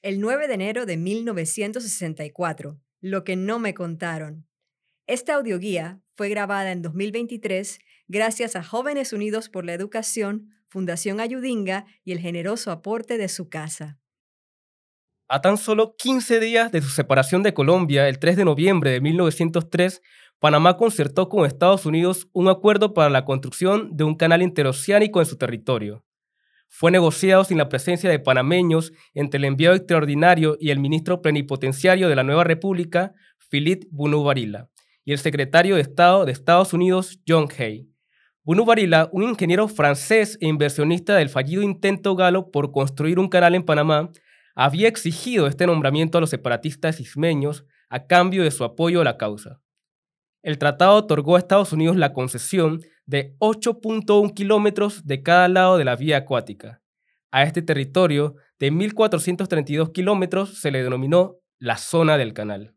El 9 de enero de 1964, Lo que no me contaron. Esta audioguía fue grabada en 2023 gracias a Jóvenes Unidos por la Educación, Fundación Ayudinga y el generoso aporte de su casa. A tan solo 15 días de su separación de Colombia, el 3 de noviembre de 1903, Panamá concertó con Estados Unidos un acuerdo para la construcción de un canal interoceánico en su territorio. Fue negociado sin la presencia de panameños entre el enviado extraordinario y el ministro plenipotenciario de la nueva república, Philippe Bunu Varila, y el secretario de Estado de Estados Unidos, John Hay. Bunu Varila, un ingeniero francés e inversionista del fallido intento galo por construir un canal en Panamá, había exigido este nombramiento a los separatistas ismeños a cambio de su apoyo a la causa el tratado otorgó a Estados Unidos la concesión de 8.1 kilómetros de cada lado de la vía acuática. A este territorio de 1.432 kilómetros se le denominó la zona del canal.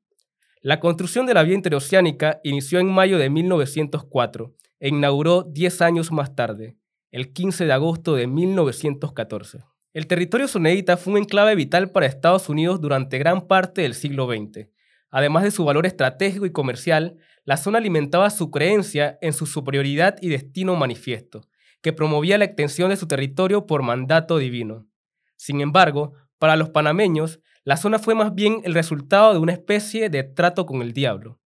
La construcción de la vía interoceánica inició en mayo de 1904 e inauguró 10 años más tarde, el 15 de agosto de 1914. El territorio soneíta fue un enclave vital para Estados Unidos durante gran parte del siglo XX. Además de su valor estratégico y comercial, la zona alimentaba su creencia en su superioridad y destino manifiesto, que promovía la extensión de su territorio por mandato divino. Sin embargo, para los panameños, la zona fue más bien el resultado de una especie de trato con el diablo,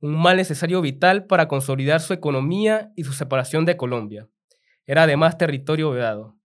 un mal necesario vital para consolidar su economía y su separación de Colombia. Era además territorio vedado.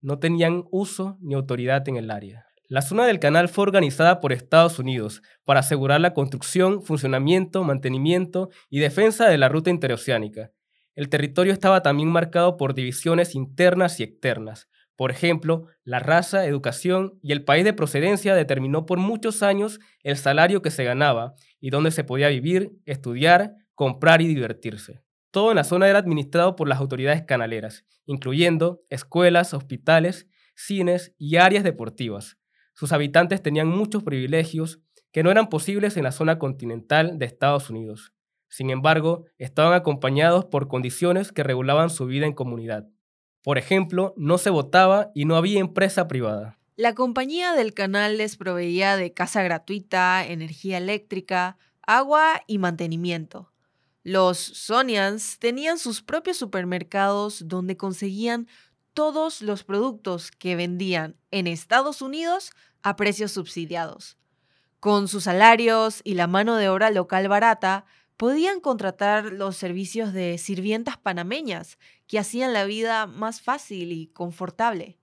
No tenían uso ni autoridad en el área. La zona del canal fue organizada por Estados Unidos para asegurar la construcción, funcionamiento, mantenimiento y defensa de la ruta interoceánica. El territorio estaba también marcado por divisiones internas y externas. Por ejemplo, la raza, educación y el país de procedencia determinó por muchos años el salario que se ganaba y dónde se podía vivir, estudiar, comprar y divertirse. Todo en la zona era administrado por las autoridades canaleras, incluyendo escuelas, hospitales, cines y áreas deportivas. Sus habitantes tenían muchos privilegios que no eran posibles en la zona continental de Estados Unidos. Sin embargo, estaban acompañados por condiciones que regulaban su vida en comunidad. Por ejemplo, no se votaba y no había empresa privada. La compañía del canal les proveía de casa gratuita, energía eléctrica, agua y mantenimiento. Los Sonians tenían sus propios supermercados donde conseguían todos los productos que vendían en Estados Unidos a precios subsidiados. Con sus salarios y la mano de obra local barata, podían contratar los servicios de sirvientas panameñas que hacían la vida más fácil y confortable.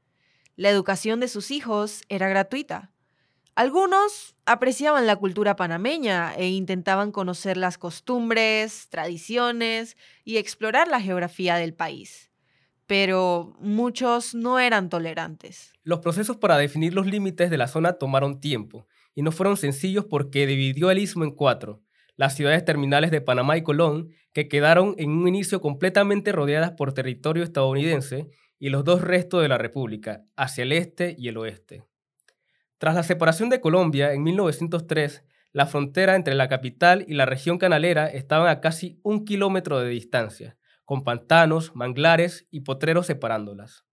La educación de sus hijos era gratuita. Algunos apreciaban la cultura panameña e intentaban conocer las costumbres, tradiciones y explorar la geografía del país pero muchos no eran tolerantes. Los procesos para definir los límites de la zona tomaron tiempo y no fueron sencillos porque dividió el istmo en cuatro, las ciudades terminales de Panamá y Colón, que quedaron en un inicio completamente rodeadas por territorio estadounidense, y los dos restos de la República, hacia el este y el oeste. Tras la separación de Colombia en 1903, la frontera entre la capital y la región canalera estaba a casi un kilómetro de distancia, con pantanos, manglares y potreros separándolas.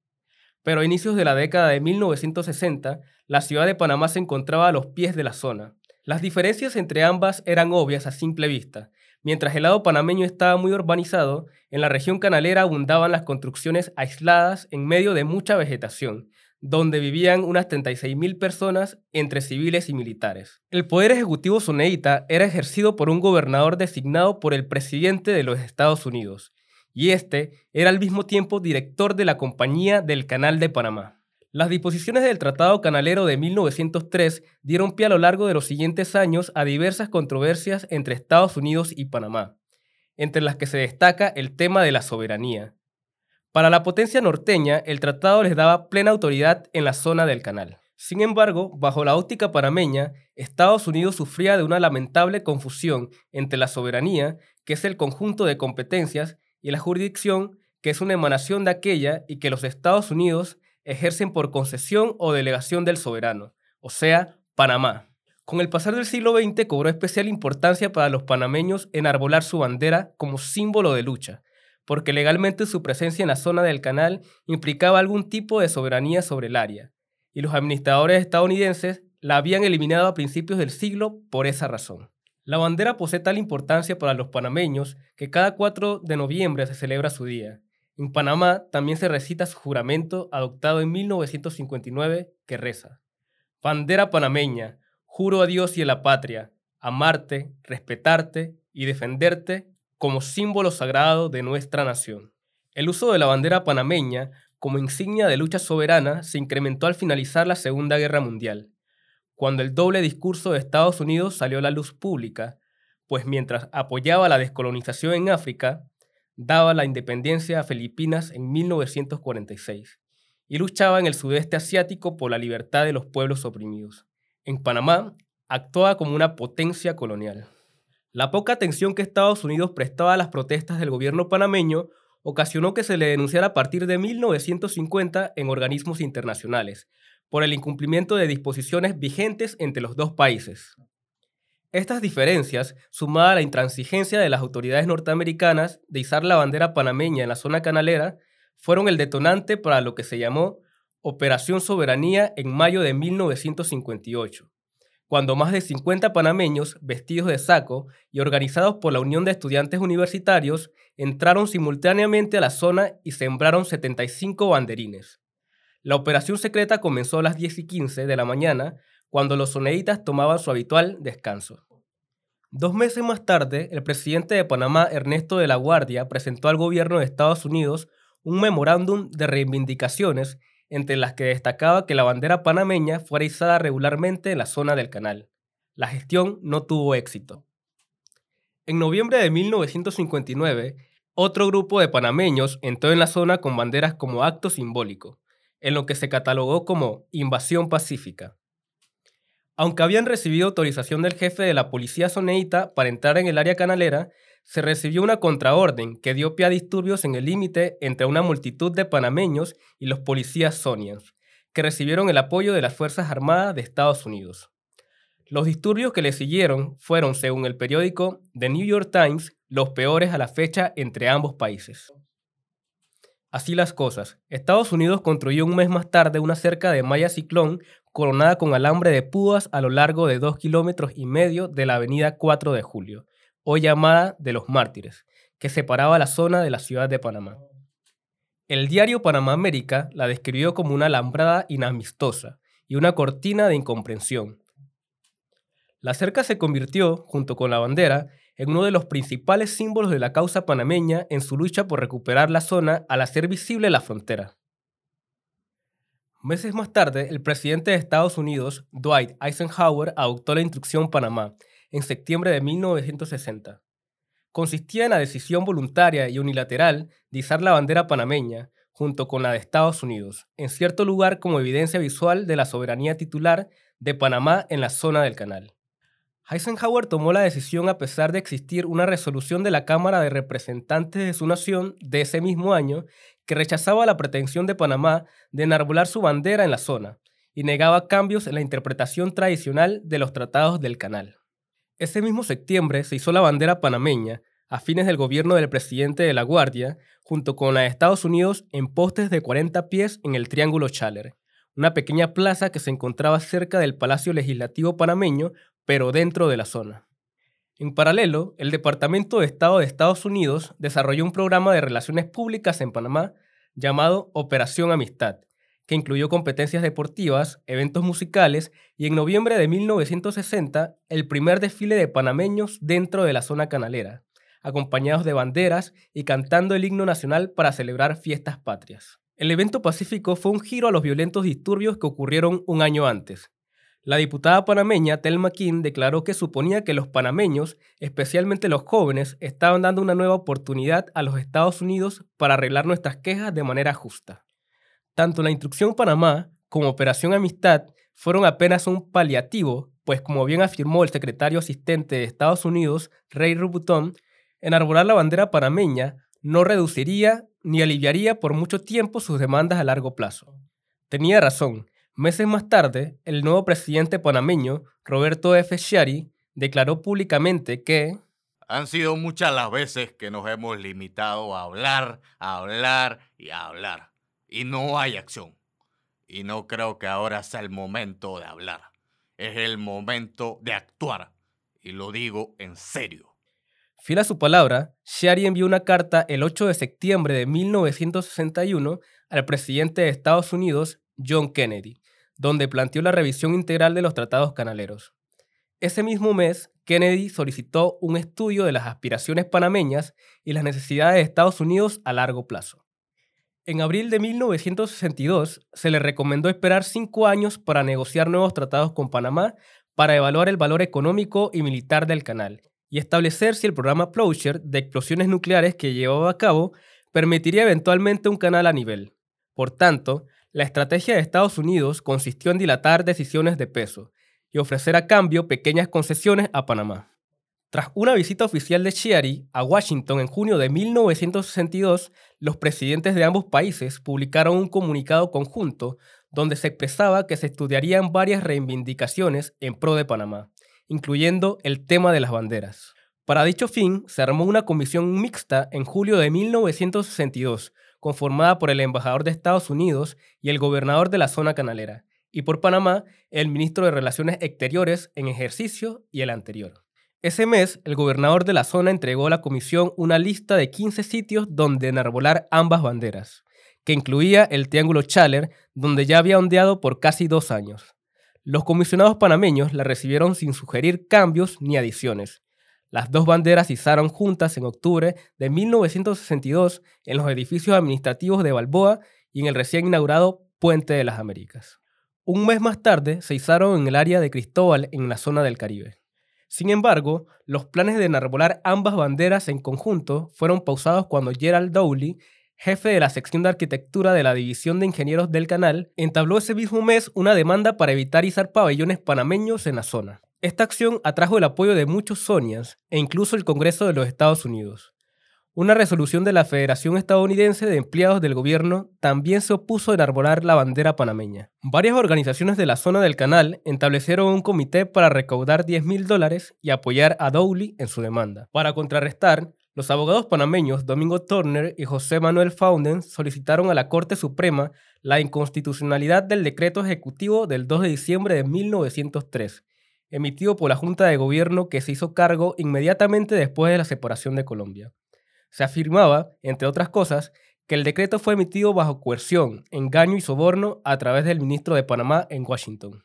Pero a inicios de la década de 1960, la ciudad de Panamá se encontraba a los pies de la zona. Las diferencias entre ambas eran obvias a simple vista. Mientras el lado panameño estaba muy urbanizado, en la región canalera abundaban las construcciones aisladas en medio de mucha vegetación, donde vivían unas 36.000 personas entre civiles y militares. El poder ejecutivo soneíta era ejercido por un gobernador designado por el presidente de los Estados Unidos, y este era al mismo tiempo director de la Compañía del Canal de Panamá. Las disposiciones del Tratado Canalero de 1903 dieron pie a lo largo de los siguientes años a diversas controversias entre Estados Unidos y Panamá, entre las que se destaca el tema de la soberanía. Para la potencia norteña, el tratado les daba plena autoridad en la zona del canal. Sin embargo, bajo la óptica panameña, Estados Unidos sufría de una lamentable confusión entre la soberanía, que es el conjunto de competencias y la jurisdicción, que es una emanación de aquella y que los Estados Unidos ejercen por concesión o delegación del soberano, o sea, Panamá. Con el pasar del siglo XX cobró especial importancia para los panameños enarbolar su bandera como símbolo de lucha, porque legalmente su presencia en la zona del canal implicaba algún tipo de soberanía sobre el área, y los administradores estadounidenses la habían eliminado a principios del siglo por esa razón. La bandera posee tal importancia para los panameños que cada 4 de noviembre se celebra su día. En Panamá también se recita su juramento adoptado en 1959 que reza, Bandera panameña, juro a Dios y a la patria, amarte, respetarte y defenderte como símbolo sagrado de nuestra nación. El uso de la bandera panameña como insignia de lucha soberana se incrementó al finalizar la Segunda Guerra Mundial, cuando el doble discurso de Estados Unidos salió a la luz pública, pues mientras apoyaba la descolonización en África, daba la independencia a Filipinas en 1946 y luchaba en el sudeste asiático por la libertad de los pueblos oprimidos. En Panamá, actuaba como una potencia colonial. La poca atención que Estados Unidos prestaba a las protestas del gobierno panameño ocasionó que se le denunciara a partir de 1950 en organismos internacionales por el incumplimiento de disposiciones vigentes entre los dos países. Estas diferencias, sumadas a la intransigencia de las autoridades norteamericanas de izar la bandera panameña en la zona canalera, fueron el detonante para lo que se llamó Operación Soberanía en mayo de 1958, cuando más de 50 panameños vestidos de saco y organizados por la Unión de Estudiantes Universitarios entraron simultáneamente a la zona y sembraron 75 banderines. La operación secreta comenzó a las 10 y 15 de la mañana, cuando los soneitas tomaban su habitual descanso. Dos meses más tarde, el presidente de Panamá, Ernesto de la Guardia, presentó al gobierno de Estados Unidos un memorándum de reivindicaciones entre las que destacaba que la bandera panameña fuera izada regularmente en la zona del canal. La gestión no tuvo éxito. En noviembre de 1959, otro grupo de panameños entró en la zona con banderas como acto simbólico, en lo que se catalogó como invasión pacífica. Aunque habían recibido autorización del jefe de la policía soneíta para entrar en el área canalera, se recibió una contraorden que dio pie a disturbios en el límite entre una multitud de panameños y los policías sonians, que recibieron el apoyo de las Fuerzas Armadas de Estados Unidos. Los disturbios que le siguieron fueron, según el periódico The New York Times, los peores a la fecha entre ambos países. Así las cosas, Estados Unidos construyó un mes más tarde una cerca de malla ciclón coronada con alambre de púas a lo largo de dos kilómetros y medio de la avenida 4 de Julio, o llamada de los mártires, que separaba la zona de la ciudad de Panamá. El diario Panamá América la describió como una alambrada inamistosa y una cortina de incomprensión. La cerca se convirtió, junto con la bandera, en uno de los principales símbolos de la causa panameña en su lucha por recuperar la zona al hacer visible la frontera. Meses más tarde, el presidente de Estados Unidos, Dwight Eisenhower, adoptó la Instrucción Panamá, en septiembre de 1960. Consistía en la decisión voluntaria y unilateral de izar la bandera panameña, junto con la de Estados Unidos, en cierto lugar como evidencia visual de la soberanía titular de Panamá en la zona del canal. Eisenhower tomó la decisión a pesar de existir una resolución de la Cámara de Representantes de su nación de ese mismo año que rechazaba la pretensión de Panamá de enarbolar su bandera en la zona y negaba cambios en la interpretación tradicional de los tratados del canal. Ese mismo septiembre se hizo la bandera panameña, a fines del gobierno del presidente de la Guardia, junto con la de Estados Unidos en postes de 40 pies en el Triángulo Chaler, una pequeña plaza que se encontraba cerca del Palacio Legislativo panameño, pero dentro de la zona. En paralelo, el Departamento de Estado de Estados Unidos desarrolló un programa de relaciones públicas en Panamá llamado Operación Amistad, que incluyó competencias deportivas, eventos musicales y en noviembre de 1960 el primer desfile de panameños dentro de la zona canalera, acompañados de banderas y cantando el himno nacional para celebrar fiestas patrias. El evento pacífico fue un giro a los violentos disturbios que ocurrieron un año antes. La diputada panameña Telma King declaró que suponía que los panameños, especialmente los jóvenes, estaban dando una nueva oportunidad a los Estados Unidos para arreglar nuestras quejas de manera justa. Tanto la Instrucción Panamá como Operación Amistad fueron apenas un paliativo, pues como bien afirmó el secretario asistente de Estados Unidos, Ray Rubutón, enarbolar la bandera panameña no reduciría ni aliviaría por mucho tiempo sus demandas a largo plazo. Tenía razón. Meses más tarde, el nuevo presidente panameño, Roberto F. Shari, declaró públicamente que han sido muchas las veces que nos hemos limitado a hablar, a hablar y a hablar y no hay acción. Y no creo que ahora sea el momento de hablar. es el momento de actuar. Y lo digo en serio. Fiel a su palabra, Shari envió una carta el 8 de septiembre de 1961 al presidente de Estados Unidos, John Kennedy, donde planteó la revisión integral de los tratados canaleros. Ese mismo mes, Kennedy solicitó un estudio de las aspiraciones panameñas y las necesidades de Estados Unidos a largo plazo. En abril de 1962 se le recomendó esperar cinco años para negociar nuevos tratados con Panamá para evaluar el valor económico y militar del canal y establecer si el programa Plowshare de explosiones nucleares que llevaba a cabo permitiría eventualmente un canal a nivel. Por tanto, la estrategia de Estados Unidos consistió en dilatar decisiones de peso y ofrecer a cambio pequeñas concesiones a Panamá. Tras una visita oficial de Chiari a Washington en junio de 1962, los presidentes de ambos países publicaron un comunicado conjunto donde se expresaba que se estudiarían varias reivindicaciones en pro de Panamá, incluyendo el tema de las banderas. Para dicho fin, se armó una comisión mixta en julio de 1962, conformada por el embajador de Estados Unidos y el gobernador de la zona canalera, y por Panamá, el ministro de Relaciones Exteriores en ejercicio y el anterior. Ese mes, el gobernador de la zona entregó a la comisión una lista de 15 sitios donde enarbolar ambas banderas, que incluía el Triángulo Chaler, donde ya había ondeado por casi dos años. Los comisionados panameños la recibieron sin sugerir cambios ni adiciones. Las dos banderas izaron juntas en octubre de 1962 en los edificios administrativos de Balboa y en el recién inaugurado Puente de las Américas. Un mes más tarde se izaron en el área de Cristóbal en la zona del Caribe. Sin embargo, los planes de enarbolar ambas banderas en conjunto fueron pausados cuando Gerald Dowley, jefe de la sección de arquitectura de la División de Ingenieros del Canal, entabló ese mismo mes una demanda para evitar izar pabellones panameños en la zona. Esta acción atrajo el apoyo de muchos Sonias e incluso el Congreso de los Estados Unidos. Una resolución de la Federación Estadounidense de Empleados del Gobierno también se opuso a enarbolar la bandera panameña. Varias organizaciones de la zona del canal establecieron un comité para recaudar 10 mil dólares y apoyar a Dowley en su demanda. Para contrarrestar, los abogados panameños Domingo Turner y José Manuel Faunden solicitaron a la Corte Suprema la inconstitucionalidad del decreto ejecutivo del 2 de diciembre de 1903, emitido por la Junta de Gobierno que se hizo cargo inmediatamente después de la separación de Colombia. Se afirmaba, entre otras cosas, que el decreto fue emitido bajo coerción, engaño y soborno a través del ministro de Panamá en Washington.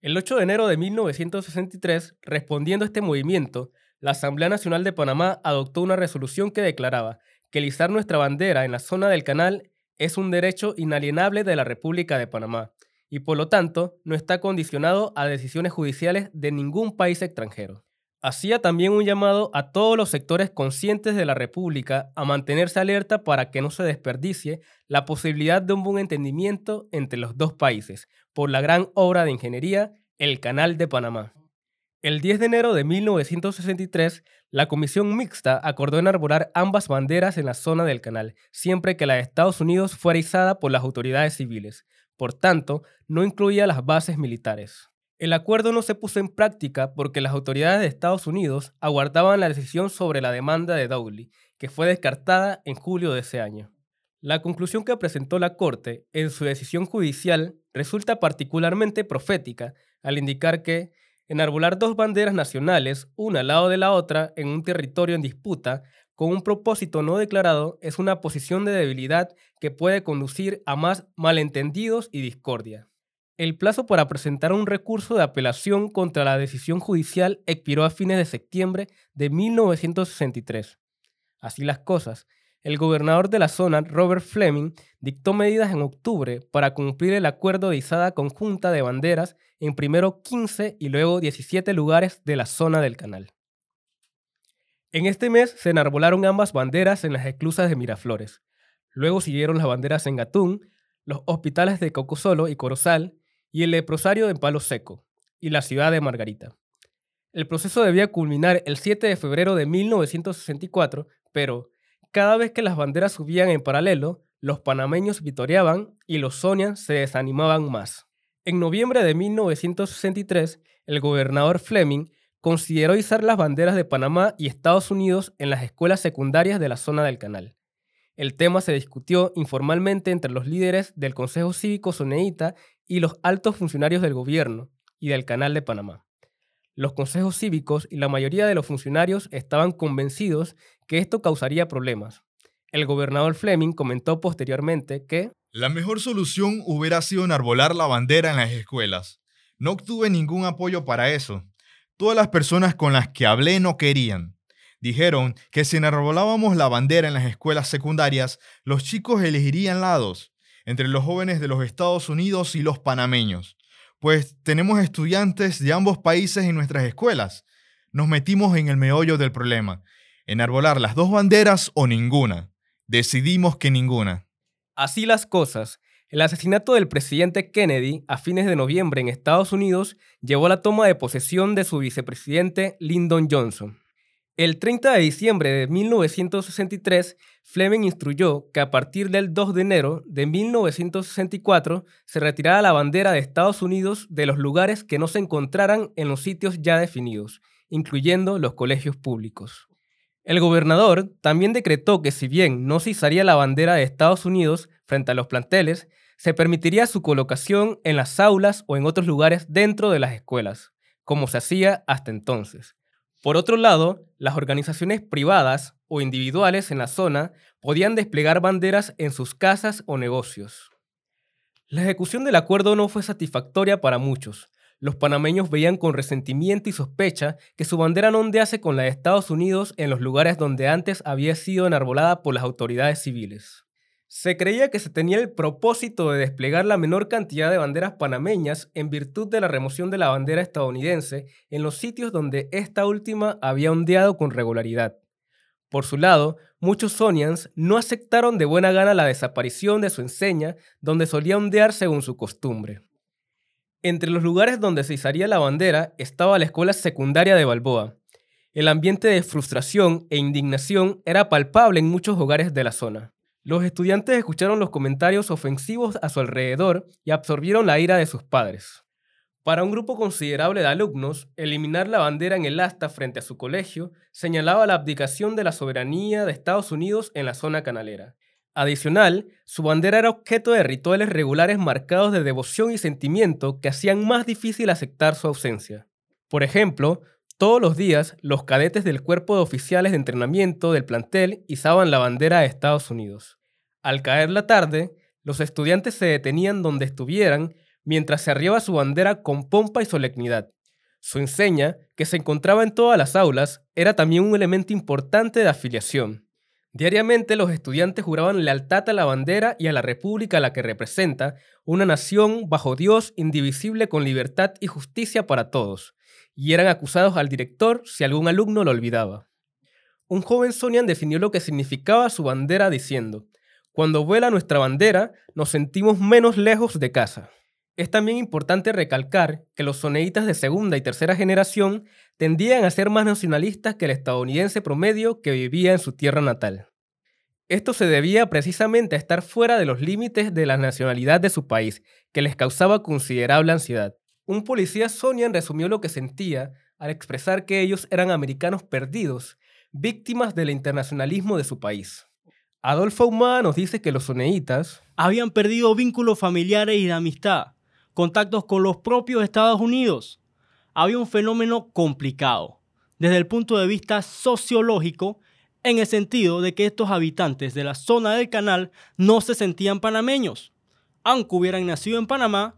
El 8 de enero de 1963, respondiendo a este movimiento, la Asamblea Nacional de Panamá adoptó una resolución que declaraba que izar nuestra bandera en la zona del canal es un derecho inalienable de la República de Panamá y por lo tanto no está condicionado a decisiones judiciales de ningún país extranjero. Hacía también un llamado a todos los sectores conscientes de la República a mantenerse alerta para que no se desperdicie la posibilidad de un buen entendimiento entre los dos países por la gran obra de ingeniería, el Canal de Panamá. El 10 de enero de 1963, la Comisión Mixta acordó enarbolar ambas banderas en la zona del canal, siempre que la de Estados Unidos fuera izada por las autoridades civiles. Por tanto, no incluía las bases militares. El acuerdo no se puso en práctica porque las autoridades de Estados Unidos aguardaban la decisión sobre la demanda de Dowley, que fue descartada en julio de ese año. La conclusión que presentó la Corte en su decisión judicial resulta particularmente profética al indicar que enarbolar dos banderas nacionales, una al lado de la otra, en un territorio en disputa, con un propósito no declarado, es una posición de debilidad que puede conducir a más malentendidos y discordia. El plazo para presentar un recurso de apelación contra la decisión judicial expiró a fines de septiembre de 1963. Así las cosas, el gobernador de la zona, Robert Fleming, dictó medidas en octubre para cumplir el acuerdo de izada conjunta de banderas en primero 15 y luego 17 lugares de la zona del canal. En este mes se enarbolaron ambas banderas en las esclusas de Miraflores. Luego siguieron las banderas en Gatún, los hospitales de Cocosolo y Corozal y el leprosario en Palo Seco, y la ciudad de Margarita. El proceso debía culminar el 7 de febrero de 1964, pero cada vez que las banderas subían en paralelo, los panameños vitoreaban y los sonian se desanimaban más. En noviembre de 1963, el gobernador Fleming consideró izar las banderas de Panamá y Estados Unidos en las escuelas secundarias de la zona del canal. El tema se discutió informalmente entre los líderes del Consejo Cívico Soneíta y los altos funcionarios del gobierno, y del Canal de Panamá. Los consejos cívicos y la mayoría de los funcionarios estaban convencidos que esto causaría problemas. El gobernador Fleming comentó posteriormente que La mejor solución hubiera sido enarbolar la bandera en las escuelas. No obtuve ningún apoyo para eso. Todas las personas con las que hablé no querían. Dijeron que si enarbolábamos la bandera en las escuelas secundarias, los chicos elegirían lados entre los jóvenes de los Estados Unidos y los panameños, pues tenemos estudiantes de ambos países en nuestras escuelas. Nos metimos en el meollo del problema, enarbolar las dos banderas o ninguna. Decidimos que ninguna. Así las cosas, el asesinato del presidente Kennedy a fines de noviembre en Estados Unidos llevó a la toma de posesión de su vicepresidente Lyndon Johnson. El 30 de diciembre de 1963, Fleming instruyó que a partir del 2 de enero de 1964 se retirara la bandera de Estados Unidos de los lugares que no se encontraran en los sitios ya definidos, incluyendo los colegios públicos. El gobernador también decretó que si bien no se izaría la bandera de Estados Unidos frente a los planteles, se permitiría su colocación en las aulas o en otros lugares dentro de las escuelas, como se hacía hasta entonces. Por otro lado, las organizaciones privadas o individuales en la zona podían desplegar banderas en sus casas o negocios. La ejecución del acuerdo no fue satisfactoria para muchos. Los panameños veían con resentimiento y sospecha que su bandera no ondease con la de Estados Unidos en los lugares donde antes había sido enarbolada por las autoridades civiles. Se creía que se tenía el propósito de desplegar la menor cantidad de banderas panameñas en virtud de la remoción de la bandera estadounidense en los sitios donde esta última había ondeado con regularidad. Por su lado, muchos Sonians no aceptaron de buena gana la desaparición de su enseña donde solía ondear según su costumbre. Entre los lugares donde se izaría la bandera estaba la escuela secundaria de Balboa. El ambiente de frustración e indignación era palpable en muchos hogares de la zona. Los estudiantes escucharon los comentarios ofensivos a su alrededor y absorbieron la ira de sus padres. Para un grupo considerable de alumnos, eliminar la bandera en el asta frente a su colegio señalaba la abdicación de la soberanía de Estados Unidos en la zona canalera. Adicional, su bandera era objeto de rituales regulares marcados de devoción y sentimiento que hacían más difícil aceptar su ausencia. Por ejemplo, todos los días los cadetes del cuerpo de oficiales de entrenamiento del plantel izaban la bandera de Estados Unidos. Al caer la tarde, los estudiantes se detenían donde estuvieran mientras se arriaba su bandera con pompa y solemnidad. Su enseña, que se encontraba en todas las aulas, era también un elemento importante de afiliación. Diariamente los estudiantes juraban lealtad a la bandera y a la república a la que representa, una nación bajo Dios indivisible con libertad y justicia para todos, y eran acusados al director si algún alumno lo olvidaba. Un joven Sonian definió lo que significaba su bandera diciendo, cuando vuela nuestra bandera nos sentimos menos lejos de casa. Es también importante recalcar que los soneitas de segunda y tercera generación tendían a ser más nacionalistas que el estadounidense promedio que vivía en su tierra natal. Esto se debía precisamente a estar fuera de los límites de la nacionalidad de su país, que les causaba considerable ansiedad. Un policía Sonian resumió lo que sentía al expresar que ellos eran americanos perdidos, víctimas del internacionalismo de su país. Adolfo Humada nos dice que los soneitas habían perdido vínculos familiares y de amistad, contactos con los propios Estados Unidos. Había un fenómeno complicado desde el punto de vista sociológico en el sentido de que estos habitantes de la zona del canal no se sentían panameños, aunque hubieran nacido en Panamá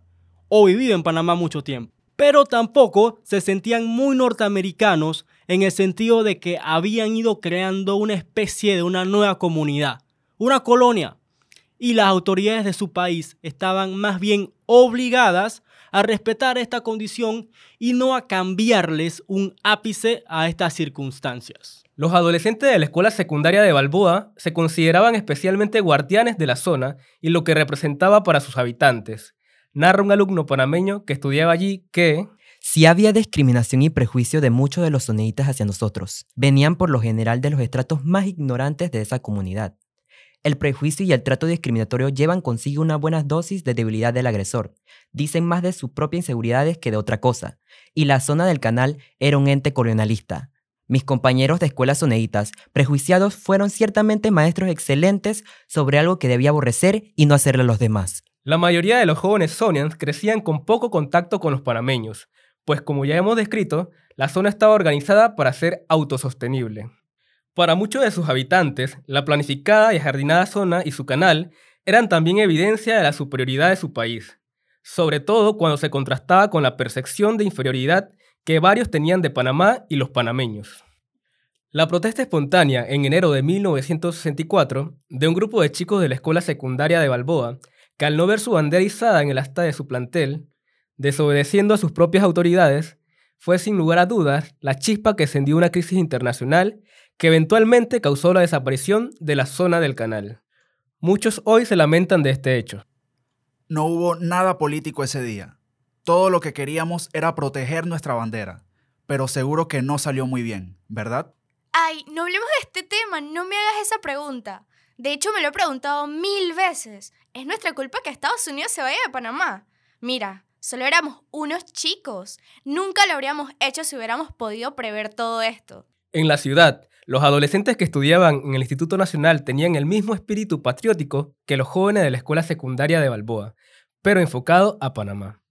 o vivido en Panamá mucho tiempo. Pero tampoco se sentían muy norteamericanos en el sentido de que habían ido creando una especie de una nueva comunidad, una colonia, y las autoridades de su país estaban más bien obligadas a respetar esta condición y no a cambiarles un ápice a estas circunstancias. Los adolescentes de la escuela secundaria de Balboa se consideraban especialmente guardianes de la zona y lo que representaba para sus habitantes. Narra un alumno panameño que estudiaba allí que... Si había discriminación y prejuicio de muchos de los soneitas hacia nosotros, venían por lo general de los estratos más ignorantes de esa comunidad. El prejuicio y el trato discriminatorio llevan consigo una buena dosis de debilidad del agresor. Dicen más de sus propias inseguridades que de otra cosa. Y la zona del canal era un ente colonialista. Mis compañeros de escuelas soneitas, prejuiciados, fueron ciertamente maestros excelentes sobre algo que debía aborrecer y no hacerle a los demás. La mayoría de los jóvenes Sonians crecían con poco contacto con los panameños, pues como ya hemos descrito, la zona estaba organizada para ser autosostenible. Para muchos de sus habitantes, la planificada y ajardinada zona y su canal eran también evidencia de la superioridad de su país, sobre todo cuando se contrastaba con la percepción de inferioridad que varios tenían de Panamá y los panameños. La protesta espontánea en enero de 1964 de un grupo de chicos de la escuela secundaria de Balboa, que al no ver su bandera izada en el asta de su plantel, desobedeciendo a sus propias autoridades, fue sin lugar a dudas la chispa que encendió una crisis internacional que eventualmente causó la desaparición de la zona del canal. Muchos hoy se lamentan de este hecho. No hubo nada político ese día. Todo lo que queríamos era proteger nuestra bandera, pero seguro que no salió muy bien, ¿verdad? Ay, no hablemos de este tema, no me hagas esa pregunta. De hecho, me lo he preguntado mil veces. ¿Es nuestra culpa que Estados Unidos se vaya de Panamá? Mira, solo éramos unos chicos. Nunca lo habríamos hecho si hubiéramos podido prever todo esto. En la ciudad, los adolescentes que estudiaban en el Instituto Nacional tenían el mismo espíritu patriótico que los jóvenes de la escuela secundaria de Balboa, pero enfocado a Panamá.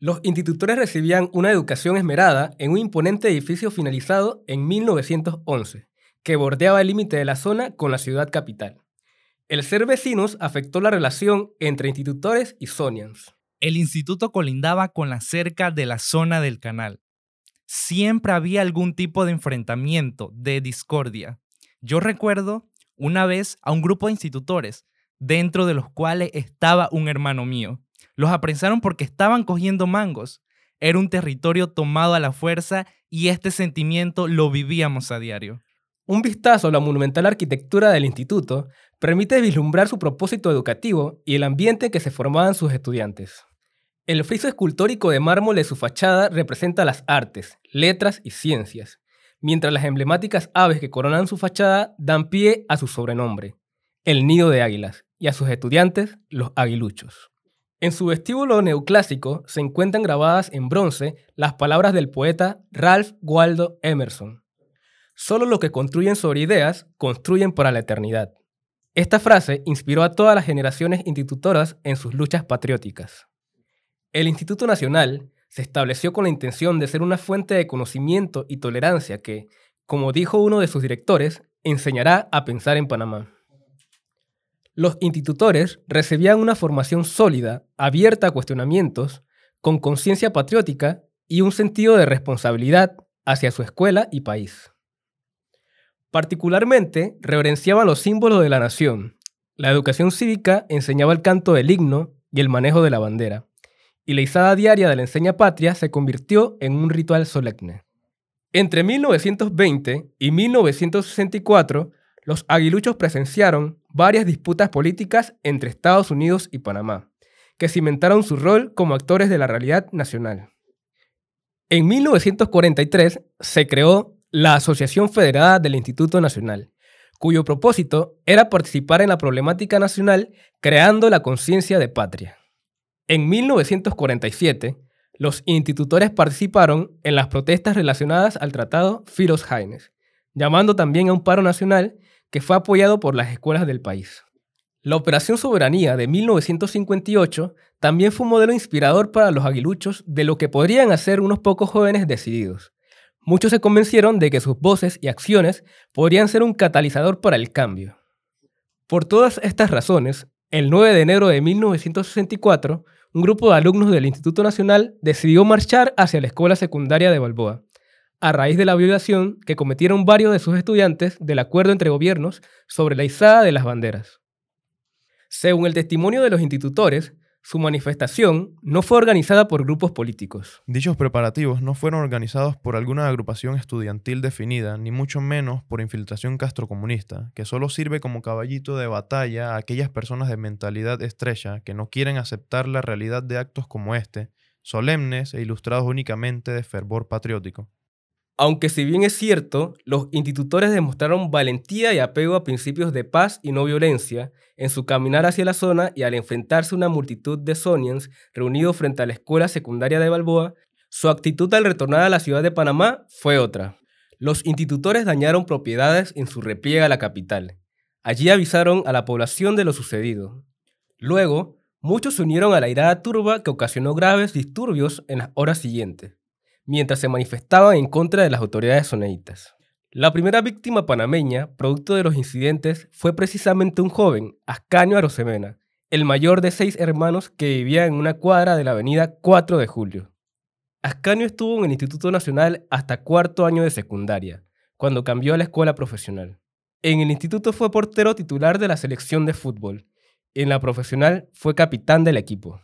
Los institutores recibían una educación esmerada en un imponente edificio finalizado en 1911, que bordeaba el límite de la zona con la ciudad capital. El ser vecinos afectó la relación entre institutores y Sonians. El instituto colindaba con la cerca de la zona del canal. Siempre había algún tipo de enfrentamiento, de discordia. Yo recuerdo una vez a un grupo de institutores, dentro de los cuales estaba un hermano mío. Los apresaron porque estaban cogiendo mangos. Era un territorio tomado a la fuerza y este sentimiento lo vivíamos a diario. Un vistazo a la monumental arquitectura del instituto permite vislumbrar su propósito educativo y el ambiente que se formaban sus estudiantes. El friso escultórico de mármol de su fachada representa las artes, letras y ciencias, mientras las emblemáticas aves que coronan su fachada dan pie a su sobrenombre, el nido de águilas, y a sus estudiantes, los aguiluchos. En su vestíbulo neoclásico se encuentran grabadas en bronce las palabras del poeta Ralph Waldo Emerson. Solo los que construyen sobre ideas construyen para la eternidad. Esta frase inspiró a todas las generaciones institutoras en sus luchas patrióticas. El Instituto Nacional se estableció con la intención de ser una fuente de conocimiento y tolerancia que, como dijo uno de sus directores, enseñará a pensar en Panamá. Los institutores recibían una formación sólida, abierta a cuestionamientos, con conciencia patriótica y un sentido de responsabilidad hacia su escuela y país. Particularmente, reverenciaban los símbolos de la nación. La educación cívica enseñaba el canto del himno y el manejo de la bandera, y la izada diaria de la enseña patria se convirtió en un ritual solemne. Entre 1920 y 1964, los aguiluchos presenciaron varias disputas políticas entre Estados Unidos y Panamá, que cimentaron su rol como actores de la realidad nacional. En 1943 se creó la Asociación Federada del Instituto Nacional, cuyo propósito era participar en la problemática nacional creando la conciencia de patria. En 1947, los institutores participaron en las protestas relacionadas al Tratado Filos Haines, llamando también a un paro nacional que fue apoyado por las escuelas del país. La Operación Soberanía de 1958 también fue un modelo inspirador para los aguiluchos de lo que podrían hacer unos pocos jóvenes decididos. Muchos se convencieron de que sus voces y acciones podrían ser un catalizador para el cambio. Por todas estas razones, el 9 de enero de 1964, un grupo de alumnos del Instituto Nacional decidió marchar hacia la escuela secundaria de Balboa, a raíz de la violación que cometieron varios de sus estudiantes del acuerdo entre gobiernos sobre la izada de las banderas. Según el testimonio de los institutores, su manifestación no fue organizada por grupos políticos. Dichos preparativos no fueron organizados por alguna agrupación estudiantil definida, ni mucho menos por infiltración castrocomunista, que solo sirve como caballito de batalla a aquellas personas de mentalidad estrecha que no quieren aceptar la realidad de actos como este, solemnes e ilustrados únicamente de fervor patriótico. Aunque si bien es cierto, los institutores demostraron valentía y apego a principios de paz y no violencia en su caminar hacia la zona y al enfrentarse a una multitud de Sonians reunidos frente a la escuela secundaria de Balboa, su actitud al retornar a la ciudad de Panamá fue otra. Los institutores dañaron propiedades en su repliegue a la capital. Allí avisaron a la población de lo sucedido. Luego, Muchos se unieron a la irada turba que ocasionó graves disturbios en las horas siguientes, mientras se manifestaban en contra de las autoridades soneitas. La primera víctima panameña, producto de los incidentes, fue precisamente un joven, Ascanio Arosemena, el mayor de seis hermanos que vivía en una cuadra de la avenida 4 de Julio. Ascanio estuvo en el Instituto Nacional hasta cuarto año de secundaria, cuando cambió a la escuela profesional. En el instituto fue portero titular de la selección de fútbol. En la profesional fue capitán del equipo.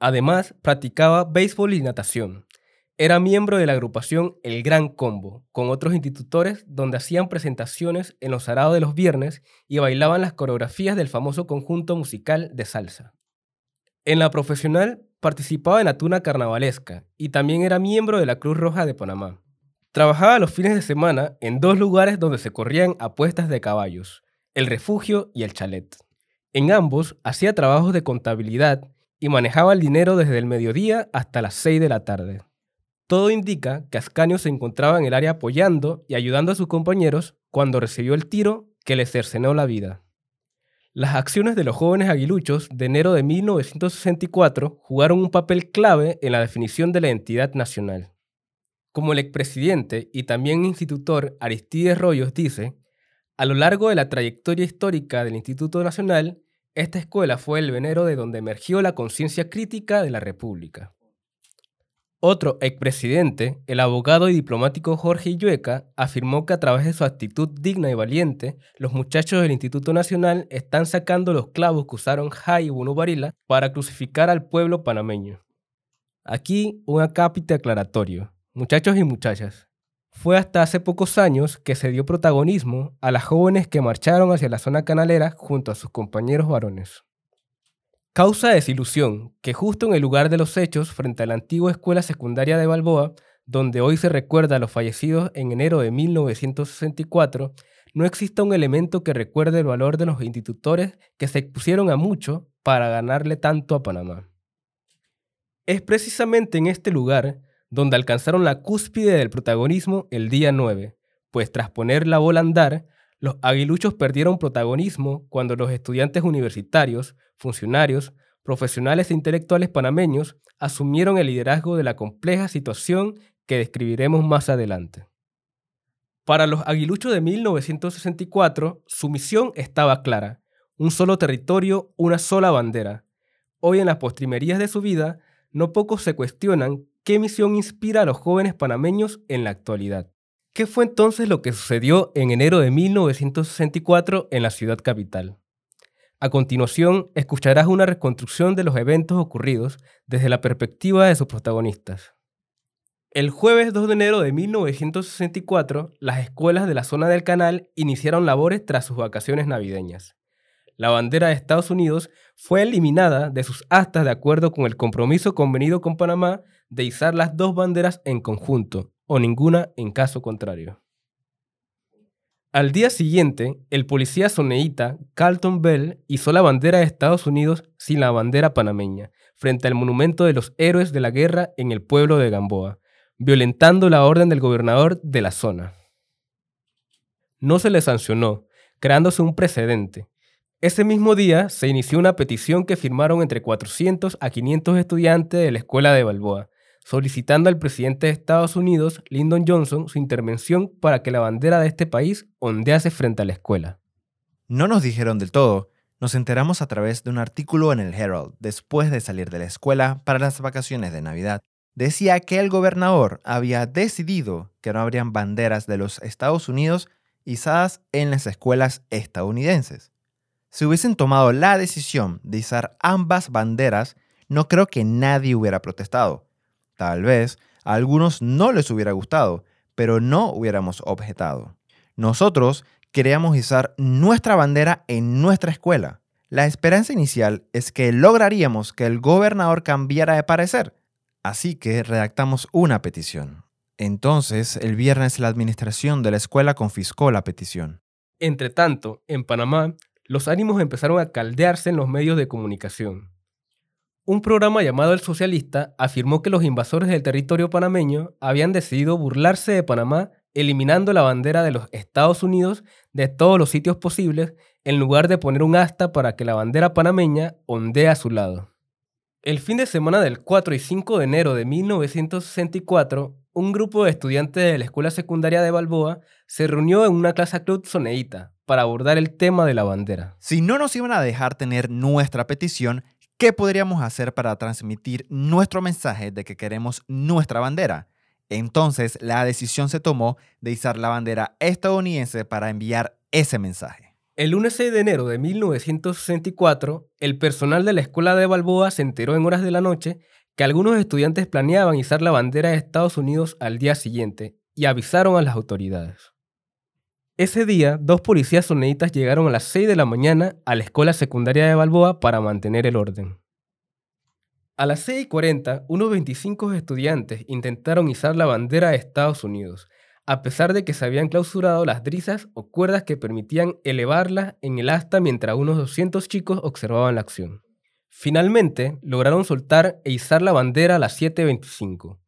Además, practicaba béisbol y natación. Era miembro de la agrupación El Gran Combo, con otros institutores donde hacían presentaciones en los arados de los viernes y bailaban las coreografías del famoso conjunto musical de salsa. En la profesional participaba en la tuna carnavalesca y también era miembro de la Cruz Roja de Panamá. Trabajaba los fines de semana en dos lugares donde se corrían apuestas de caballos, el refugio y el chalet. En ambos hacía trabajos de contabilidad y manejaba el dinero desde el mediodía hasta las 6 de la tarde. Todo indica que Ascanio se encontraba en el área apoyando y ayudando a sus compañeros cuando recibió el tiro que le cercenó la vida. Las acciones de los jóvenes aguiluchos de enero de 1964 jugaron un papel clave en la definición de la entidad nacional. Como el expresidente y también institutor Aristides Rollos dice, a lo largo de la trayectoria histórica del Instituto Nacional, esta escuela fue el venero de donde emergió la conciencia crítica de la República. Otro expresidente, el abogado y diplomático Jorge Illueca, afirmó que a través de su actitud digna y valiente, los muchachos del Instituto Nacional están sacando los clavos que usaron Jai y Barila para crucificar al pueblo panameño. Aquí un acápite aclaratorio. Muchachos y muchachas, fue hasta hace pocos años que se dio protagonismo a las jóvenes que marcharon hacia la zona canalera junto a sus compañeros varones. Causa desilusión que justo en el lugar de los hechos, frente a la antigua escuela secundaria de Balboa, donde hoy se recuerda a los fallecidos en enero de 1964, no exista un elemento que recuerde el valor de los institutores que se expusieron a mucho para ganarle tanto a Panamá. Es precisamente en este lugar donde alcanzaron la cúspide del protagonismo el día 9, pues tras poner la bola a andar, los aguiluchos perdieron protagonismo cuando los estudiantes universitarios, funcionarios, profesionales e intelectuales panameños asumieron el liderazgo de la compleja situación que describiremos más adelante. Para los aguiluchos de 1964, su misión estaba clara, un solo territorio, una sola bandera. Hoy en las postrimerías de su vida, no pocos se cuestionan qué misión inspira a los jóvenes panameños en la actualidad. ¿Qué fue entonces lo que sucedió en enero de 1964 en la ciudad capital? A continuación, escucharás una reconstrucción de los eventos ocurridos desde la perspectiva de sus protagonistas. El jueves 2 de enero de 1964, las escuelas de la zona del canal iniciaron labores tras sus vacaciones navideñas la bandera de Estados Unidos fue eliminada de sus actas de acuerdo con el compromiso convenido con Panamá de izar las dos banderas en conjunto, o ninguna en caso contrario. Al día siguiente, el policía soneíta Carlton Bell izó la bandera de Estados Unidos sin la bandera panameña, frente al monumento de los héroes de la guerra en el pueblo de Gamboa, violentando la orden del gobernador de la zona. No se le sancionó, creándose un precedente, ese mismo día se inició una petición que firmaron entre 400 a 500 estudiantes de la escuela de Balboa, solicitando al presidente de Estados Unidos, Lyndon Johnson, su intervención para que la bandera de este país ondease frente a la escuela. No nos dijeron del todo, nos enteramos a través de un artículo en el Herald después de salir de la escuela para las vacaciones de Navidad. Decía que el gobernador había decidido que no habrían banderas de los Estados Unidos izadas en las escuelas estadounidenses. Si hubiesen tomado la decisión de izar ambas banderas, no creo que nadie hubiera protestado. Tal vez a algunos no les hubiera gustado, pero no hubiéramos objetado. Nosotros queríamos izar nuestra bandera en nuestra escuela. La esperanza inicial es que lograríamos que el gobernador cambiara de parecer, así que redactamos una petición. Entonces, el viernes la administración de la escuela confiscó la petición. Entre tanto, en Panamá, los ánimos empezaron a caldearse en los medios de comunicación. Un programa llamado El Socialista afirmó que los invasores del territorio panameño habían decidido burlarse de Panamá eliminando la bandera de los Estados Unidos de todos los sitios posibles en lugar de poner un asta para que la bandera panameña ondee a su lado. El fin de semana del 4 y 5 de enero de 1964, un grupo de estudiantes de la escuela secundaria de Balboa se reunió en una clase club soneíta para abordar el tema de la bandera. Si no nos iban a dejar tener nuestra petición, ¿qué podríamos hacer para transmitir nuestro mensaje de que queremos nuestra bandera? Entonces, la decisión se tomó de izar la bandera estadounidense para enviar ese mensaje. El lunes 6 de enero de 1964, el personal de la escuela de Balboa se enteró en horas de la noche que algunos estudiantes planeaban izar la bandera de Estados Unidos al día siguiente y avisaron a las autoridades. Ese día, dos policías soneitas llegaron a las 6 de la mañana a la escuela secundaria de Balboa para mantener el orden. A las 6 y 40, unos 25 estudiantes intentaron izar la bandera de Estados Unidos, a pesar de que se habían clausurado las drisas o cuerdas que permitían elevarla en el asta mientras unos 200 chicos observaban la acción. Finalmente, lograron soltar e izar la bandera a las 7.25.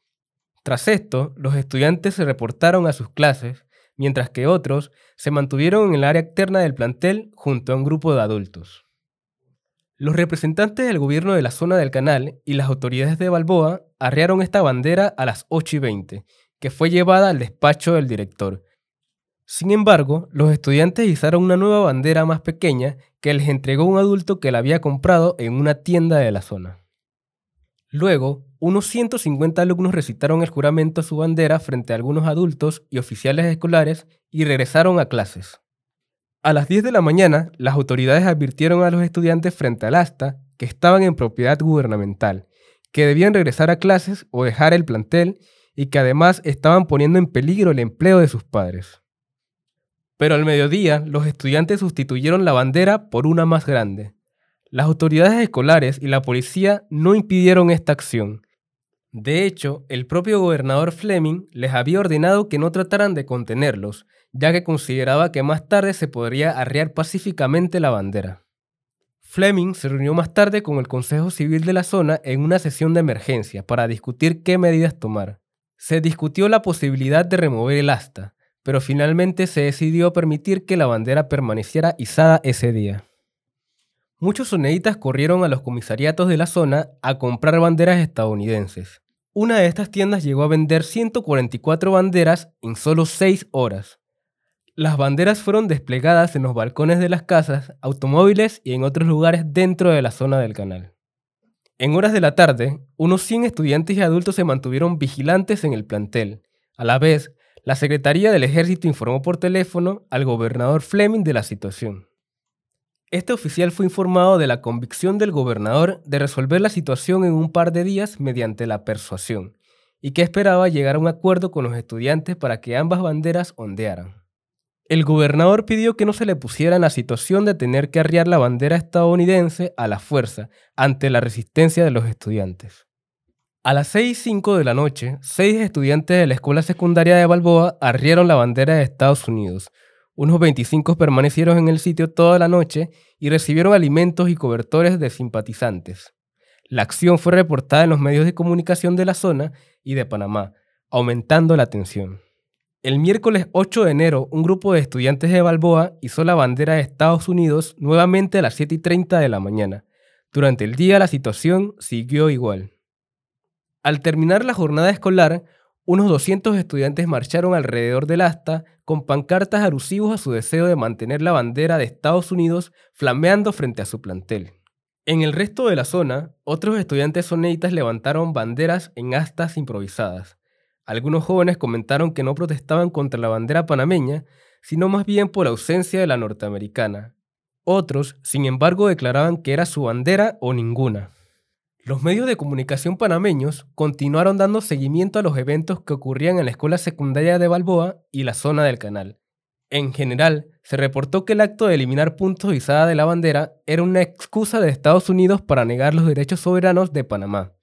Tras esto, los estudiantes se reportaron a sus clases mientras que otros se mantuvieron en el área externa del plantel junto a un grupo de adultos. Los representantes del gobierno de la zona del canal y las autoridades de Balboa arrearon esta bandera a las 8 y 20, que fue llevada al despacho del director. Sin embargo, los estudiantes izaron una nueva bandera más pequeña que les entregó un adulto que la había comprado en una tienda de la zona. Luego, unos 150 alumnos recitaron el juramento a su bandera frente a algunos adultos y oficiales escolares y regresaron a clases. A las 10 de la mañana, las autoridades advirtieron a los estudiantes frente al asta que estaban en propiedad gubernamental, que debían regresar a clases o dejar el plantel y que además estaban poniendo en peligro el empleo de sus padres. Pero al mediodía, los estudiantes sustituyeron la bandera por una más grande, las autoridades escolares y la policía no impidieron esta acción. De hecho, el propio gobernador Fleming les había ordenado que no trataran de contenerlos, ya que consideraba que más tarde se podría arriar pacíficamente la bandera. Fleming se reunió más tarde con el Consejo Civil de la zona en una sesión de emergencia para discutir qué medidas tomar. Se discutió la posibilidad de remover el asta, pero finalmente se decidió permitir que la bandera permaneciera izada ese día. Muchos soneitas corrieron a los comisariatos de la zona a comprar banderas estadounidenses. Una de estas tiendas llegó a vender 144 banderas en solo 6 horas. Las banderas fueron desplegadas en los balcones de las casas, automóviles y en otros lugares dentro de la zona del canal. En horas de la tarde, unos 100 estudiantes y adultos se mantuvieron vigilantes en el plantel. A la vez, la Secretaría del Ejército informó por teléfono al gobernador Fleming de la situación. Este oficial fue informado de la convicción del gobernador de resolver la situación en un par de días mediante la persuasión, y que esperaba llegar a un acuerdo con los estudiantes para que ambas banderas ondearan. El gobernador pidió que no se le pusiera en la situación de tener que arriar la bandera estadounidense a la fuerza ante la resistencia de los estudiantes. A las 6 y 5 de la noche, seis estudiantes de la escuela secundaria de Balboa arriaron la bandera de Estados Unidos, unos 25 permanecieron en el sitio toda la noche y recibieron alimentos y cobertores de simpatizantes. La acción fue reportada en los medios de comunicación de la zona y de Panamá, aumentando la tensión. El miércoles 8 de enero, un grupo de estudiantes de Balboa hizo la bandera de Estados Unidos nuevamente a las 7 y 30 de la mañana. Durante el día la situación siguió igual. Al terminar la jornada escolar, unos 200 estudiantes marcharon alrededor del asta con pancartas alusivos a su deseo de mantener la bandera de Estados Unidos flameando frente a su plantel. En el resto de la zona, otros estudiantes soneitas levantaron banderas en astas improvisadas. Algunos jóvenes comentaron que no protestaban contra la bandera panameña, sino más bien por la ausencia de la norteamericana. Otros, sin embargo, declaraban que era su bandera o ninguna. Los medios de comunicación panameños continuaron dando seguimiento a los eventos que ocurrían en la escuela secundaria de Balboa y la zona del canal. En general, se reportó que el acto de eliminar puntos izada de la bandera era una excusa de Estados Unidos para negar los derechos soberanos de Panamá.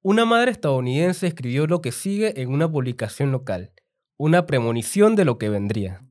Una madre estadounidense escribió lo que sigue en una publicación local, una premonición de lo que vendría.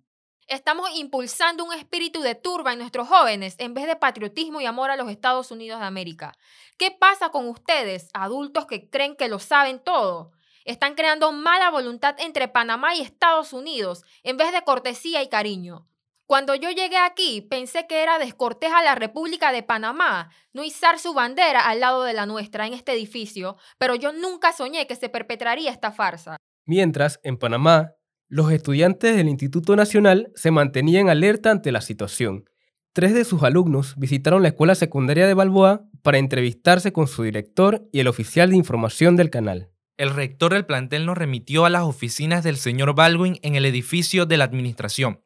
Estamos impulsando un espíritu de turba en nuestros jóvenes en vez de patriotismo y amor a los Estados Unidos de América. ¿Qué pasa con ustedes, adultos que creen que lo saben todo? Están creando mala voluntad entre Panamá y Estados Unidos en vez de cortesía y cariño. Cuando yo llegué aquí, pensé que era descortés a la República de Panamá no izar su bandera al lado de la nuestra en este edificio, pero yo nunca soñé que se perpetraría esta farsa. Mientras, en Panamá, los estudiantes del Instituto Nacional se mantenían alerta ante la situación. Tres de sus alumnos visitaron la escuela secundaria de Balboa para entrevistarse con su director y el oficial de información del canal. El rector del plantel nos remitió a las oficinas del señor Baldwin en el edificio de la administración.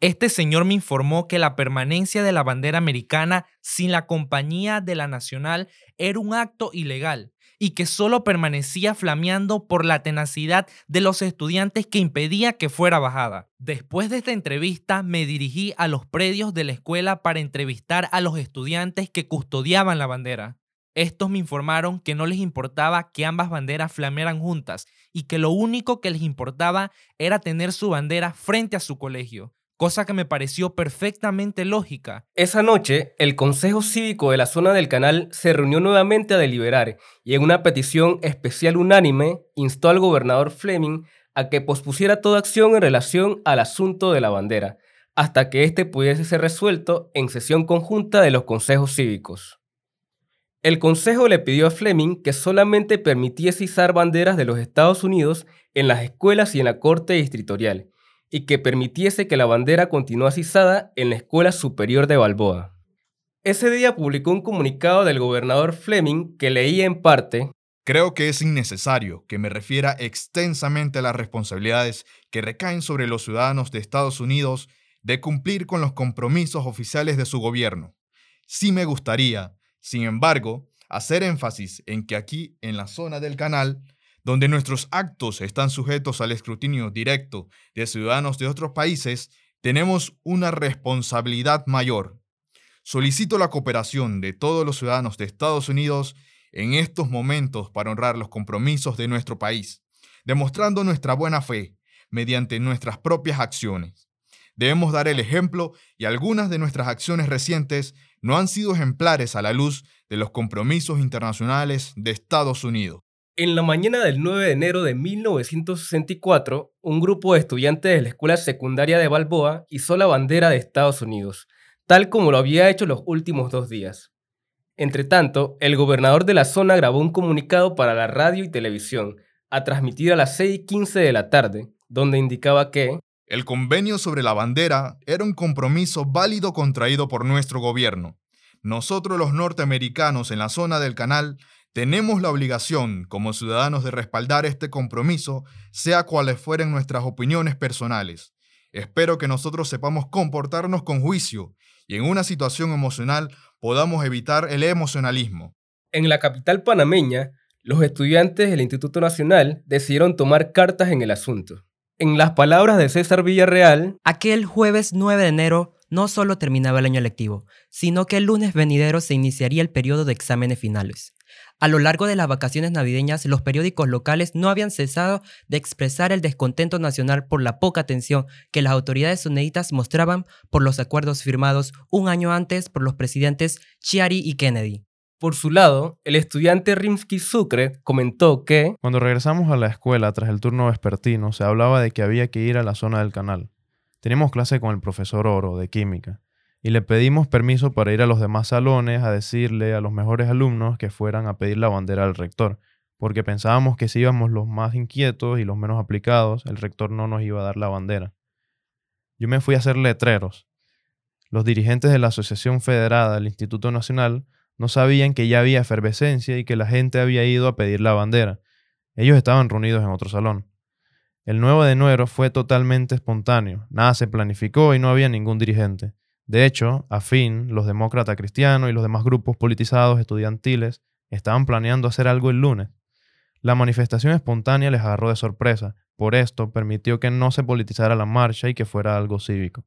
Este señor me informó que la permanencia de la bandera americana sin la compañía de la nacional era un acto ilegal y que solo permanecía flameando por la tenacidad de los estudiantes que impedía que fuera bajada. Después de esta entrevista me dirigí a los predios de la escuela para entrevistar a los estudiantes que custodiaban la bandera. Estos me informaron que no les importaba que ambas banderas flamearan juntas y que lo único que les importaba era tener su bandera frente a su colegio cosa que me pareció perfectamente lógica. Esa noche, el Consejo Cívico de la zona del canal se reunió nuevamente a deliberar y en una petición especial unánime instó al gobernador Fleming a que pospusiera toda acción en relación al asunto de la bandera, hasta que éste pudiese ser resuelto en sesión conjunta de los consejos cívicos. El consejo le pidió a Fleming que solamente permitiese izar banderas de los Estados Unidos en las escuelas y en la corte distritorial, y que permitiese que la bandera continuase izada en la Escuela Superior de Balboa. Ese día publicó un comunicado del gobernador Fleming que leía en parte Creo que es innecesario que me refiera extensamente a las responsabilidades que recaen sobre los ciudadanos de Estados Unidos de cumplir con los compromisos oficiales de su gobierno. Sí me gustaría, sin embargo, hacer énfasis en que aquí, en la zona del canal, donde nuestros actos están sujetos al escrutinio directo de ciudadanos de otros países, tenemos una responsabilidad mayor. Solicito la cooperación de todos los ciudadanos de Estados Unidos en estos momentos para honrar los compromisos de nuestro país, demostrando nuestra buena fe mediante nuestras propias acciones. Debemos dar el ejemplo y algunas de nuestras acciones recientes no han sido ejemplares a la luz de los compromisos internacionales de Estados Unidos. En la mañana del 9 de enero de 1964, un grupo de estudiantes de la escuela secundaria de Balboa hizo la bandera de Estados Unidos, tal como lo había hecho los últimos dos días. Entretanto, el gobernador de la zona grabó un comunicado para la radio y televisión, a transmitir a las 6 y 15 de la tarde, donde indicaba que el convenio sobre la bandera era un compromiso válido contraído por nuestro gobierno. Nosotros los norteamericanos en la zona del canal tenemos la obligación como ciudadanos de respaldar este compromiso, sea cuales fueren nuestras opiniones personales. Espero que nosotros sepamos comportarnos con juicio y en una situación emocional podamos evitar el emocionalismo. En la capital panameña, los estudiantes del Instituto Nacional decidieron tomar cartas en el asunto. En las palabras de César Villarreal, aquel jueves 9 de enero no solo terminaba el año lectivo, sino que el lunes venidero se iniciaría el periodo de exámenes finales. A lo largo de las vacaciones navideñas, los periódicos locales no habían cesado de expresar el descontento nacional por la poca atención que las autoridades sunnitas mostraban por los acuerdos firmados un año antes por los presidentes Chiari y Kennedy. Por su lado, el estudiante Rimsky Sucre comentó que Cuando regresamos a la escuela tras el turno vespertino, se hablaba de que había que ir a la zona del canal. Teníamos clase con el profesor Oro de química y le pedimos permiso para ir a los demás salones a decirle a los mejores alumnos que fueran a pedir la bandera al rector, porque pensábamos que si íbamos los más inquietos y los menos aplicados, el rector no nos iba a dar la bandera. Yo me fui a hacer letreros. Los dirigentes de la Asociación Federada del Instituto Nacional no sabían que ya había efervescencia y que la gente había ido a pedir la bandera. Ellos estaban reunidos en otro salón. El 9 de enero fue totalmente espontáneo, nada se planificó y no había ningún dirigente. De hecho, a fin, los demócratas cristianos y los demás grupos politizados estudiantiles estaban planeando hacer algo el lunes. La manifestación espontánea les agarró de sorpresa, por esto permitió que no se politizara la marcha y que fuera algo cívico.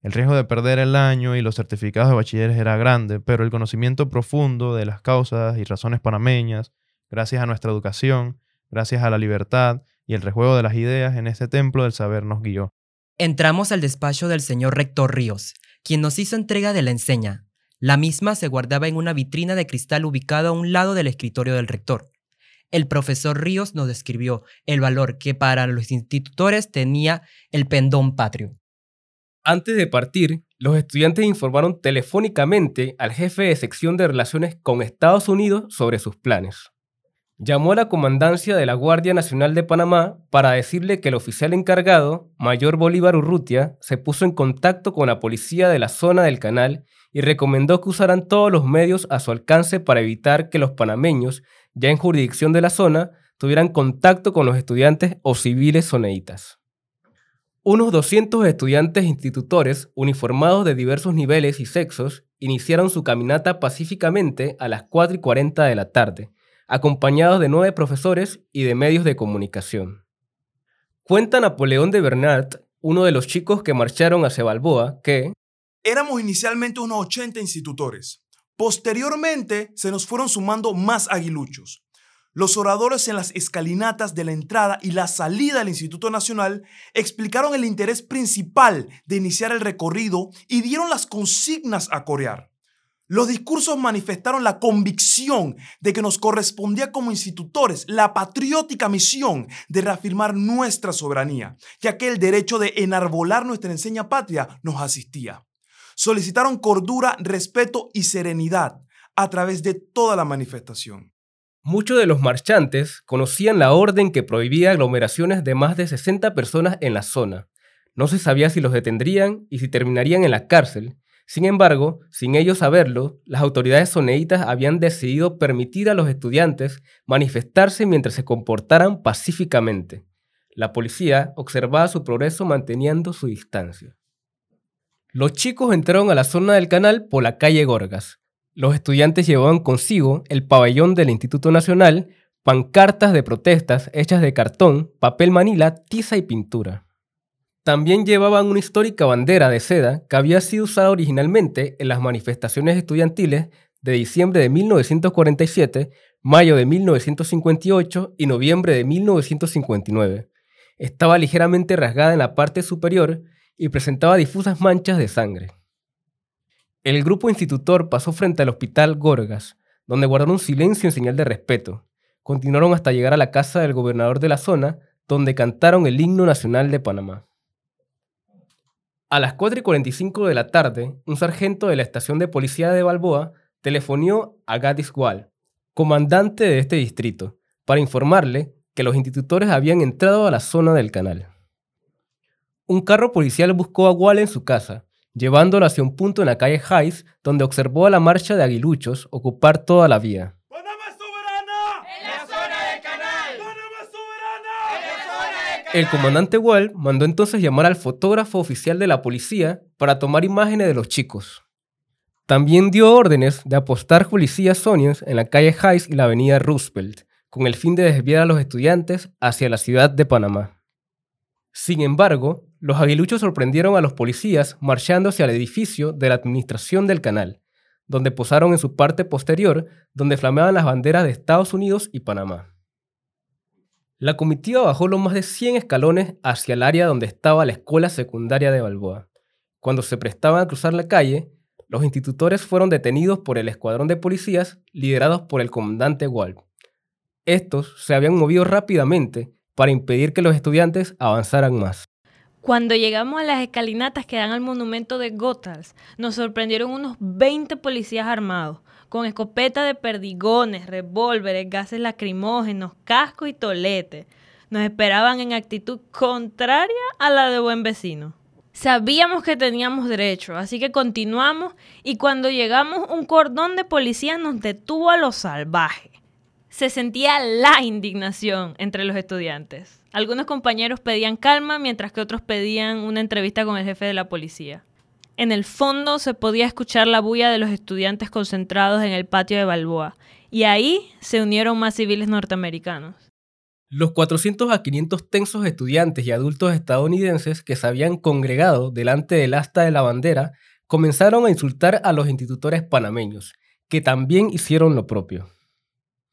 El riesgo de perder el año y los certificados de bachilleres era grande, pero el conocimiento profundo de las causas y razones panameñas, gracias a nuestra educación, gracias a la libertad y el rejuego de las ideas en este templo del saber nos guió. Entramos al despacho del señor rector Ríos, quien nos hizo entrega de la enseña. La misma se guardaba en una vitrina de cristal ubicada a un lado del escritorio del rector. El profesor Ríos nos describió el valor que para los institutores tenía el pendón patrio. Antes de partir, los estudiantes informaron telefónicamente al jefe de sección de relaciones con Estados Unidos sobre sus planes. Llamó a la comandancia de la Guardia Nacional de Panamá para decirle que el oficial encargado, Mayor Bolívar Urrutia, se puso en contacto con la policía de la zona del canal y recomendó que usaran todos los medios a su alcance para evitar que los panameños, ya en jurisdicción de la zona, tuvieran contacto con los estudiantes o civiles soneitas. Unos 200 estudiantes institutores, uniformados de diversos niveles y sexos, iniciaron su caminata pacíficamente a las 4 y 40 de la tarde, acompañados de nueve profesores y de medios de comunicación. Cuenta Napoleón de Bernard, uno de los chicos que marcharon hacia Balboa, que Éramos inicialmente unos 80 institutores. Posteriormente se nos fueron sumando más aguiluchos. Los oradores en las escalinatas de la entrada y la salida del Instituto Nacional explicaron el interés principal de iniciar el recorrido y dieron las consignas a corear. Los discursos manifestaron la convicción de que nos correspondía como institutores la patriótica misión de reafirmar nuestra soberanía, ya que el derecho de enarbolar nuestra enseña patria nos asistía. Solicitaron cordura, respeto y serenidad a través de toda la manifestación. Muchos de los marchantes conocían la orden que prohibía aglomeraciones de más de 60 personas en la zona. No se sabía si los detendrían y si terminarían en la cárcel. Sin embargo, sin ellos saberlo, las autoridades soneitas habían decidido permitir a los estudiantes manifestarse mientras se comportaran pacíficamente. La policía observaba su progreso manteniendo su distancia. Los chicos entraron a la zona del canal por la calle Gorgas, los estudiantes llevaban consigo el pabellón del Instituto Nacional, pancartas de protestas hechas de cartón, papel manila, tiza y pintura. También llevaban una histórica bandera de seda que había sido usada originalmente en las manifestaciones estudiantiles de diciembre de 1947, mayo de 1958 y noviembre de 1959. Estaba ligeramente rasgada en la parte superior y presentaba difusas manchas de sangre. El grupo institutor pasó frente al hospital Gorgas, donde guardaron silencio en señal de respeto. Continuaron hasta llegar a la casa del gobernador de la zona, donde cantaron el himno nacional de Panamá. A las 4 y 45 de la tarde, un sargento de la estación de policía de Balboa telefonió a Gadis Gual, comandante de este distrito, para informarle que los institutores habían entrado a la zona del canal. Un carro policial buscó a Gual en su casa, llevándolo hacia un punto en la calle Hayes, donde observó a la marcha de aguiluchos ocupar toda la vía. El comandante Wall mandó entonces llamar al fotógrafo oficial de la policía para tomar imágenes de los chicos. También dio órdenes de apostar policías sonios en la calle Hayes y la avenida Roosevelt, con el fin de desviar a los estudiantes hacia la ciudad de Panamá. Sin embargo, los aguiluchos sorprendieron a los policías marchando hacia el edificio de la administración del canal, donde posaron en su parte posterior, donde flameaban las banderas de Estados Unidos y Panamá. La comitiva bajó los más de 100 escalones hacia el área donde estaba la escuela secundaria de Balboa. Cuando se prestaban a cruzar la calle, los institutores fueron detenidos por el escuadrón de policías liderados por el comandante Wall. Estos se habían movido rápidamente para impedir que los estudiantes avanzaran más. Cuando llegamos a las escalinatas que dan al monumento de Gothals, nos sorprendieron unos 20 policías armados, con escopeta de perdigones, revólveres, gases lacrimógenos, casco y tolete. Nos esperaban en actitud contraria a la de buen vecino. Sabíamos que teníamos derecho, así que continuamos y cuando llegamos un cordón de policías nos detuvo a lo salvaje se sentía la indignación entre los estudiantes. Algunos compañeros pedían calma mientras que otros pedían una entrevista con el jefe de la policía. En el fondo se podía escuchar la bulla de los estudiantes concentrados en el patio de Balboa, y ahí se unieron más civiles norteamericanos. Los 400 a 500 tensos estudiantes y adultos estadounidenses que se habían congregado delante del asta de la bandera comenzaron a insultar a los institutores panameños, que también hicieron lo propio.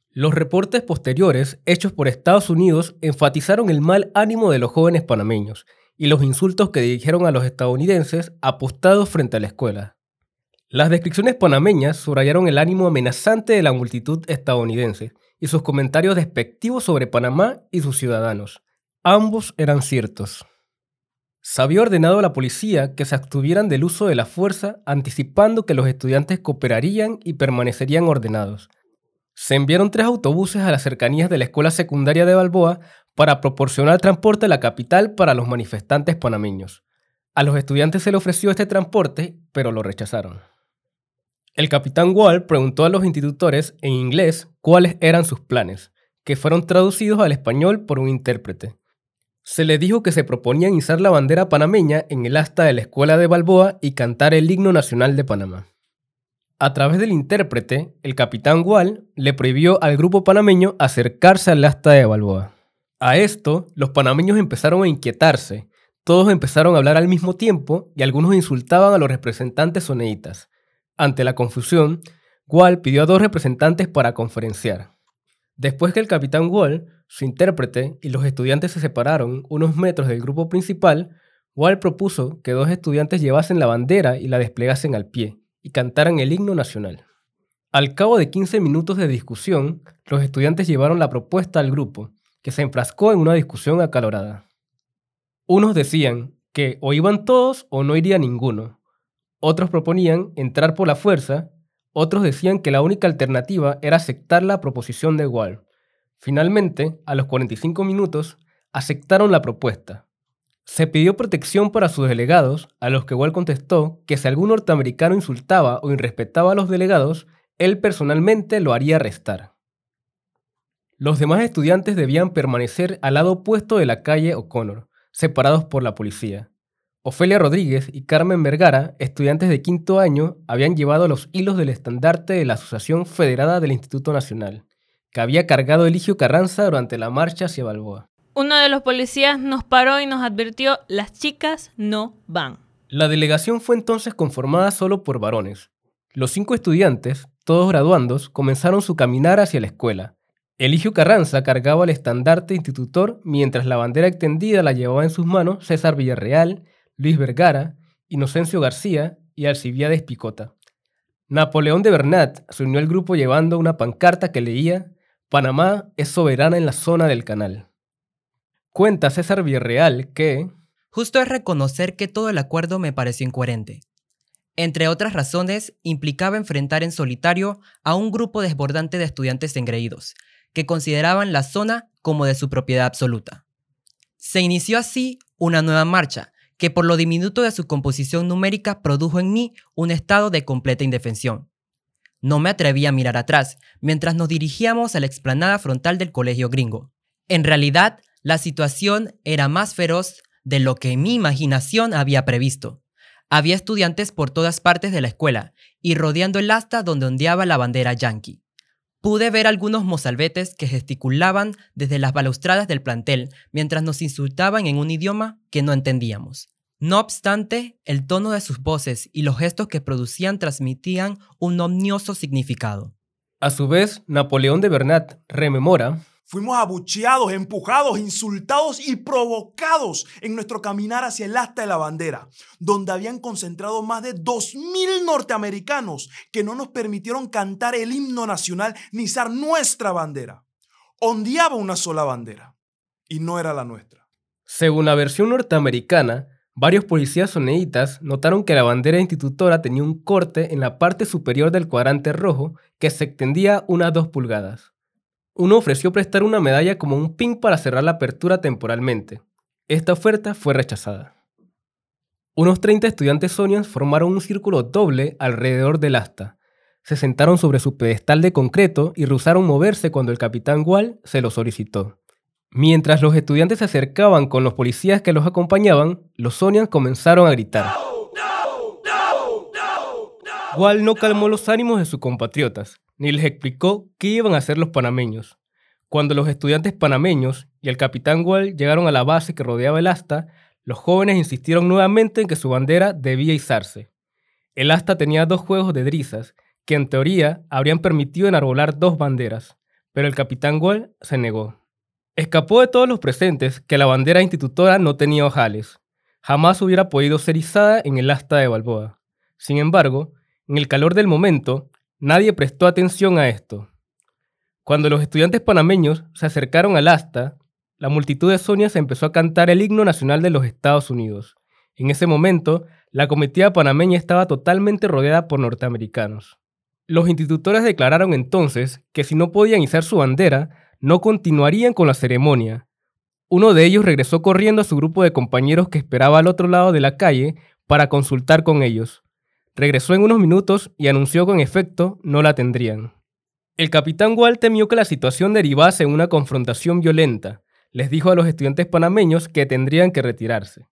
Los reportes posteriores hechos por Estados Unidos enfatizaron el mal ánimo de los jóvenes panameños y los insultos que dirigieron a los estadounidenses apostados frente a la escuela. Las descripciones panameñas subrayaron el ánimo amenazante de la multitud estadounidense y sus comentarios despectivos sobre Panamá y sus ciudadanos. Ambos eran ciertos. Se había ordenado a la policía que se abstuvieran del uso de la fuerza, anticipando que los estudiantes cooperarían y permanecerían ordenados. Se enviaron tres autobuses a las cercanías de la escuela secundaria de Balboa para proporcionar transporte a la capital para los manifestantes panameños. A los estudiantes se les ofreció este transporte, pero lo rechazaron. El capitán Wall preguntó a los institutores en inglés cuáles eran sus planes, que fueron traducidos al español por un intérprete. Se le dijo que se proponían izar la bandera panameña en el asta de la escuela de Balboa y cantar el himno nacional de Panamá. A través del intérprete, el capitán Wall le prohibió al grupo panameño acercarse al asta de Balboa. A esto, los panameños empezaron a inquietarse, todos empezaron a hablar al mismo tiempo y algunos insultaban a los representantes soneitas. Ante la confusión, Wall pidió a dos representantes para conferenciar. Después que el capitán Wall su intérprete y los estudiantes se separaron unos metros del grupo principal, Wall propuso que dos estudiantes llevasen la bandera y la desplegasen al pie y cantaran el himno nacional. Al cabo de 15 minutos de discusión, los estudiantes llevaron la propuesta al grupo, que se enfrascó en una discusión acalorada. Unos decían que o iban todos o no iría ninguno. Otros proponían entrar por la fuerza, otros decían que la única alternativa era aceptar la proposición de Wall. Finalmente, a los 45 minutos, aceptaron la propuesta. Se pidió protección para sus delegados, a los que Wall contestó que si algún norteamericano insultaba o irrespetaba a los delegados, él personalmente lo haría arrestar. Los demás estudiantes debían permanecer al lado opuesto de la calle O'Connor, separados por la policía. Ofelia Rodríguez y Carmen Vergara, estudiantes de quinto año, habían llevado los hilos del estandarte de la Asociación Federada del Instituto Nacional que había cargado Eligio Carranza durante la marcha hacia Balboa. Uno de los policías nos paró y nos advirtió, las chicas no van. La delegación fue entonces conformada solo por varones. Los cinco estudiantes, todos graduandos, comenzaron su caminar hacia la escuela. Eligio Carranza cargaba el estandarte institutor mientras la bandera extendida la llevaba en sus manos César Villarreal, Luis Vergara, Inocencio García y Alcibiades Picota. Napoleón de Bernat se unió al grupo llevando una pancarta que leía Panamá es soberana en la zona del canal. Cuenta César Villarreal que... Justo es reconocer que todo el acuerdo me pareció incoherente. Entre otras razones, implicaba enfrentar en solitario a un grupo desbordante de estudiantes engreídos, que consideraban la zona como de su propiedad absoluta. Se inició así una nueva marcha, que por lo diminuto de su composición numérica produjo en mí un estado de completa indefensión. No me atreví a mirar atrás mientras nos dirigíamos a la explanada frontal del colegio gringo. En realidad, la situación era más feroz de lo que mi imaginación había previsto. Había estudiantes por todas partes de la escuela y rodeando el asta donde ondeaba la bandera yankee. Pude ver algunos mozalbetes que gesticulaban desde las balaustradas del plantel mientras nos insultaban en un idioma que no entendíamos. No obstante, el tono de sus voces y los gestos que producían transmitían un omnioso significado. A su vez, Napoleón de Bernat rememora Fuimos abucheados, empujados, insultados y provocados en nuestro caminar hacia el asta de la bandera, donde habían concentrado más de 2.000 norteamericanos que no nos permitieron cantar el himno nacional ni izar nuestra bandera. Ondeaba una sola bandera y no era la nuestra. Según la versión norteamericana, Varios policías soneitas notaron que la bandera institutora tenía un corte en la parte superior del cuadrante rojo que se extendía unas dos pulgadas. Uno ofreció prestar una medalla como un pin para cerrar la apertura temporalmente. Esta oferta fue rechazada. Unos 30 estudiantes sonians formaron un círculo doble alrededor del asta. Se sentaron sobre su pedestal de concreto y rehusaron moverse cuando el capitán Wall se lo solicitó. Mientras los estudiantes se acercaban con los policías que los acompañaban, los Sonians comenzaron a gritar. Wall no calmó los ánimos de sus compatriotas, ni les explicó qué iban a hacer los panameños. Cuando los estudiantes panameños y el capitán Wall llegaron a la base que rodeaba el asta, los jóvenes insistieron nuevamente en que su bandera debía izarse. El asta tenía dos juegos de drizas, que en teoría habrían permitido enarbolar dos banderas, pero el capitán Wall se negó. Escapó de todos los presentes que la bandera institutora no tenía ojales. Jamás hubiera podido ser izada en el asta de Balboa. Sin embargo, en el calor del momento, nadie prestó atención a esto. Cuando los estudiantes panameños se acercaron al asta, la multitud de Sonias empezó a cantar el himno nacional de los Estados Unidos. En ese momento, la comitiva panameña estaba totalmente rodeada por norteamericanos. Los institutores declararon entonces que si no podían izar su bandera, no continuarían con la ceremonia. Uno de ellos regresó corriendo a su grupo de compañeros que esperaba al otro lado de la calle para consultar con ellos. Regresó en unos minutos y anunció que en efecto no la tendrían. El capitán Wall temió que la situación derivase en una confrontación violenta. Les dijo a los estudiantes panameños que tendrían que retirarse.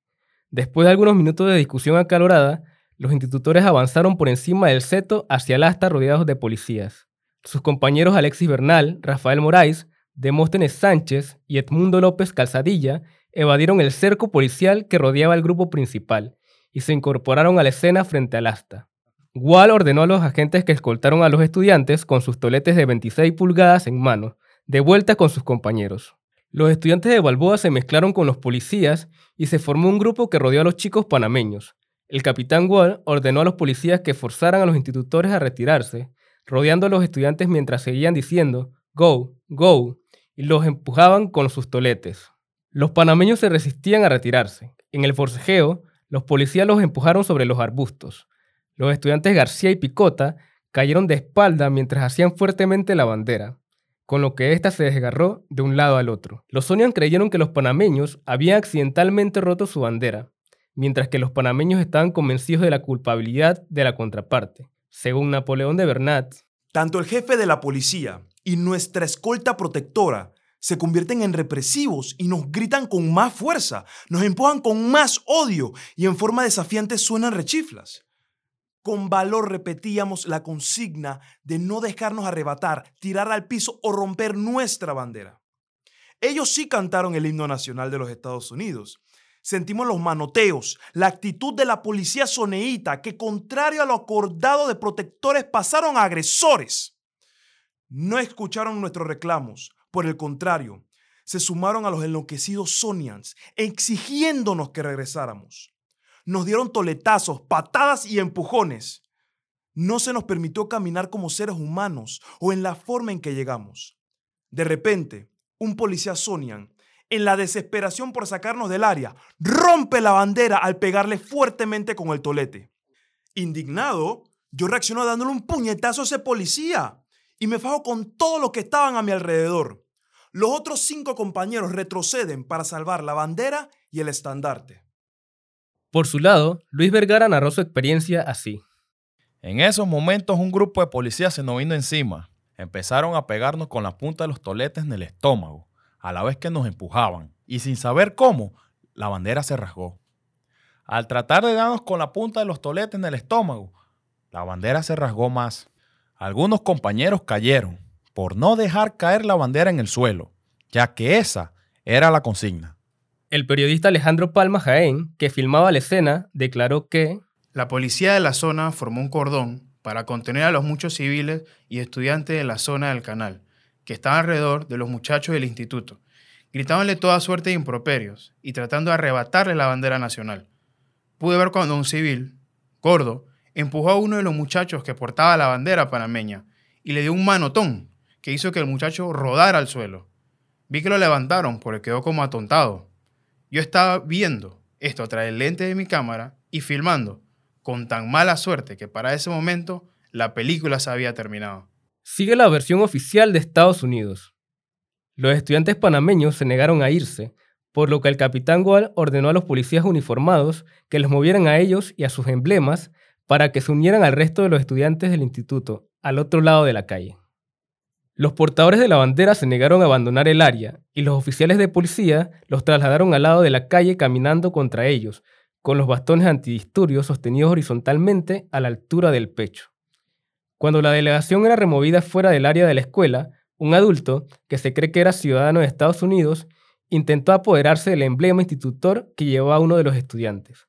Después de algunos minutos de discusión acalorada, los institutores avanzaron por encima del seto hacia el asta rodeados de policías. Sus compañeros Alexis Bernal, Rafael Moraes, Demóstenes Sánchez y Edmundo López Calzadilla evadieron el cerco policial que rodeaba el grupo principal y se incorporaron a la escena frente al asta. Wall ordenó a los agentes que escoltaron a los estudiantes con sus toletes de 26 pulgadas en mano, de vuelta con sus compañeros. Los estudiantes de Balboa se mezclaron con los policías y se formó un grupo que rodeó a los chicos panameños. El capitán Wall ordenó a los policías que forzaran a los institutores a retirarse, rodeando a los estudiantes mientras seguían diciendo Go, go, y los empujaban con sus toletes. Los panameños se resistían a retirarse. En el forcejeo, los policías los empujaron sobre los arbustos. Los estudiantes García y Picota cayeron de espalda mientras hacían fuertemente la bandera, con lo que ésta se desgarró de un lado al otro. Los Sonian creyeron que los panameños habían accidentalmente roto su bandera, mientras que los panameños estaban convencidos de la culpabilidad de la contraparte. Según Napoleón de Bernat, tanto el jefe de la policía y nuestra escolta protectora se convierten en represivos y nos gritan con más fuerza, nos empujan con más odio y en forma desafiante suenan rechiflas. Con valor repetíamos la consigna de no dejarnos arrebatar, tirar al piso o romper nuestra bandera. Ellos sí cantaron el himno nacional de los Estados Unidos. Sentimos los manoteos, la actitud de la policía soneíta que contrario a lo acordado de protectores pasaron a agresores. No escucharon nuestros reclamos, por el contrario, se sumaron a los enloquecidos Sonians, exigiéndonos que regresáramos. Nos dieron toletazos, patadas y empujones. No se nos permitió caminar como seres humanos o en la forma en que llegamos. De repente, un policía Sonian, en la desesperación por sacarnos del área, rompe la bandera al pegarle fuertemente con el tolete. Indignado, yo reacciono dándole un puñetazo a ese policía y me fajo con todos los que estaban a mi alrededor. Los otros cinco compañeros retroceden para salvar la bandera y el estandarte. Por su lado, Luis Vergara narró su experiencia así. En esos momentos un grupo de policías se nos vino encima. Empezaron a pegarnos con la punta de los toletes en el estómago, a la vez que nos empujaban. Y sin saber cómo, la bandera se rasgó. Al tratar de darnos con la punta de los toletes en el estómago, la bandera se rasgó más. Algunos compañeros cayeron por no dejar caer la bandera en el suelo, ya que esa era la consigna. El periodista Alejandro Palma Jaén, que filmaba la escena, declaró que la policía de la zona formó un cordón para contener a los muchos civiles y estudiantes de la zona del canal, que estaban alrededor de los muchachos del instituto, gritándole toda suerte de improperios y tratando de arrebatarle la bandera nacional. Pude ver cuando un civil, gordo, empujó a uno de los muchachos que portaba la bandera panameña y le dio un manotón que hizo que el muchacho rodara al suelo. Vi que lo levantaron porque quedó como atontado. Yo estaba viendo esto a través del lente de mi cámara y filmando, con tan mala suerte que para ese momento la película se había terminado. Sigue la versión oficial de Estados Unidos. Los estudiantes panameños se negaron a irse, por lo que el capitán Wall ordenó a los policías uniformados que los movieran a ellos y a sus emblemas para que se unieran al resto de los estudiantes del instituto, al otro lado de la calle. Los portadores de la bandera se negaron a abandonar el área y los oficiales de policía los trasladaron al lado de la calle caminando contra ellos, con los bastones antidisturbios sostenidos horizontalmente a la altura del pecho. Cuando la delegación era removida fuera del área de la escuela, un adulto, que se cree que era ciudadano de Estados Unidos, intentó apoderarse del emblema institutor que llevaba uno de los estudiantes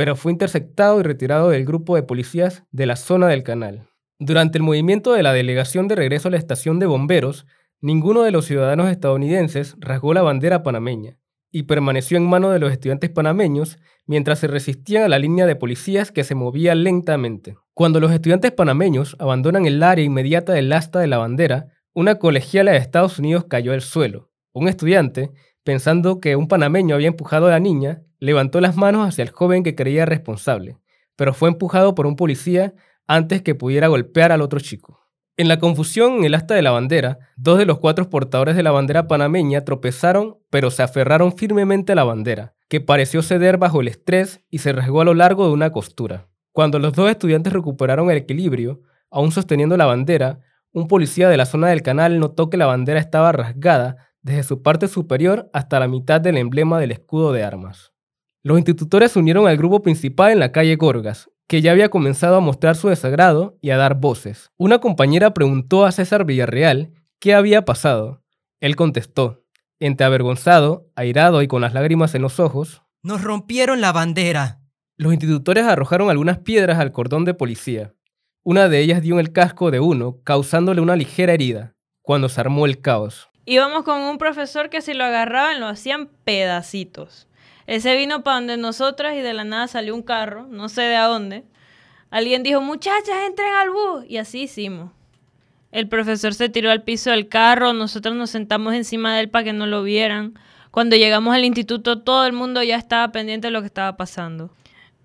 pero fue interceptado y retirado del grupo de policías de la zona del canal. Durante el movimiento de la delegación de regreso a la estación de bomberos, ninguno de los ciudadanos estadounidenses rasgó la bandera panameña y permaneció en manos de los estudiantes panameños mientras se resistían a la línea de policías que se movía lentamente. Cuando los estudiantes panameños abandonan el área inmediata del asta de la bandera, una colegiala de Estados Unidos cayó al suelo. Un estudiante, pensando que un panameño había empujado a la niña, levantó las manos hacia el joven que creía responsable, pero fue empujado por un policía antes que pudiera golpear al otro chico. En la confusión en el asta de la bandera, dos de los cuatro portadores de la bandera panameña tropezaron, pero se aferraron firmemente a la bandera, que pareció ceder bajo el estrés y se rasgó a lo largo de una costura. Cuando los dos estudiantes recuperaron el equilibrio, aún sosteniendo la bandera, un policía de la zona del canal notó que la bandera estaba rasgada desde su parte superior hasta la mitad del emblema del escudo de armas. Los institutores se unieron al grupo principal en la calle Gorgas, que ya había comenzado a mostrar su desagrado y a dar voces. Una compañera preguntó a César Villarreal qué había pasado. Él contestó, entre avergonzado, airado y con las lágrimas en los ojos, Nos rompieron la bandera. Los institutores arrojaron algunas piedras al cordón de policía. Una de ellas dio en el casco de uno, causándole una ligera herida, cuando se armó el caos. Íbamos con un profesor que si lo agarraban lo hacían pedacitos. Ese vino para donde nosotras y de la nada salió un carro, no sé de a dónde. Alguien dijo, muchachas, entren al bus. Y así hicimos. El profesor se tiró al piso del carro, nosotros nos sentamos encima de él para que no lo vieran. Cuando llegamos al instituto, todo el mundo ya estaba pendiente de lo que estaba pasando.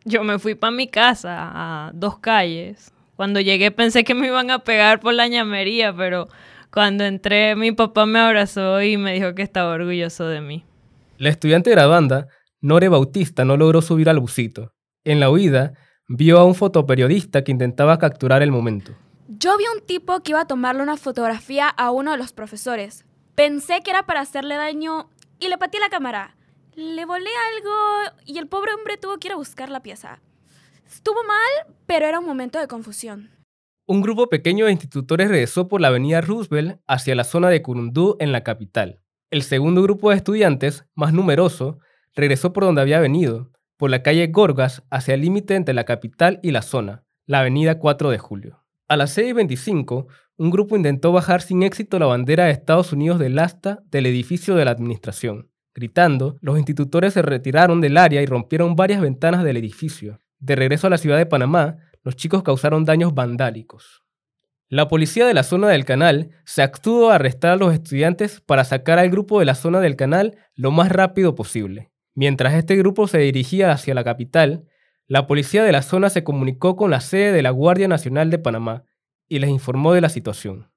Yo me fui para mi casa, a dos calles. Cuando llegué pensé que me iban a pegar por la ñamería, pero cuando entré mi papá me abrazó y me dijo que estaba orgulloso de mí. La estudiante graduanda, Nore Bautista, no logró subir al busito. En la huida, vio a un fotoperiodista que intentaba capturar el momento. Yo vi a un tipo que iba a tomarle una fotografía a uno de los profesores. Pensé que era para hacerle daño y le pateé la cámara. Le volé algo y el pobre hombre tuvo que ir a buscar la pieza. Estuvo mal, pero era un momento de confusión. Un grupo pequeño de institutores regresó por la avenida Roosevelt hacia la zona de Curundú en la capital. El segundo grupo de estudiantes, más numeroso, regresó por donde había venido, por la calle Gorgas hacia el límite entre la capital y la zona, la avenida 4 de Julio. A las 6.25, un grupo intentó bajar sin éxito la bandera de Estados Unidos del asta del edificio de la administración. Gritando, los institutores se retiraron del área y rompieron varias ventanas del edificio. De regreso a la ciudad de Panamá, los chicos causaron daños vandálicos. La policía de la zona del canal se actuó a arrestar a los estudiantes para sacar al grupo de la zona del canal lo más rápido posible. Mientras este grupo se dirigía hacia la capital, la policía de la zona se comunicó con la sede de la Guardia Nacional de Panamá y les informó de la situación.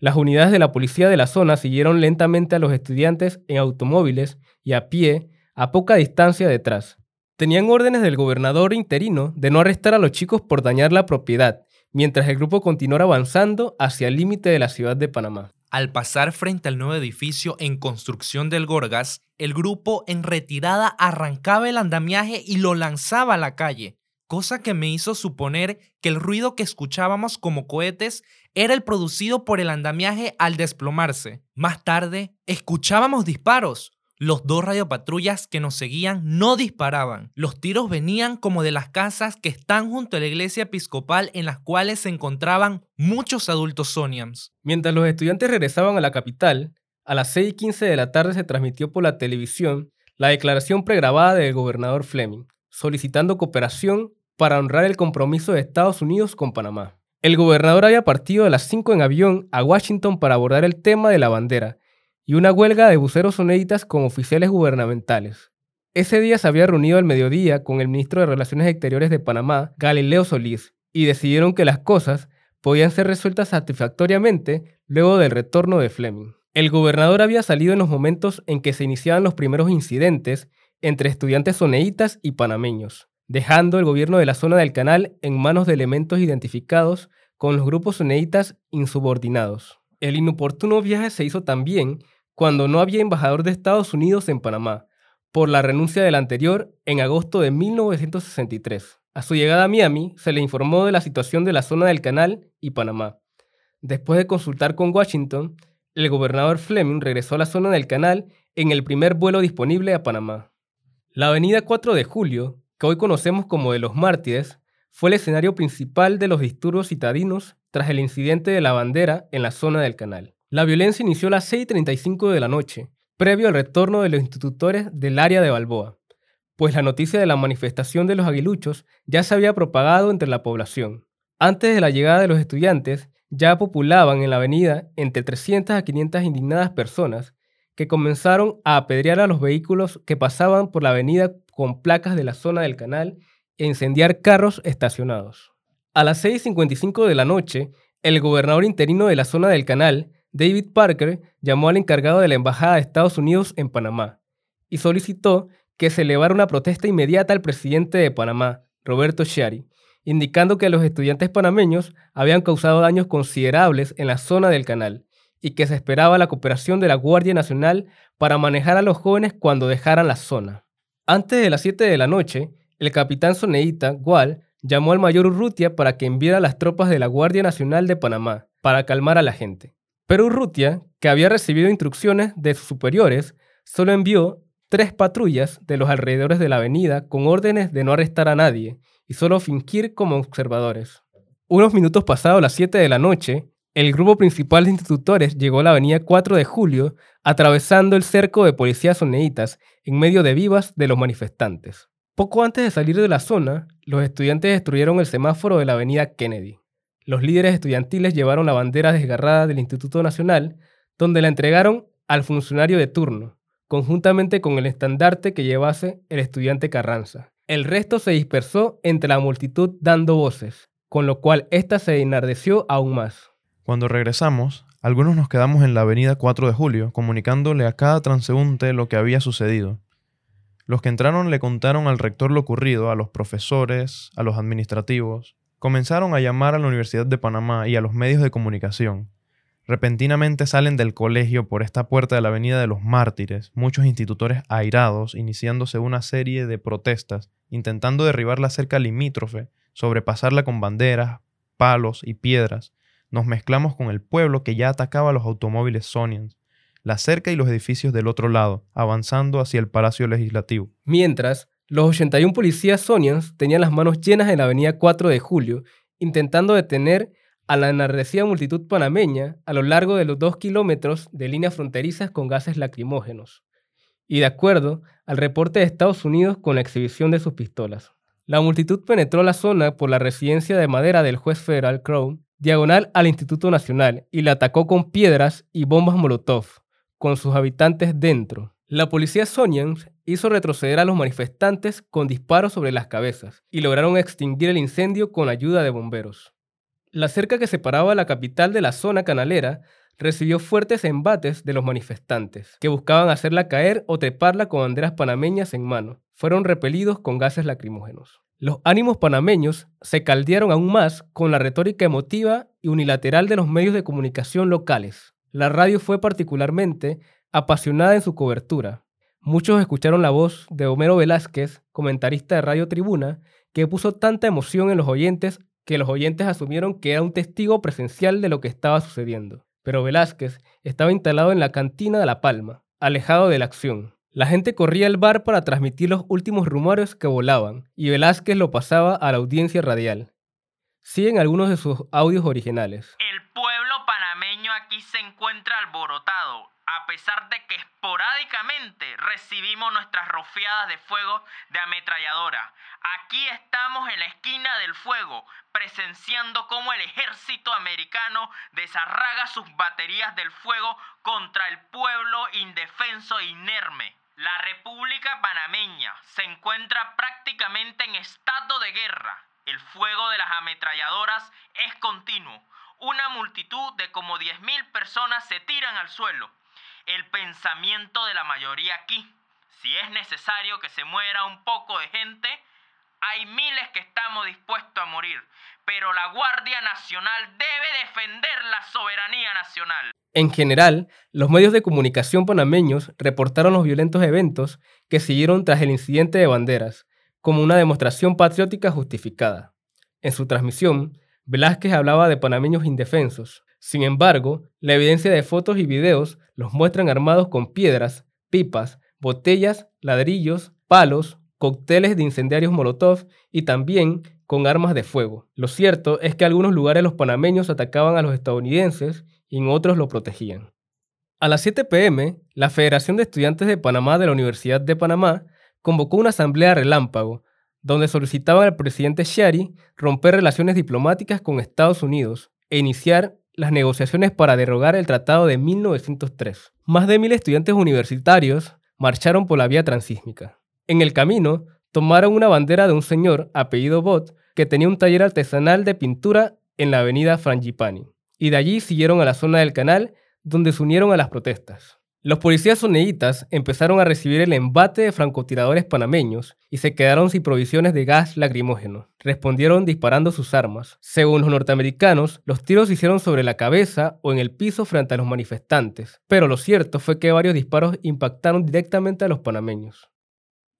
Las unidades de la policía de la zona siguieron lentamente a los estudiantes en automóviles y a pie a poca distancia detrás. Tenían órdenes del gobernador interino de no arrestar a los chicos por dañar la propiedad, mientras el grupo continuara avanzando hacia el límite de la ciudad de Panamá. Al pasar frente al nuevo edificio en construcción del Gorgas, el grupo en retirada arrancaba el andamiaje y lo lanzaba a la calle, cosa que me hizo suponer que el ruido que escuchábamos como cohetes era el producido por el andamiaje al desplomarse. Más tarde, escuchábamos disparos. Los dos radiopatrullas que nos seguían no disparaban. Los tiros venían como de las casas que están junto a la iglesia episcopal en las cuales se encontraban muchos adultos soniams. Mientras los estudiantes regresaban a la capital, a las 6 y 15 de la tarde se transmitió por la televisión la declaración pregrabada del gobernador Fleming, solicitando cooperación para honrar el compromiso de Estados Unidos con Panamá. El gobernador había partido a las 5 en avión a Washington para abordar el tema de la bandera y una huelga de buceros soneditas con oficiales gubernamentales. Ese día se había reunido al mediodía con el ministro de Relaciones Exteriores de Panamá, Galileo Solís, y decidieron que las cosas podían ser resueltas satisfactoriamente luego del retorno de Fleming. El gobernador había salido en los momentos en que se iniciaban los primeros incidentes entre estudiantes soneitas y panameños, dejando el gobierno de la zona del canal en manos de elementos identificados con los grupos soneitas insubordinados. El inoportuno viaje se hizo también cuando no había embajador de Estados Unidos en Panamá, por la renuncia del anterior en agosto de 1963. A su llegada a Miami, se le informó de la situación de la zona del canal y Panamá. Después de consultar con Washington, el gobernador Fleming regresó a la zona del canal en el primer vuelo disponible a Panamá. La avenida 4 de Julio, que hoy conocemos como de los Mártires, fue el escenario principal de los disturbios citadinos tras el incidente de la bandera en la zona del canal. La violencia inició a las 6.35 de la noche, previo al retorno de los institutores del área de Balboa, pues la noticia de la manifestación de los aguiluchos ya se había propagado entre la población. Antes de la llegada de los estudiantes, ya populaban en la avenida entre 300 a 500 indignadas personas que comenzaron a apedrear a los vehículos que pasaban por la avenida con placas de la zona del canal e incendiar carros estacionados. A las 6.55 de la noche, el gobernador interino de la zona del canal, David Parker, llamó al encargado de la Embajada de Estados Unidos en Panamá y solicitó que se elevara una protesta inmediata al presidente de Panamá, Roberto Chiari, indicando que los estudiantes panameños habían causado daños considerables en la zona del canal y que se esperaba la cooperación de la Guardia Nacional para manejar a los jóvenes cuando dejaran la zona. Antes de las 7 de la noche, el capitán Soneita, Gual, llamó al mayor Urrutia para que enviara las tropas de la Guardia Nacional de Panamá para calmar a la gente. Pero Urrutia, que había recibido instrucciones de sus superiores, solo envió tres patrullas de los alrededores de la avenida con órdenes de no arrestar a nadie y solo fingir como observadores. Unos minutos pasados las 7 de la noche, el grupo principal de institutores llegó a la avenida 4 de julio, atravesando el cerco de policías soneitas en medio de vivas de los manifestantes. Poco antes de salir de la zona, los estudiantes destruyeron el semáforo de la avenida Kennedy. Los líderes estudiantiles llevaron la bandera desgarrada del Instituto Nacional, donde la entregaron al funcionario de turno, conjuntamente con el estandarte que llevase el estudiante Carranza. El resto se dispersó entre la multitud dando voces, con lo cual ésta se enardeció aún más. Cuando regresamos, algunos nos quedamos en la avenida 4 de julio, comunicándole a cada transeúnte lo que había sucedido. Los que entraron le contaron al rector lo ocurrido, a los profesores, a los administrativos. Comenzaron a llamar a la Universidad de Panamá y a los medios de comunicación. Repentinamente salen del colegio por esta puerta de la Avenida de los Mártires, muchos institutores airados, iniciándose una serie de protestas, intentando derribar la cerca limítrofe, sobrepasarla con banderas, palos y piedras. Nos mezclamos con el pueblo que ya atacaba los automóviles Sonians, la cerca y los edificios del otro lado, avanzando hacia el Palacio Legislativo. Mientras, los 81 policías Sonians tenían las manos llenas en la avenida 4 de julio, intentando detener a la enardecida multitud panameña a lo largo de los dos kilómetros de líneas fronterizas con gases lacrimógenos, y de acuerdo al reporte de Estados Unidos con la exhibición de sus pistolas. La multitud penetró la zona por la residencia de madera del juez federal Crown, diagonal al Instituto Nacional, y la atacó con piedras y bombas Molotov, con sus habitantes dentro. La policía Sonians hizo retroceder a los manifestantes con disparos sobre las cabezas y lograron extinguir el incendio con ayuda de bomberos. La cerca que separaba la capital de la zona canalera recibió fuertes embates de los manifestantes, que buscaban hacerla caer o treparla con banderas panameñas en mano. Fueron repelidos con gases lacrimógenos. Los ánimos panameños se caldearon aún más con la retórica emotiva y unilateral de los medios de comunicación locales. La radio fue particularmente apasionada en su cobertura. Muchos escucharon la voz de Homero Velázquez, comentarista de Radio Tribuna, que puso tanta emoción en los oyentes que los oyentes asumieron que era un testigo presencial de lo que estaba sucediendo. Pero Velázquez estaba instalado en la cantina de La Palma, alejado de la acción. La gente corría al bar para transmitir los últimos rumores que volaban, y Velázquez lo pasaba a la audiencia radial. Siguen algunos de sus audios originales. El pueblo panameño aquí se encuentra alborotado, a pesar de que esporádicamente recibimos nuestras rofiadas de fuego de ametralladora. Aquí estamos en la esquina del fuego, presenciando cómo el ejército americano desarraga sus baterías del fuego contra el pueblo indefenso e inerme. La República Panameña se encuentra prácticamente en estado de guerra. El fuego de las ametralladoras es continuo. Una multitud de como 10.000 personas se tiran al suelo. El pensamiento de la mayoría aquí. Si es necesario que se muera un poco de gente, hay miles que estamos dispuestos a morir, pero la Guardia Nacional debe defender la soberanía nacional. En general, los medios de comunicación panameños reportaron los violentos eventos que siguieron tras el incidente de banderas, como una demostración patriótica justificada. En su transmisión, Velázquez hablaba de panameños indefensos. Sin embargo, la evidencia de fotos y videos los muestran armados con piedras, pipas, botellas, ladrillos, palos, cócteles de incendiarios Molotov y también con armas de fuego. Lo cierto es que en algunos lugares los panameños atacaban a los estadounidenses y en otros lo protegían. A las 7 pm, la Federación de Estudiantes de Panamá de la Universidad de Panamá convocó una asamblea relámpago donde solicitaban al presidente Shari romper relaciones diplomáticas con Estados Unidos e iniciar las negociaciones para derogar el Tratado de 1903. Más de mil estudiantes universitarios marcharon por la vía transísmica. En el camino, tomaron una bandera de un señor apellido Bott que tenía un taller artesanal de pintura en la avenida Frangipani, y de allí siguieron a la zona del canal donde se unieron a las protestas. Los policías soneitas empezaron a recibir el embate de francotiradores panameños y se quedaron sin provisiones de gas lacrimógeno. Respondieron disparando sus armas. Según los norteamericanos, los tiros se hicieron sobre la cabeza o en el piso frente a los manifestantes, pero lo cierto fue que varios disparos impactaron directamente a los panameños.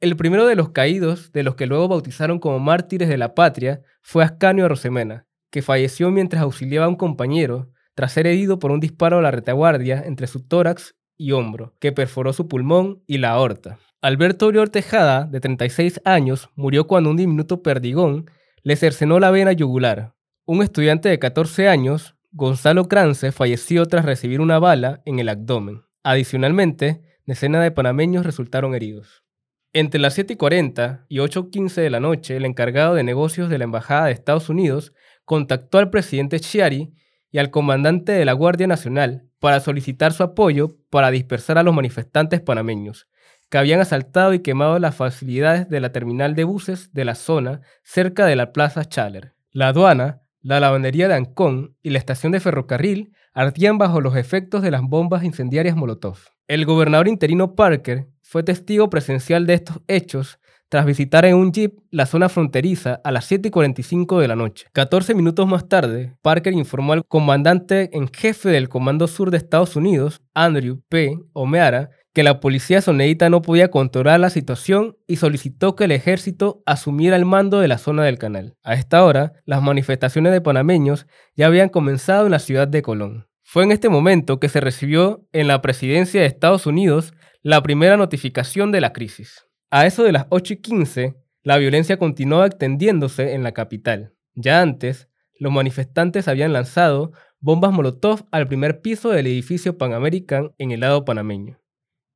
El primero de los caídos, de los que luego bautizaron como mártires de la patria, fue Ascanio Rosemena, que falleció mientras auxiliaba a un compañero tras ser herido por un disparo a la retaguardia entre su tórax y hombro, que perforó su pulmón y la aorta. Alberto Oriol Tejada, de 36 años, murió cuando un diminuto perdigón le cercenó la vena yugular. Un estudiante de 14 años, Gonzalo Crance, falleció tras recibir una bala en el abdomen. Adicionalmente, decenas de panameños resultaron heridos. Entre las 7 y 40 y 8.15 de la noche, el encargado de negocios de la Embajada de Estados Unidos contactó al presidente Chiari y al comandante de la Guardia Nacional para solicitar su apoyo para dispersar a los manifestantes panameños, que habían asaltado y quemado las facilidades de la terminal de buses de la zona cerca de la Plaza Chaler. La aduana, la lavandería de Ancón y la estación de ferrocarril ardían bajo los efectos de las bombas incendiarias Molotov. El gobernador interino Parker fue testigo presencial de estos hechos tras visitar en un jeep la zona fronteriza a las 7 y 45 de la noche. 14 minutos más tarde, Parker informó al comandante en jefe del Comando Sur de Estados Unidos, Andrew P. O'Meara, que la policía soneíta no podía controlar la situación y solicitó que el ejército asumiera el mando de la zona del canal. A esta hora, las manifestaciones de panameños ya habían comenzado en la ciudad de Colón. Fue en este momento que se recibió en la presidencia de Estados Unidos la primera notificación de la crisis. A eso de las 8 y 15, la violencia continuaba extendiéndose en la capital. Ya antes, los manifestantes habían lanzado bombas Molotov al primer piso del edificio Pan American en el lado panameño.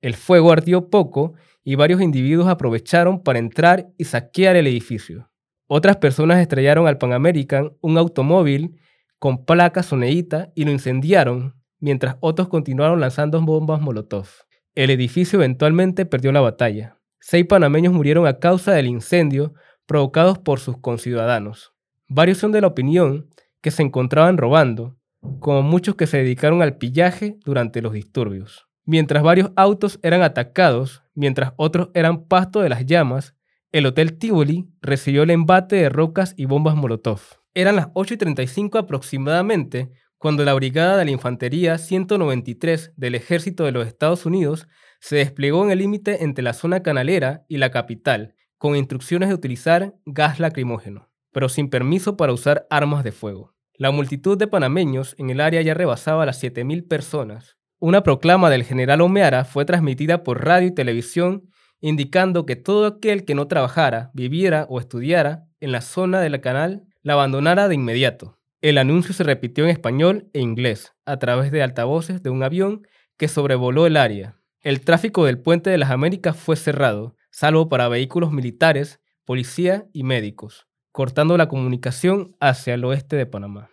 El fuego ardió poco y varios individuos aprovecharon para entrar y saquear el edificio. Otras personas estrellaron al Pan American un automóvil con placa soneíta y lo incendiaron, mientras otros continuaron lanzando bombas Molotov. El edificio eventualmente perdió la batalla. Seis panameños murieron a causa del incendio provocados por sus conciudadanos. Varios son de la opinión que se encontraban robando, como muchos que se dedicaron al pillaje durante los disturbios. Mientras varios autos eran atacados, mientras otros eran pasto de las llamas, el Hotel Tivoli recibió el embate de rocas y bombas Molotov. Eran las 8 y 35 aproximadamente cuando la Brigada de la Infantería 193 del Ejército de los Estados Unidos se desplegó en el límite entre la zona canalera y la capital, con instrucciones de utilizar gas lacrimógeno, pero sin permiso para usar armas de fuego. La multitud de panameños en el área ya rebasaba las 7.000 personas. Una proclama del general Omeara fue transmitida por radio y televisión indicando que todo aquel que no trabajara, viviera o estudiara en la zona del canal la abandonara de inmediato. El anuncio se repitió en español e inglés a través de altavoces de un avión que sobrevoló el área. El tráfico del Puente de las Américas fue cerrado, salvo para vehículos militares, policía y médicos, cortando la comunicación hacia el oeste de Panamá.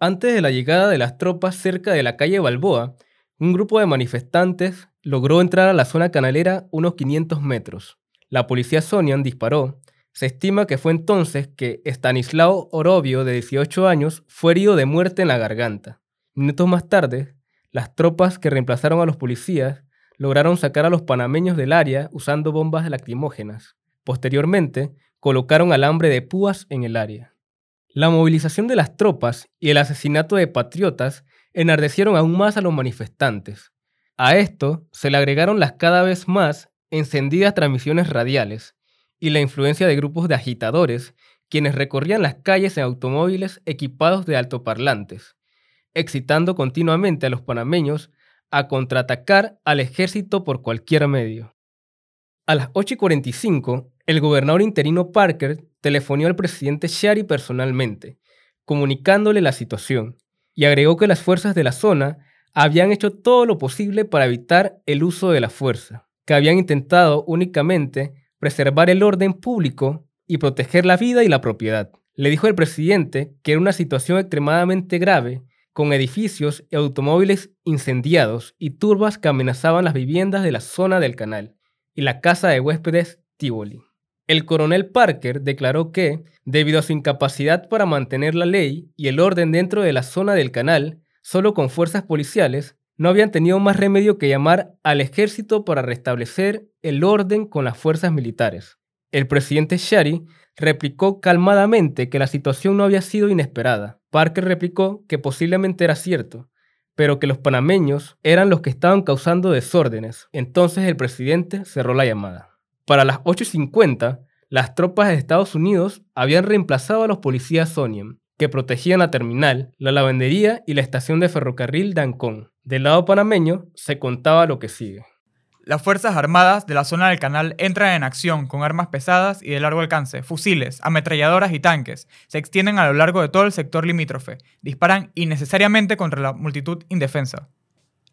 Antes de la llegada de las tropas cerca de la calle Balboa, un grupo de manifestantes logró entrar a la zona canalera unos 500 metros. La policía Sonian disparó. Se estima que fue entonces que Stanislao Orobio, de 18 años, fue herido de muerte en la garganta. Minutos más tarde, las tropas que reemplazaron a los policías lograron sacar a los panameños del área usando bombas lacrimógenas. Posteriormente, colocaron alambre de púas en el área. La movilización de las tropas y el asesinato de patriotas enardecieron aún más a los manifestantes. A esto se le agregaron las cada vez más encendidas transmisiones radiales y la influencia de grupos de agitadores quienes recorrían las calles en automóviles equipados de altoparlantes, excitando continuamente a los panameños a contraatacar al ejército por cualquier medio. A las 8 y 45, el gobernador interino Parker telefonió al presidente Shari personalmente, comunicándole la situación, y agregó que las fuerzas de la zona habían hecho todo lo posible para evitar el uso de la fuerza, que habían intentado únicamente preservar el orden público y proteger la vida y la propiedad. Le dijo el presidente que era una situación extremadamente grave con edificios y automóviles incendiados y turbas que amenazaban las viviendas de la zona del canal y la casa de huéspedes Tivoli. El coronel Parker declaró que, debido a su incapacidad para mantener la ley y el orden dentro de la zona del canal, solo con fuerzas policiales, no habían tenido más remedio que llamar al ejército para restablecer el orden con las fuerzas militares. El presidente Shari replicó calmadamente que la situación no había sido inesperada. Parker replicó que posiblemente era cierto, pero que los panameños eran los que estaban causando desórdenes. Entonces el presidente cerró la llamada. Para las 8.50, las tropas de Estados Unidos habían reemplazado a los policías Sonian, que protegían la terminal, la lavandería y la estación de ferrocarril de Ancón. Del lado panameño se contaba lo que sigue. Las Fuerzas Armadas de la zona del canal entran en acción con armas pesadas y de largo alcance, fusiles, ametralladoras y tanques. Se extienden a lo largo de todo el sector limítrofe. Disparan innecesariamente contra la multitud indefensa.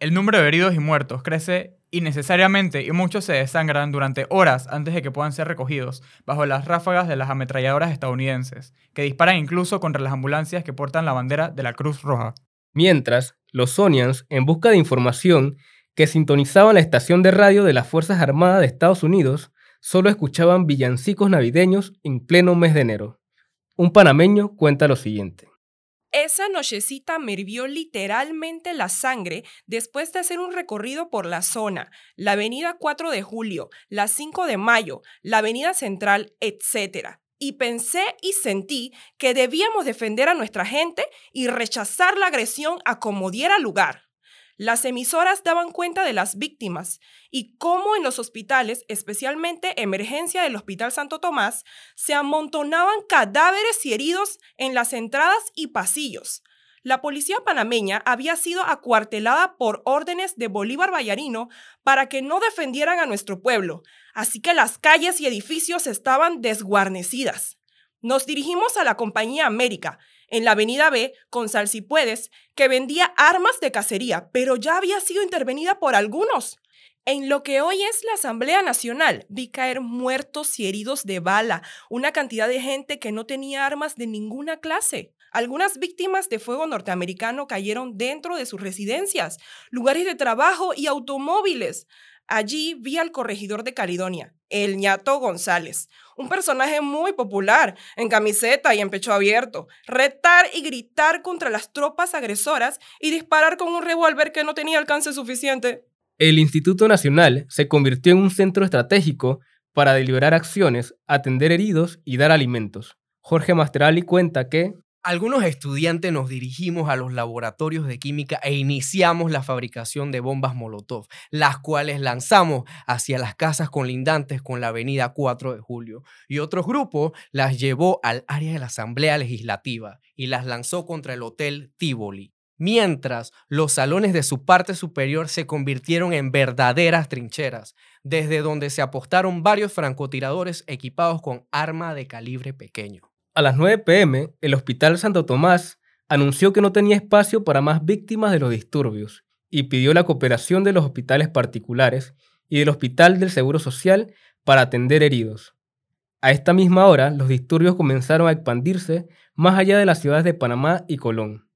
El número de heridos y muertos crece innecesariamente y muchos se desangran durante horas antes de que puedan ser recogidos bajo las ráfagas de las ametralladoras estadounidenses, que disparan incluso contra las ambulancias que portan la bandera de la Cruz Roja. Mientras, los Sonians, en busca de información, que sintonizaban la estación de radio de las Fuerzas Armadas de Estados Unidos, solo escuchaban villancicos navideños en pleno mes de enero. Un panameño cuenta lo siguiente. Esa nochecita me hirvió literalmente la sangre después de hacer un recorrido por la zona, la avenida 4 de julio, la 5 de mayo, la avenida central, etc. Y pensé y sentí que debíamos defender a nuestra gente y rechazar la agresión a como diera lugar. Las emisoras daban cuenta de las víctimas y cómo en los hospitales, especialmente emergencia del Hospital Santo Tomás, se amontonaban cadáveres y heridos en las entradas y pasillos. La policía panameña había sido acuartelada por órdenes de Bolívar Vallarino para que no defendieran a nuestro pueblo, así que las calles y edificios estaban desguarnecidas. Nos dirigimos a la compañía América, en la avenida B, con Salsipuedes, que vendía armas de cacería, pero ya había sido intervenida por algunos. En lo que hoy es la Asamblea Nacional, vi caer muertos y heridos de bala, una cantidad de gente que no tenía armas de ninguna clase. Algunas víctimas de fuego norteamericano cayeron dentro de sus residencias, lugares de trabajo y automóviles. Allí vi al corregidor de Caledonia, el ñato González, un personaje muy popular, en camiseta y en pecho abierto, retar y gritar contra las tropas agresoras y disparar con un revólver que no tenía alcance suficiente. El Instituto Nacional se convirtió en un centro estratégico para deliberar acciones, atender heridos y dar alimentos. Jorge Masterali cuenta que algunos estudiantes nos dirigimos a los laboratorios de química e iniciamos la fabricación de bombas Molotov, las cuales lanzamos hacia las casas colindantes con la avenida 4 de julio. Y otro grupo las llevó al área de la Asamblea Legislativa y las lanzó contra el Hotel Tivoli. Mientras los salones de su parte superior se convirtieron en verdaderas trincheras, desde donde se apostaron varios francotiradores equipados con arma de calibre pequeño. A las 9 pm, el Hospital Santo Tomás anunció que no tenía espacio para más víctimas de los disturbios y pidió la cooperación de los hospitales particulares y del Hospital del Seguro Social para atender heridos. A esta misma hora, los disturbios comenzaron a expandirse más allá de las ciudades de Panamá y Colón.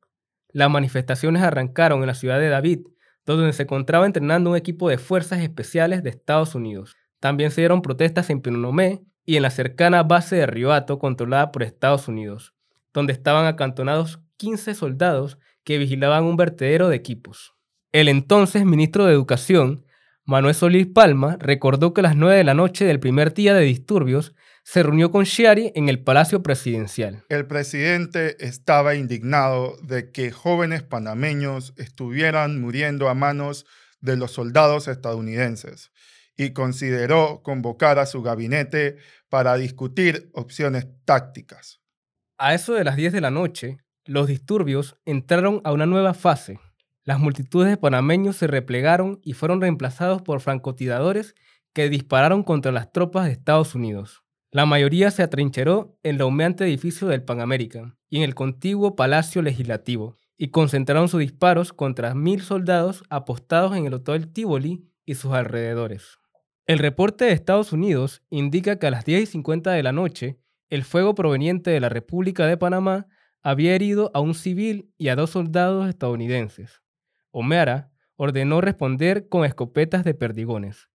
Las manifestaciones arrancaron en la ciudad de David, donde se encontraba entrenando un equipo de fuerzas especiales de Estados Unidos. También se dieron protestas en Pinonomé y en la cercana base de Riohato controlada por Estados Unidos, donde estaban acantonados 15 soldados que vigilaban un vertedero de equipos. El entonces ministro de Educación, Manuel Solís Palma, recordó que a las 9 de la noche del primer día de disturbios se reunió con Chiari en el Palacio Presidencial. El presidente estaba indignado de que jóvenes panameños estuvieran muriendo a manos de los soldados estadounidenses y consideró convocar a su gabinete para discutir opciones tácticas. A eso de las 10 de la noche, los disturbios entraron a una nueva fase. Las multitudes de panameños se replegaron y fueron reemplazados por francotiradores que dispararon contra las tropas de Estados Unidos. La mayoría se atrincheró en el humeante edificio del Pan American y en el contiguo Palacio Legislativo, y concentraron sus disparos contra mil soldados apostados en el Hotel Tivoli y sus alrededores. El reporte de Estados Unidos indica que a las 10 y 50 de la noche, el fuego proveniente de la República de Panamá había herido a un civil y a dos soldados estadounidenses. O'Meara ordenó responder con escopetas de perdigones,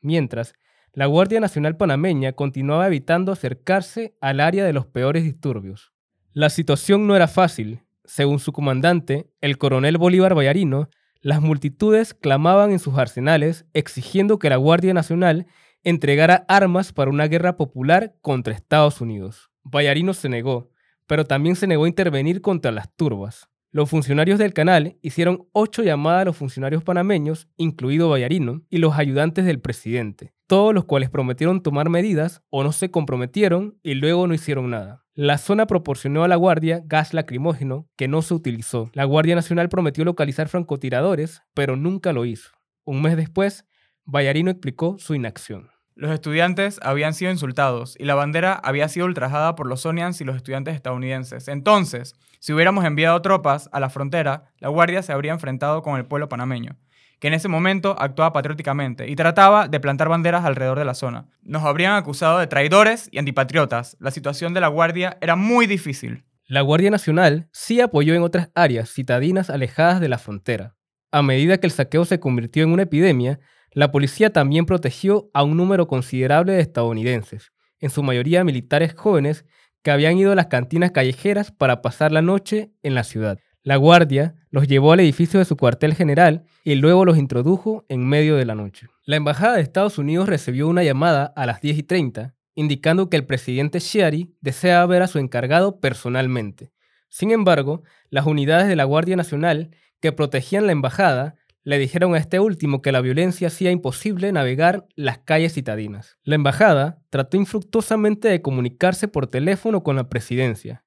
mientras la Guardia Nacional panameña continuaba evitando acercarse al área de los peores disturbios. La situación no era fácil. Según su comandante, el coronel Bolívar Vallarino, las multitudes clamaban en sus arsenales exigiendo que la Guardia Nacional entregara armas para una guerra popular contra Estados Unidos. Vallarino se negó, pero también se negó a intervenir contra las turbas. Los funcionarios del canal hicieron ocho llamadas a los funcionarios panameños, incluido Vallarino, y los ayudantes del presidente, todos los cuales prometieron tomar medidas o no se comprometieron y luego no hicieron nada. La zona proporcionó a la Guardia gas lacrimógeno que no se utilizó. La Guardia Nacional prometió localizar francotiradores, pero nunca lo hizo. Un mes después, Vallarino explicó su inacción. Los estudiantes habían sido insultados y la bandera había sido ultrajada por los Sonians y los estudiantes estadounidenses. Entonces, si hubiéramos enviado tropas a la frontera, la Guardia se habría enfrentado con el pueblo panameño, que en ese momento actuaba patrióticamente y trataba de plantar banderas alrededor de la zona. Nos habrían acusado de traidores y antipatriotas. La situación de la Guardia era muy difícil. La Guardia Nacional sí apoyó en otras áreas citadinas alejadas de la frontera. A medida que el saqueo se convirtió en una epidemia, la policía también protegió a un número considerable de estadounidenses, en su mayoría militares jóvenes que habían ido a las cantinas callejeras para pasar la noche en la ciudad. La guardia los llevó al edificio de su cuartel general y luego los introdujo en medio de la noche. La Embajada de Estados Unidos recibió una llamada a las 10 y 30 indicando que el presidente Sherry desea ver a su encargado personalmente. Sin embargo, las unidades de la Guardia Nacional que protegían la embajada le dijeron a este último que la violencia hacía imposible navegar las calles citadinas. La embajada trató infructuosamente de comunicarse por teléfono con la presidencia.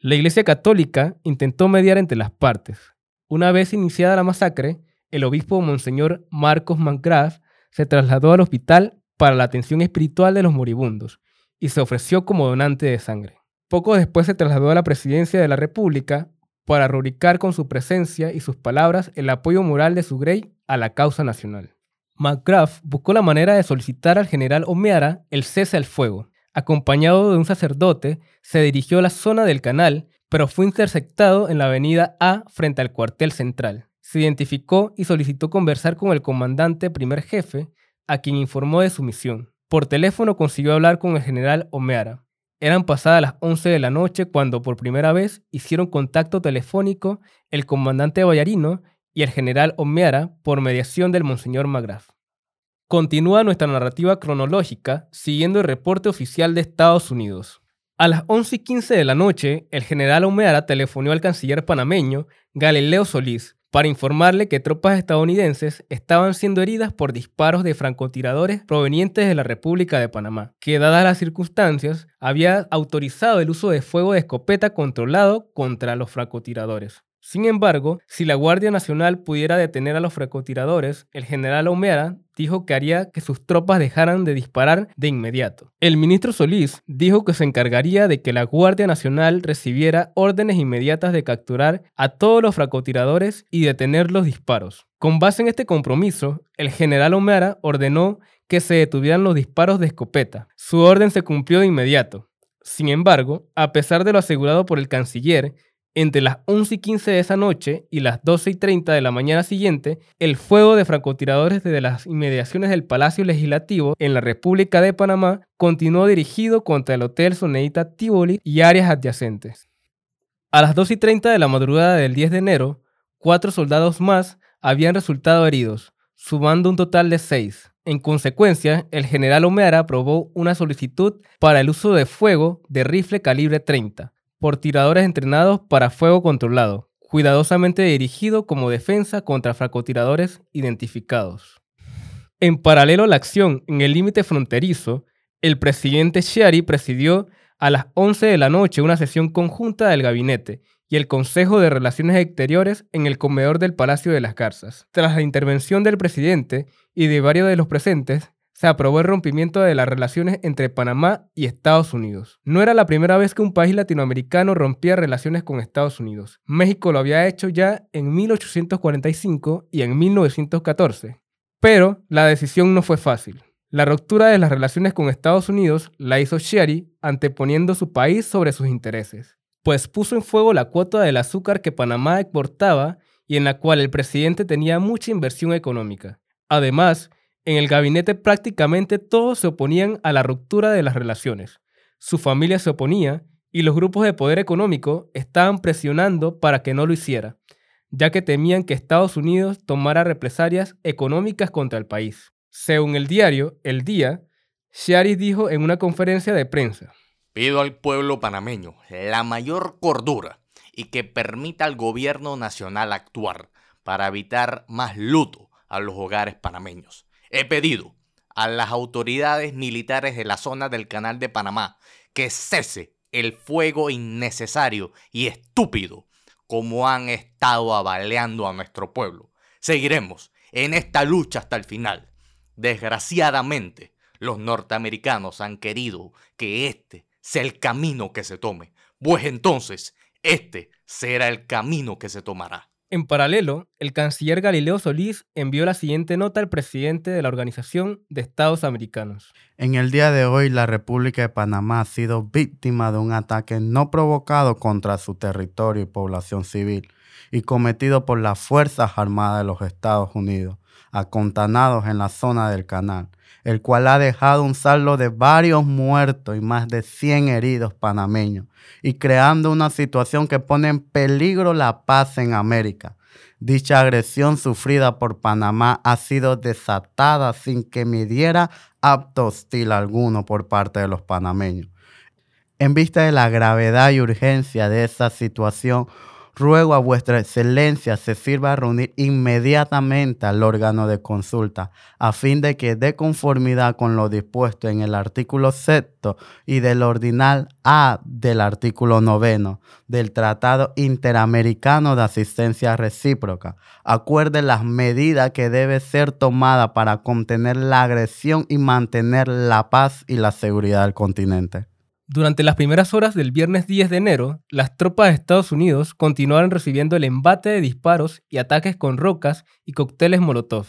La Iglesia Católica intentó mediar entre las partes. Una vez iniciada la masacre, el obispo Monseñor Marcos Mangraf se trasladó al hospital para la atención espiritual de los moribundos y se ofreció como donante de sangre. Poco después se trasladó a la presidencia de la República para rubricar con su presencia y sus palabras el apoyo moral de su grey a la causa nacional. McGrath buscó la manera de solicitar al general Omeara el cese al fuego. Acompañado de un sacerdote, se dirigió a la zona del canal, pero fue interceptado en la avenida A frente al cuartel central. Se identificó y solicitó conversar con el comandante primer jefe, a quien informó de su misión. Por teléfono consiguió hablar con el general Omeara. Eran pasadas las 11 de la noche cuando por primera vez hicieron contacto telefónico el comandante Vallarino y el general Omeara por mediación del Monseñor Magraf. Continúa nuestra narrativa cronológica siguiendo el reporte oficial de Estados Unidos. A las 11 y 15 de la noche, el general Omeara telefonó al canciller panameño Galileo Solís para informarle que tropas estadounidenses estaban siendo heridas por disparos de francotiradores provenientes de la República de Panamá, que dadas las circunstancias había autorizado el uso de fuego de escopeta controlado contra los francotiradores. Sin embargo, si la Guardia Nacional pudiera detener a los francotiradores, el general O'Meara dijo que haría que sus tropas dejaran de disparar de inmediato. El ministro Solís dijo que se encargaría de que la Guardia Nacional recibiera órdenes inmediatas de capturar a todos los francotiradores y detener los disparos. Con base en este compromiso, el general O'Meara ordenó que se detuvieran los disparos de escopeta. Su orden se cumplió de inmediato. Sin embargo, a pesar de lo asegurado por el canciller, entre las 11 y 15 de esa noche y las 12 y 30 de la mañana siguiente, el fuego de francotiradores desde las inmediaciones del Palacio Legislativo en la República de Panamá continuó dirigido contra el Hotel Soneita Tivoli y áreas adyacentes. A las 2 y 30 de la madrugada del 10 de enero, cuatro soldados más habían resultado heridos, sumando un total de seis. En consecuencia, el general Omeara aprobó una solicitud para el uso de fuego de rifle calibre 30 por tiradores entrenados para fuego controlado, cuidadosamente dirigido como defensa contra francotiradores identificados. En paralelo a la acción en el límite fronterizo, el presidente Sherry presidió a las 11 de la noche una sesión conjunta del gabinete y el Consejo de Relaciones Exteriores en el comedor del Palacio de las Garzas. Tras la intervención del presidente y de varios de los presentes, se aprobó el rompimiento de las relaciones entre Panamá y Estados Unidos. No era la primera vez que un país latinoamericano rompía relaciones con Estados Unidos. México lo había hecho ya en 1845 y en 1914. Pero la decisión no fue fácil. La ruptura de las relaciones con Estados Unidos la hizo Sherry anteponiendo su país sobre sus intereses. pues puso en fuego la cuota del azúcar que Panamá exportaba y en la cual el presidente tenía mucha inversión económica. Además, en el gabinete prácticamente todos se oponían a la ruptura de las relaciones. Su familia se oponía y los grupos de poder económico estaban presionando para que no lo hiciera, ya que temían que Estados Unidos tomara represalias económicas contra el país. Según el diario El Día, Shari dijo en una conferencia de prensa, Pido al pueblo panameño la mayor cordura y que permita al gobierno nacional actuar para evitar más luto a los hogares panameños. He pedido a las autoridades militares de la zona del Canal de Panamá que cese el fuego innecesario y estúpido como han estado abaleando a nuestro pueblo. Seguiremos en esta lucha hasta el final. Desgraciadamente, los norteamericanos han querido que este sea el camino que se tome, pues entonces este será el camino que se tomará. En paralelo, el canciller Galileo Solís envió la siguiente nota al presidente de la Organización de Estados Americanos. En el día de hoy, la República de Panamá ha sido víctima de un ataque no provocado contra su territorio y población civil y cometido por las Fuerzas Armadas de los Estados Unidos, acontanados en la zona del canal, el cual ha dejado un saldo de varios muertos y más de 100 heridos panameños, y creando una situación que pone en peligro la paz en América. Dicha agresión sufrida por Panamá ha sido desatada sin que midiera apto hostil alguno por parte de los panameños. En vista de la gravedad y urgencia de esa situación, ruego a vuestra excelencia se sirva a reunir inmediatamente al órgano de consulta, a fin de que dé conformidad con lo dispuesto en el artículo sexto y del ordinal A del artículo noveno del Tratado Interamericano de Asistencia Recíproca, acuerde las medidas que debe ser tomada para contener la agresión y mantener la paz y la seguridad del continente. Durante las primeras horas del viernes 10 de enero, las tropas de Estados Unidos continuaron recibiendo el embate de disparos y ataques con rocas y cócteles Molotov,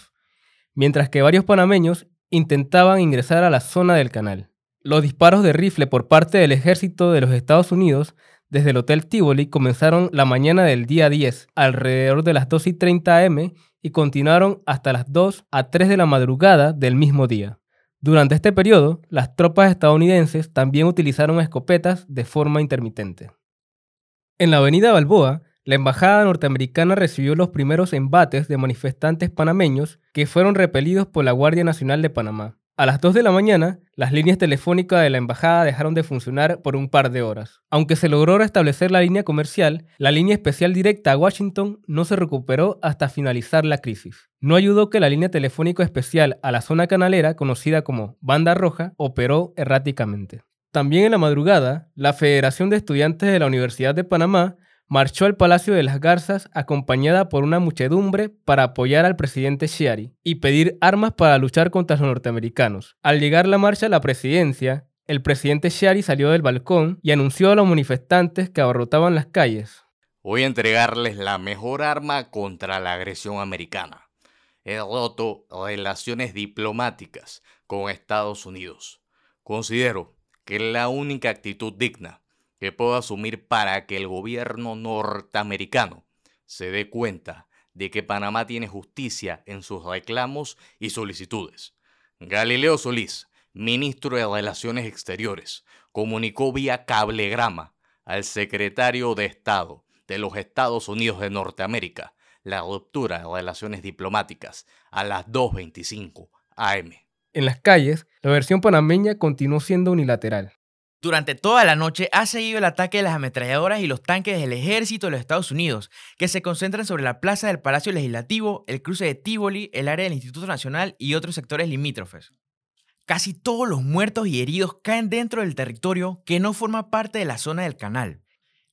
mientras que varios panameños intentaban ingresar a la zona del canal. Los disparos de rifle por parte del ejército de los Estados Unidos desde el Hotel Tivoli comenzaron la mañana del día 10, alrededor de las 2 y 30 am, y continuaron hasta las 2 a 3 de la madrugada del mismo día. Durante este periodo, las tropas estadounidenses también utilizaron escopetas de forma intermitente. En la avenida Balboa, la embajada norteamericana recibió los primeros embates de manifestantes panameños que fueron repelidos por la Guardia Nacional de Panamá. A las 2 de la mañana, las líneas telefónicas de la embajada dejaron de funcionar por un par de horas. Aunque se logró restablecer la línea comercial, la línea especial directa a Washington no se recuperó hasta finalizar la crisis. No ayudó que la línea telefónica especial a la zona canalera, conocida como Banda Roja, operó erráticamente. También en la madrugada, la Federación de Estudiantes de la Universidad de Panamá marchó al Palacio de las Garzas acompañada por una muchedumbre para apoyar al presidente Chiari y pedir armas para luchar contra los norteamericanos. Al llegar la marcha a la presidencia, el presidente Chiari salió del balcón y anunció a los manifestantes que abarrotaban las calles. Voy a entregarles la mejor arma contra la agresión americana. He roto relaciones diplomáticas con Estados Unidos. Considero que es la única actitud digna que puedo asumir para que el gobierno norteamericano se dé cuenta de que Panamá tiene justicia en sus reclamos y solicitudes. Galileo Solís, ministro de Relaciones Exteriores, comunicó vía cablegrama al secretario de Estado de los Estados Unidos de Norteamérica la ruptura de relaciones diplomáticas a las 2.25 am. En las calles, la versión panameña continuó siendo unilateral. Durante toda la noche ha seguido el ataque de las ametralladoras y los tanques del ejército de los Estados Unidos, que se concentran sobre la plaza del Palacio Legislativo, el cruce de Tivoli, el área del Instituto Nacional y otros sectores limítrofes. Casi todos los muertos y heridos caen dentro del territorio que no forma parte de la zona del canal.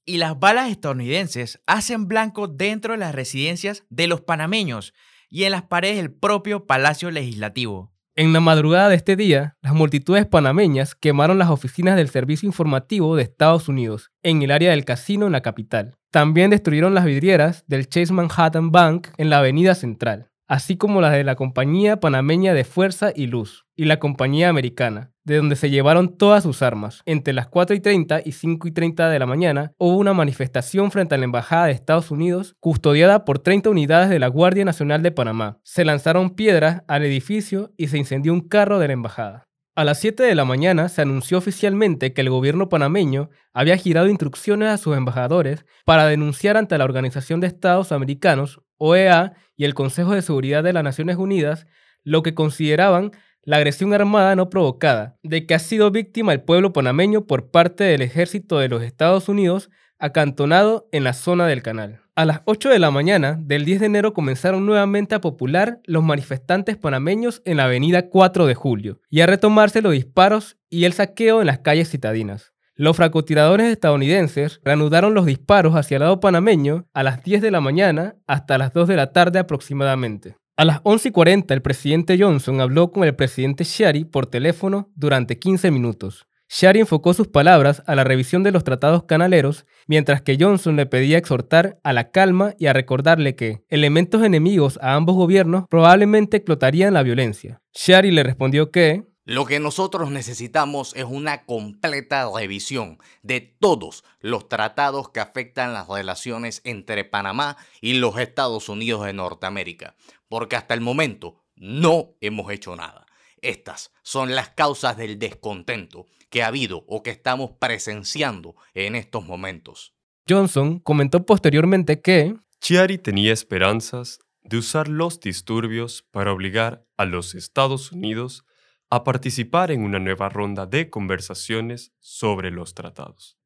Y las balas estadounidenses hacen blanco dentro de las residencias de los panameños y en las paredes del propio Palacio Legislativo. En la madrugada de este día, las multitudes panameñas quemaron las oficinas del Servicio Informativo de Estados Unidos en el área del casino en la capital. También destruyeron las vidrieras del Chase Manhattan Bank en la Avenida Central. Así como las de la Compañía Panameña de Fuerza y Luz y la Compañía Americana, de donde se llevaron todas sus armas. Entre las 4 y 30 y 5 y 30 de la mañana hubo una manifestación frente a la Embajada de Estados Unidos, custodiada por 30 unidades de la Guardia Nacional de Panamá. Se lanzaron piedras al edificio y se incendió un carro de la Embajada. A las 7 de la mañana se anunció oficialmente que el gobierno panameño había girado instrucciones a sus embajadores para denunciar ante la Organización de Estados Americanos, OEA, y el Consejo de Seguridad de las Naciones Unidas lo que consideraban la agresión armada no provocada, de que ha sido víctima el pueblo panameño por parte del ejército de los Estados Unidos acantonado en la zona del canal. A las 8 de la mañana del 10 de enero comenzaron nuevamente a popular los manifestantes panameños en la avenida 4 de julio y a retomarse los disparos y el saqueo en las calles citadinas. Los francotiradores estadounidenses reanudaron los disparos hacia el lado panameño a las 10 de la mañana hasta las 2 de la tarde aproximadamente. A las 11 y 40 el presidente Johnson habló con el presidente Shari por teléfono durante 15 minutos. Shari enfocó sus palabras a la revisión de los tratados canaleros, mientras que Johnson le pedía exhortar a la calma y a recordarle que elementos enemigos a ambos gobiernos probablemente explotarían la violencia. Shari le respondió que lo que nosotros necesitamos es una completa revisión de todos los tratados que afectan las relaciones entre Panamá y los Estados Unidos de Norteamérica, porque hasta el momento no hemos hecho nada. Estas son las causas del descontento que ha habido o que estamos presenciando en estos momentos. Johnson comentó posteriormente que Chiari tenía esperanzas de usar los disturbios para obligar a los Estados Unidos a participar en una nueva ronda de conversaciones sobre los tratados.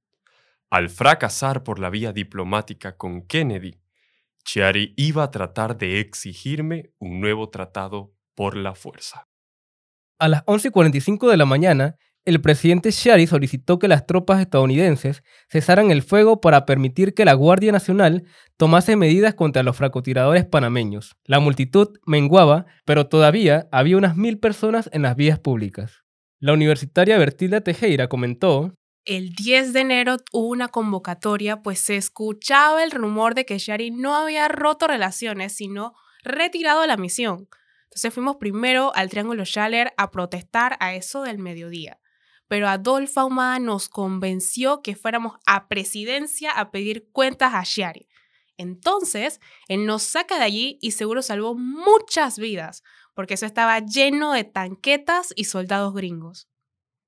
Al fracasar por la vía diplomática con Kennedy, Chiari iba a tratar de exigirme un nuevo tratado por la fuerza. A las 11.45 de la mañana, el presidente Shari solicitó que las tropas estadounidenses cesaran el fuego para permitir que la Guardia Nacional tomase medidas contra los francotiradores panameños. La multitud menguaba, pero todavía había unas mil personas en las vías públicas. La universitaria Bertilda Tejera comentó el 10 de enero hubo una convocatoria, pues se escuchaba el rumor de que Shari no había roto relaciones, sino retirado la misión. Entonces fuimos primero al Triángulo Schaller a protestar a eso del mediodía pero Adolfo Ahumada nos convenció que fuéramos a presidencia a pedir cuentas a Shari. Entonces, él nos saca de allí y seguro salvó muchas vidas, porque eso estaba lleno de tanquetas y soldados gringos.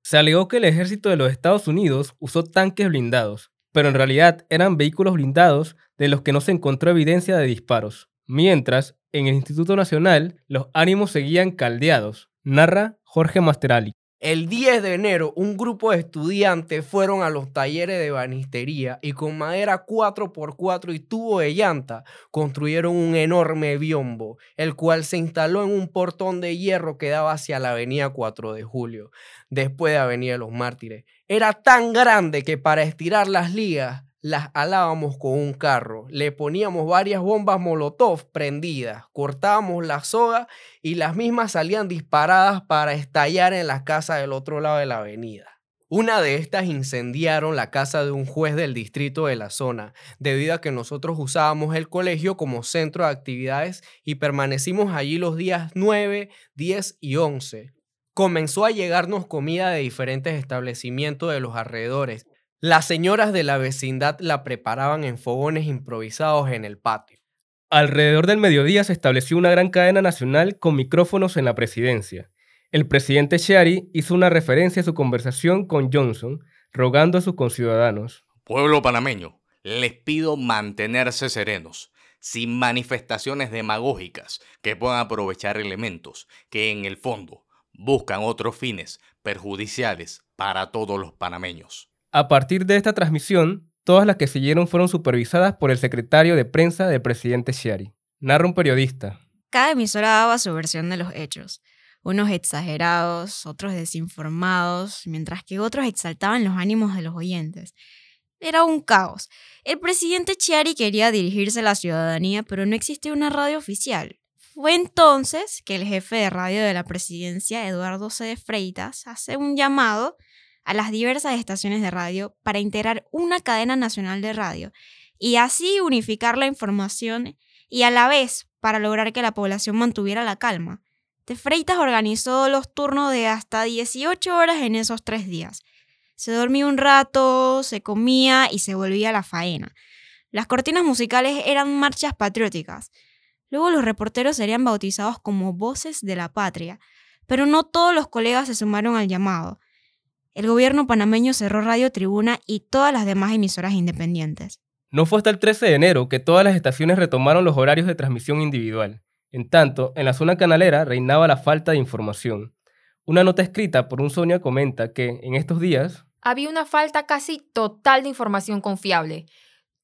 Se alegó que el ejército de los Estados Unidos usó tanques blindados, pero en realidad eran vehículos blindados de los que no se encontró evidencia de disparos. Mientras, en el Instituto Nacional, los ánimos seguían caldeados, narra Jorge Masterali. El 10 de enero, un grupo de estudiantes fueron a los talleres de banistería y con madera 4x4 y tubo de llanta construyeron un enorme biombo, el cual se instaló en un portón de hierro que daba hacia la avenida 4 de Julio, después de Avenida Los Mártires. Era tan grande que para estirar las ligas las alábamos con un carro, le poníamos varias bombas molotov prendidas, cortábamos la soga y las mismas salían disparadas para estallar en la casa del otro lado de la avenida. Una de estas incendiaron la casa de un juez del distrito de la zona, debido a que nosotros usábamos el colegio como centro de actividades y permanecimos allí los días 9, 10 y 11. Comenzó a llegarnos comida de diferentes establecimientos de los alrededores las señoras de la vecindad la preparaban en fogones improvisados en el patio. Alrededor del mediodía se estableció una gran cadena nacional con micrófonos en la presidencia. El presidente Shari hizo una referencia a su conversación con Johnson, rogando a sus conciudadanos. Pueblo panameño, les pido mantenerse serenos, sin manifestaciones demagógicas que puedan aprovechar elementos que en el fondo buscan otros fines perjudiciales para todos los panameños. A partir de esta transmisión, todas las que siguieron fueron supervisadas por el secretario de prensa del presidente Shari. Narra un periodista. Cada emisora daba su versión de los hechos. Unos exagerados, otros desinformados, mientras que otros exaltaban los ánimos de los oyentes. Era un caos. El presidente Chiari quería dirigirse a la ciudadanía, pero no existía una radio oficial. Fue entonces que el jefe de radio de la presidencia, Eduardo C. de Freitas, hace un llamado a las diversas estaciones de radio para integrar una cadena nacional de radio y así unificar la información y a la vez, para lograr que la población mantuviera la calma, De Freitas organizó los turnos de hasta 18 horas en esos tres días. Se dormía un rato, se comía y se volvía a la faena. Las cortinas musicales eran marchas patrióticas. Luego los reporteros serían bautizados como voces de la patria, pero no todos los colegas se sumaron al llamado. El gobierno panameño cerró Radio Tribuna y todas las demás emisoras independientes. No fue hasta el 13 de enero que todas las estaciones retomaron los horarios de transmisión individual. En tanto, en la zona canalera reinaba la falta de información. Una nota escrita por un Sonia comenta que, en estos días, había una falta casi total de información confiable.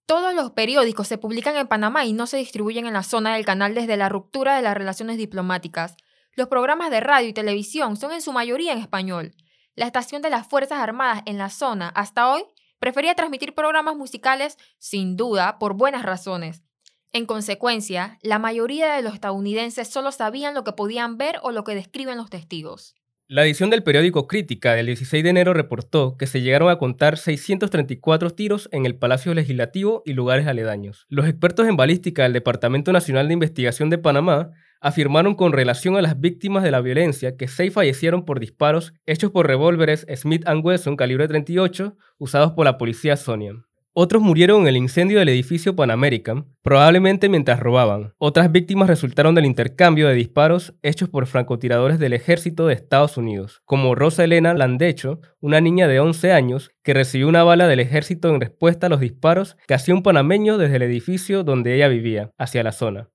Todos los periódicos se publican en Panamá y no se distribuyen en la zona del canal desde la ruptura de las relaciones diplomáticas. Los programas de radio y televisión son en su mayoría en español. La estación de las Fuerzas Armadas en la zona, hasta hoy, prefería transmitir programas musicales, sin duda, por buenas razones. En consecuencia, la mayoría de los estadounidenses solo sabían lo que podían ver o lo que describen los testigos. La edición del periódico Crítica del 16 de enero reportó que se llegaron a contar 634 tiros en el Palacio Legislativo y lugares aledaños. Los expertos en balística del Departamento Nacional de Investigación de Panamá afirmaron con relación a las víctimas de la violencia que seis fallecieron por disparos hechos por revólveres Smith Wesson calibre 38 usados por la policía Sonian. Otros murieron en el incendio del edificio Pan American, probablemente mientras robaban. Otras víctimas resultaron del intercambio de disparos hechos por francotiradores del ejército de Estados Unidos, como Rosa Elena Landecho, una niña de 11 años que recibió una bala del ejército en respuesta a los disparos que hacía un panameño desde el edificio donde ella vivía, hacia la zona.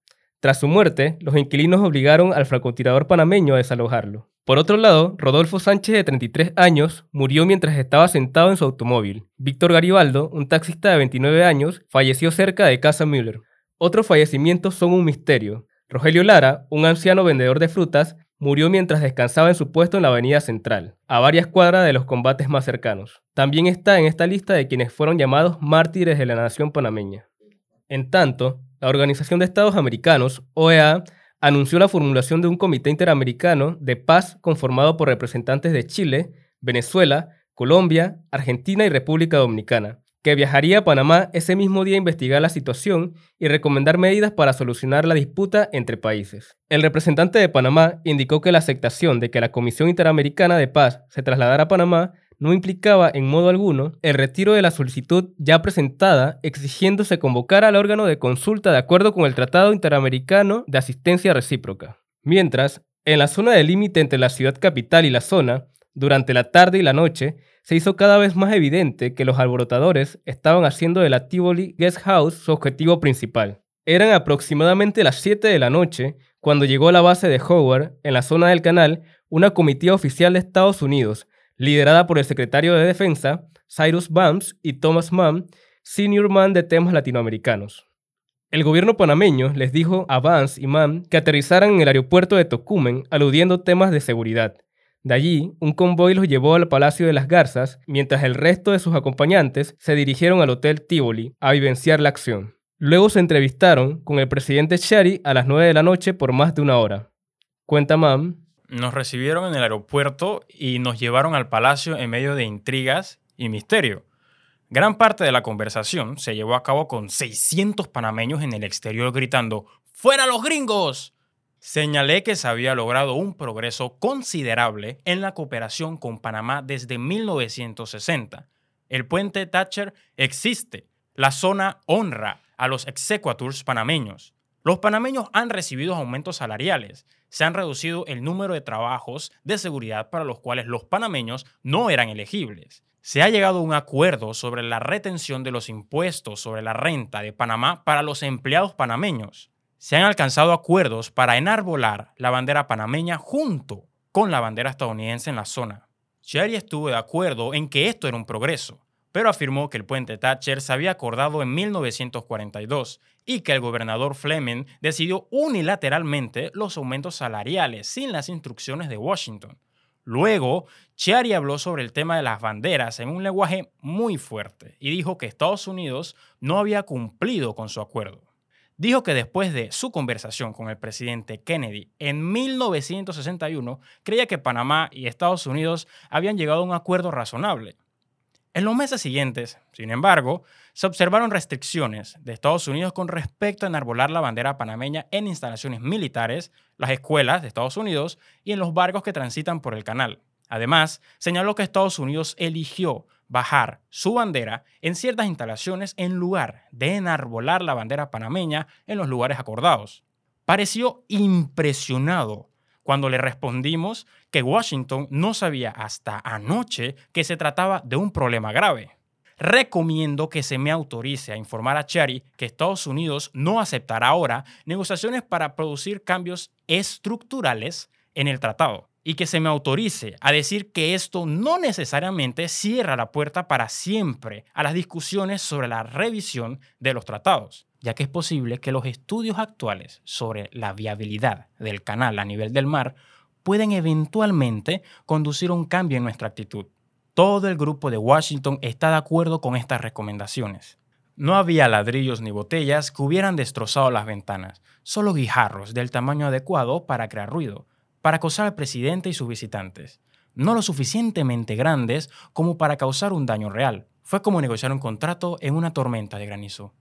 Tras su muerte, los inquilinos obligaron al francotirador panameño a desalojarlo. Por otro lado, Rodolfo Sánchez, de 33 años, murió mientras estaba sentado en su automóvil. Víctor Garibaldo, un taxista de 29 años, falleció cerca de Casa Müller. Otros fallecimientos son un misterio. Rogelio Lara, un anciano vendedor de frutas, murió mientras descansaba en su puesto en la Avenida Central, a varias cuadras de los combates más cercanos. También está en esta lista de quienes fueron llamados mártires de la nación panameña. En tanto, la Organización de Estados Americanos, OEA, anunció la formulación de un comité interamericano de paz conformado por representantes de Chile, Venezuela, Colombia, Argentina y República Dominicana, que viajaría a Panamá ese mismo día a investigar la situación y recomendar medidas para solucionar la disputa entre países. El representante de Panamá indicó que la aceptación de que la Comisión Interamericana de Paz se trasladara a Panamá no implicaba en modo alguno el retiro de la solicitud ya presentada exigiéndose convocar al órgano de consulta de acuerdo con el Tratado Interamericano de Asistencia Recíproca. Mientras, en la zona de límite entre la ciudad capital y la zona, durante la tarde y la noche, se hizo cada vez más evidente que los alborotadores estaban haciendo de la Tivoli Guest House su objetivo principal. Eran aproximadamente las 7 de la noche cuando llegó a la base de Howard, en la zona del canal, una comitiva oficial de Estados Unidos liderada por el secretario de Defensa, Cyrus Vance, y Thomas Mann, senior man de temas latinoamericanos. El gobierno panameño les dijo a Vance y Mann que aterrizaran en el aeropuerto de Tocumen aludiendo temas de seguridad. De allí, un convoy los llevó al Palacio de las Garzas, mientras el resto de sus acompañantes se dirigieron al Hotel Tivoli a vivenciar la acción. Luego se entrevistaron con el presidente Shari a las 9 de la noche por más de una hora. Cuenta Mann, nos recibieron en el aeropuerto y nos llevaron al palacio en medio de intrigas y misterio. Gran parte de la conversación se llevó a cabo con 600 panameños en el exterior gritando ¡Fuera los gringos! Señalé que se había logrado un progreso considerable en la cooperación con Panamá desde 1960. El puente Thatcher existe. La zona honra a los exequaturs panameños. Los panameños han recibido aumentos salariales se han reducido el número de trabajos de seguridad para los cuales los panameños no eran elegibles. Se ha llegado a un acuerdo sobre la retención de los impuestos sobre la renta de Panamá para los empleados panameños. Se han alcanzado acuerdos para enarbolar la bandera panameña junto con la bandera estadounidense en la zona. Cherry estuvo de acuerdo en que esto era un progreso, pero afirmó que el puente Thatcher se había acordado en 1942 y que el gobernador Fleming decidió unilateralmente los aumentos salariales sin las instrucciones de Washington. Luego, Chiari habló sobre el tema de las banderas en un lenguaje muy fuerte y dijo que Estados Unidos no había cumplido con su acuerdo. Dijo que después de su conversación con el presidente Kennedy en 1961, creía que Panamá y Estados Unidos habían llegado a un acuerdo razonable En los meses siguientes, sin embargo, se observaron restricciones de Estados Unidos con respecto a enarbolar la bandera panameña en instalaciones militares, las escuelas de Estados Unidos y en los barcos que transitan por el canal. Además, señaló que Estados Unidos eligió bajar su bandera en ciertas instalaciones en lugar de enarbolar la bandera panameña en los lugares acordados. Pareció impresionado cuando le respondimos que Washington no sabía hasta anoche que se trataba de un problema grave. Recomiendo que se me autorice a informar a Cherry que Estados Unidos no aceptará ahora negociaciones para producir cambios estructurales en el tratado y que se me autorice a decir que esto no necesariamente cierra la puerta para siempre a las discusiones sobre la revisión de los tratados, ya que es posible que los estudios actuales sobre la viabilidad del canal a nivel del mar pueden eventualmente conducir a un cambio en nuestra actitud. Todo el grupo de Washington está de acuerdo con estas recomendaciones. No había ladrillos ni botellas que hubieran destrozado las ventanas, solo guijarros del tamaño adecuado para crear ruido, para acosar al presidente y sus visitantes. No lo suficientemente grandes como para causar un daño real. Fue como negociar un contrato en una tormenta de granizo.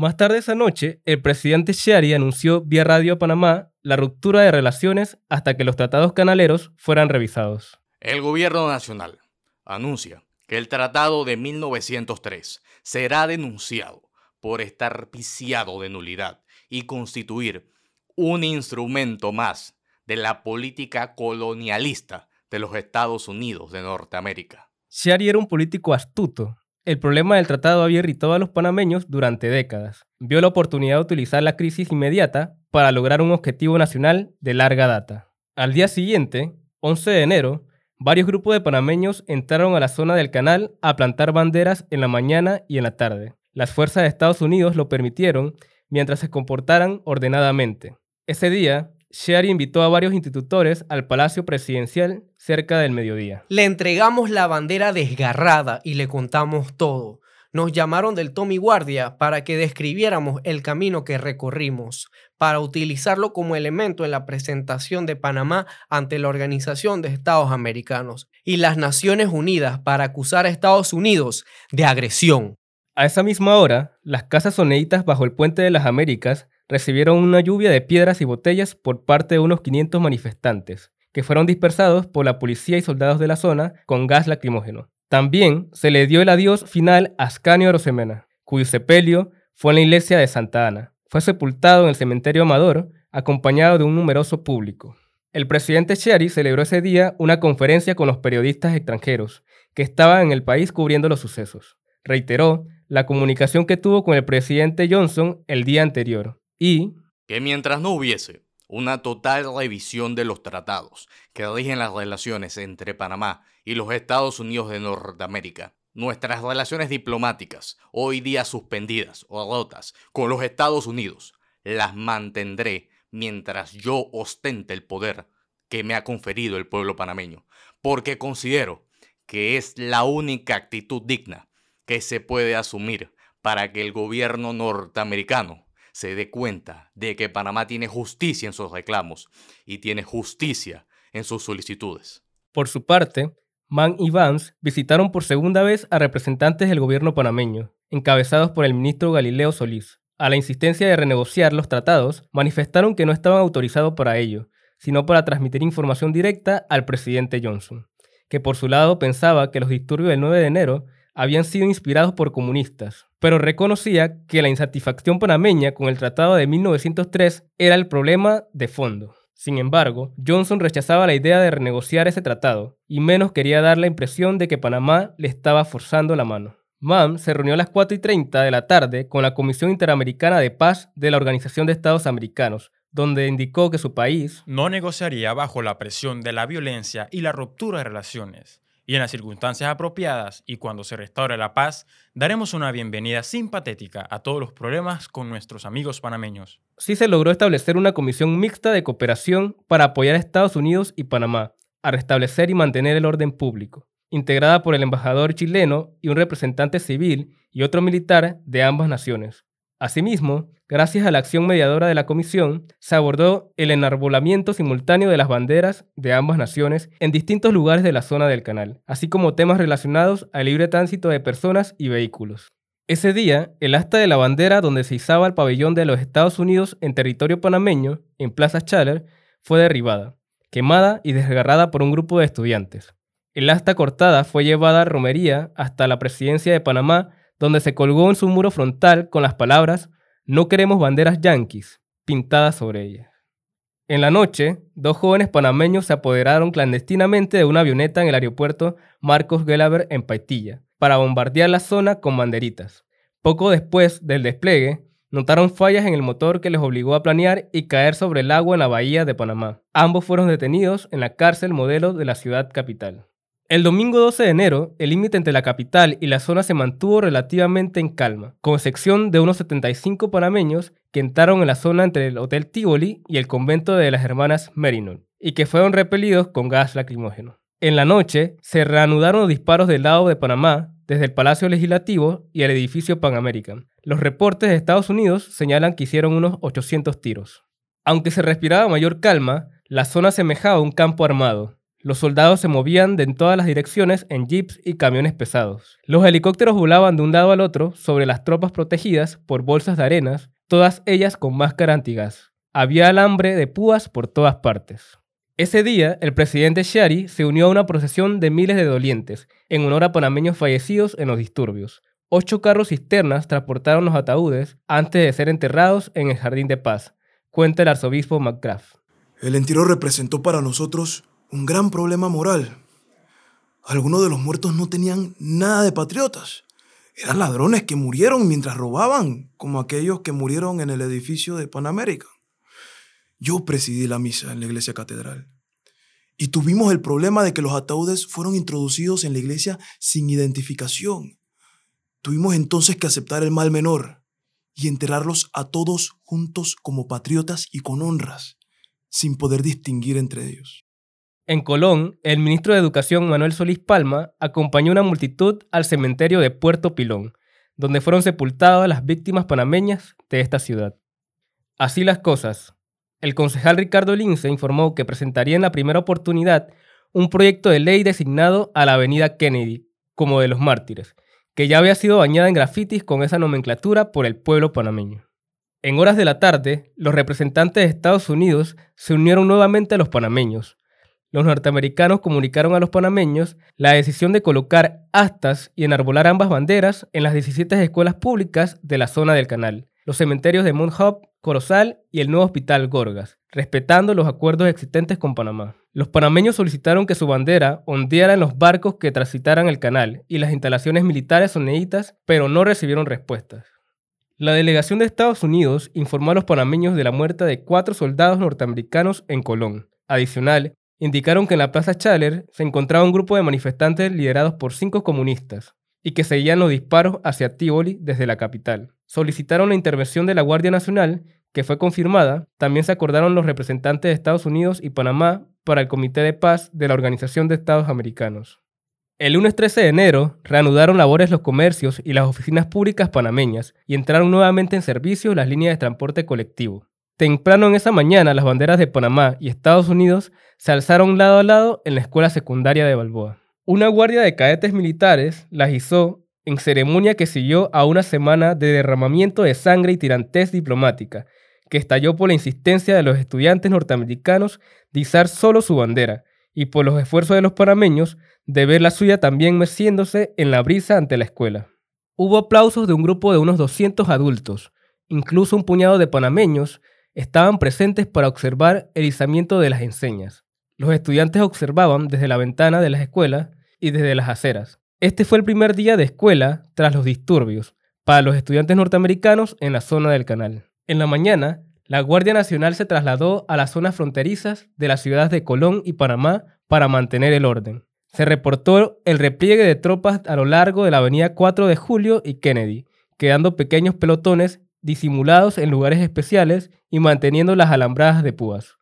Más tarde esa noche, el presidente Shari anunció vía radio a Panamá la ruptura de relaciones hasta que los tratados canaleros fueran revisados. El gobierno nacional anuncia que el tratado de 1903 será denunciado por estar viciado de nulidad y constituir un instrumento más de la política colonialista de los Estados Unidos de Norteamérica. Shari era un político astuto. El problema del tratado había irritado a los panameños durante décadas. Vio la oportunidad de utilizar la crisis inmediata para lograr un objetivo nacional de larga data. Al día siguiente, 11 de enero, varios grupos de panameños entraron a la zona del canal a plantar banderas en la mañana y en la tarde. Las fuerzas de Estados Unidos lo permitieron mientras se comportaran ordenadamente. Ese día, Shari invitó a varios institutores al Palacio Presidencial cerca del mediodía. Le entregamos la bandera desgarrada y le contamos todo. Nos llamaron del Tommy Guardia para que describiéramos el camino que recorrimos, para utilizarlo como elemento en la presentación de Panamá ante la Organización de Estados Americanos y las Naciones Unidas para acusar a Estados Unidos de agresión. A esa misma hora, las casas oneitas bajo el Puente de las Américas recibieron una lluvia de piedras y botellas por parte de unos 500 manifestantes, que fueron dispersados por la policía y soldados de la zona con gas lacrimógeno. También se le dio el adiós final a Ascanio Rosemena, cuyo sepelio fue en la iglesia de Santa Ana. Fue sepultado en el cementerio Amador, acompañado de un numeroso público. El presidente Sherry celebró ese día una conferencia con los periodistas extranjeros que estaban en el país cubriendo los sucesos. Reiteró la comunicación que tuvo con el presidente Johnson el día anterior y que mientras no hubiese una total revisión de los tratados que rigen las relaciones entre Panamá y los Estados Unidos de Norteamérica, nuestras relaciones diplomáticas, hoy día suspendidas o rotas con los Estados Unidos, las mantendré mientras yo ostente el poder que me ha conferido el pueblo panameño, porque considero que es la única actitud digna que se puede asumir para que el gobierno norteamericano se dé cuenta de que Panamá tiene justicia en sus reclamos y tiene justicia en sus solicitudes. Por su parte, Mann y Vance visitaron por segunda vez a representantes del gobierno panameño, encabezados por el ministro Galileo Solís. A la insistencia de renegociar los tratados, manifestaron que no estaban autorizados para ello, sino para transmitir información directa al presidente Johnson, que por su lado pensaba que los disturbios del 9 de enero habían sido inspirados por comunistas, pero reconocía que la insatisfacción panameña con el Tratado de 1903 era el problema de fondo. Sin embargo, Johnson rechazaba la idea de renegociar ese tratado, y menos quería dar la impresión de que Panamá le estaba forzando la mano. Mann se reunió a las 4 y 30 de la tarde con la Comisión Interamericana de Paz de la Organización de Estados Americanos, donde indicó que su país no negociaría bajo la presión de la violencia y la ruptura de relaciones, y en las circunstancias apropiadas y cuando se restaure la paz, daremos una bienvenida simpatética a todos los problemas con nuestros amigos panameños. Sí se logró establecer una comisión mixta de cooperación para apoyar a Estados Unidos y Panamá a restablecer y mantener el orden público, integrada por el embajador chileno y un representante civil y otro militar de ambas naciones. Asimismo, gracias a la acción mediadora de la comisión, se abordó el enarbolamiento simultáneo de las banderas de ambas naciones en distintos lugares de la zona del canal, así como temas relacionados al libre tránsito de personas y vehículos. Ese día, el asta de la bandera donde se izaba el pabellón de los Estados Unidos en territorio panameño, en Plaza Chaler, fue derribada, quemada y desgarrada por un grupo de estudiantes. El asta cortada fue llevada a romería hasta la presidencia de Panamá donde se colgó en su muro frontal con las palabras No queremos banderas yanquis pintadas sobre ella. En la noche, dos jóvenes panameños se apoderaron clandestinamente de una avioneta en el aeropuerto Marcos Gelaber en Paitilla para bombardear la zona con banderitas. Poco después del despliegue, notaron fallas en el motor que les obligó a planear y caer sobre el agua en la bahía de Panamá. Ambos fueron detenidos en la cárcel modelo de la ciudad capital. El domingo 12 de enero, el límite entre la capital y la zona se mantuvo relativamente en calma, con excepción de unos 75 panameños que entraron en la zona entre el Hotel Tivoli y el convento de las hermanas Merinol, y que fueron repelidos con gas lacrimógeno. En la noche, se reanudaron los disparos del lado de Panamá desde el Palacio Legislativo y el edificio Pan American. Los reportes de Estados Unidos señalan que hicieron unos 800 tiros. Aunque se respiraba mayor calma, la zona semejaba un campo armado, los soldados se movían de en todas las direcciones en jeeps y camiones pesados. Los helicópteros volaban de un lado al otro sobre las tropas protegidas por bolsas de arenas, todas ellas con máscara antigas. Había alambre de púas por todas partes. Ese día, el presidente Shari se unió a una procesión de miles de dolientes en honor a panameños fallecidos en los disturbios. Ocho carros cisternas transportaron los ataúdes antes de ser enterrados en el Jardín de Paz, cuenta el arzobispo McGrath. El entierro representó para nosotros un gran problema moral. Algunos de los muertos no tenían nada de patriotas. Eran ladrones que murieron mientras robaban, como aquellos que murieron en el edificio de Pan American. Yo presidí la misa en la iglesia catedral. Y tuvimos el problema de que los ataúdes fueron introducidos en la iglesia sin identificación. Tuvimos entonces que aceptar el mal menor y enterrarlos a todos juntos como patriotas y con honras, sin poder distinguir entre ellos. En Colón, el ministro de Educación Manuel Solís Palma acompañó una multitud al cementerio de Puerto Pilón, donde fueron sepultadas las víctimas panameñas de esta ciudad. Así las cosas. El concejal Ricardo Lince informó que presentaría en la primera oportunidad un proyecto de ley designado a la avenida Kennedy como de los mártires, que ya había sido bañada en grafitis con esa nomenclatura por el pueblo panameño. En horas de la tarde, los representantes de Estados Unidos se unieron nuevamente a los panameños, los norteamericanos comunicaron a los panameños la decisión de colocar astas y enarbolar ambas banderas en las 17 escuelas públicas de la zona del canal, los cementerios de Mount Hope, Corozal y el nuevo hospital Gorgas, respetando los acuerdos existentes con Panamá. Los panameños solicitaron que su bandera ondeara en los barcos que transitaran el canal y las instalaciones militares soneitas, pero no recibieron respuestas. La delegación de Estados Unidos informó a los panameños de la muerte de cuatro soldados norteamericanos en Colón. Adicional, indicaron que en la Plaza Chaler se encontraba un grupo de manifestantes liderados por cinco comunistas y que seguían los disparos hacia Tivoli desde la capital. Solicitaron la intervención de la Guardia Nacional, que fue confirmada. También se acordaron los representantes de Estados Unidos y Panamá para el Comité de Paz de la Organización de Estados Americanos. El lunes 13 de enero reanudaron labores los comercios y las oficinas públicas panameñas y entraron nuevamente en servicio las líneas de transporte colectivo. Temprano en esa mañana, las banderas de Panamá y Estados Unidos se alzaron lado a lado en la escuela secundaria de Balboa. Una guardia de cadetes militares las izó en ceremonia que siguió a una semana de derramamiento de sangre y tirantez diplomática, que estalló por la insistencia de los estudiantes norteamericanos de izar solo su bandera, y por los esfuerzos de los panameños de ver la suya también meciéndose en la brisa ante la escuela. Hubo aplausos de un grupo de unos 200 adultos, incluso un puñado de panameños estaban presentes para observar el izamiento de las enseñas. Los estudiantes observaban desde la ventana de las escuelas y desde las aceras. Este fue el primer día de escuela tras los disturbios para los estudiantes norteamericanos en la zona del canal. En la mañana, la Guardia Nacional se trasladó a las zonas fronterizas de las ciudades de Colón y Panamá para mantener el orden. Se reportó el repliegue de tropas a lo largo de la avenida 4 de Julio y Kennedy, quedando pequeños pelotones disimulados en lugares especiales y manteniendo las alambradas de púas.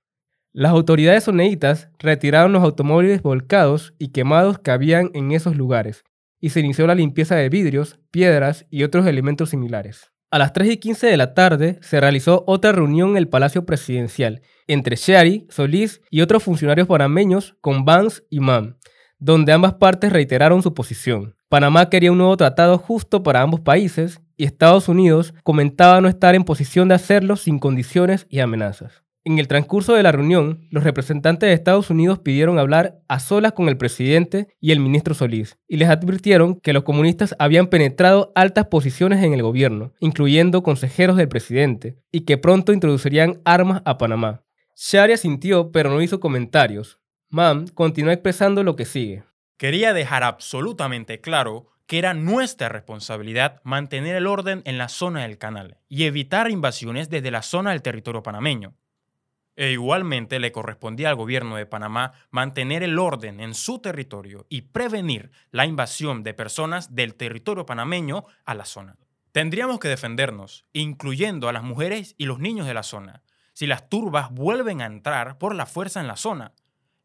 Las autoridades soneitas retiraron los automóviles volcados y quemados que habían en esos lugares, y se inició la limpieza de vidrios, piedras y otros elementos similares. A las 3 y 15 de la tarde se realizó otra reunión en el Palacio Presidencial entre Shari, Solís y otros funcionarios panameños con Vance y Mam, donde ambas partes reiteraron su posición. Panamá quería un nuevo tratado justo para ambos países y Estados Unidos comentaba no estar en posición de hacerlo sin condiciones y amenazas. En el transcurso de la reunión, los representantes de Estados Unidos pidieron hablar a solas con el presidente y el ministro Solís, y les advirtieron que los comunistas habían penetrado altas posiciones en el gobierno, incluyendo consejeros del presidente, y que pronto introducirían armas a Panamá. Sharia sintió, pero no hizo comentarios. Mam continuó expresando lo que sigue. Quería dejar absolutamente claro que era nuestra responsabilidad mantener el orden en la zona del canal y evitar invasiones desde la zona del territorio panameño. E igualmente le correspondía al gobierno de Panamá mantener el orden en su territorio y prevenir la invasión de personas del territorio panameño a la zona. Tendríamos que defendernos, incluyendo a las mujeres y los niños de la zona, si las turbas vuelven a entrar por la fuerza en la zona.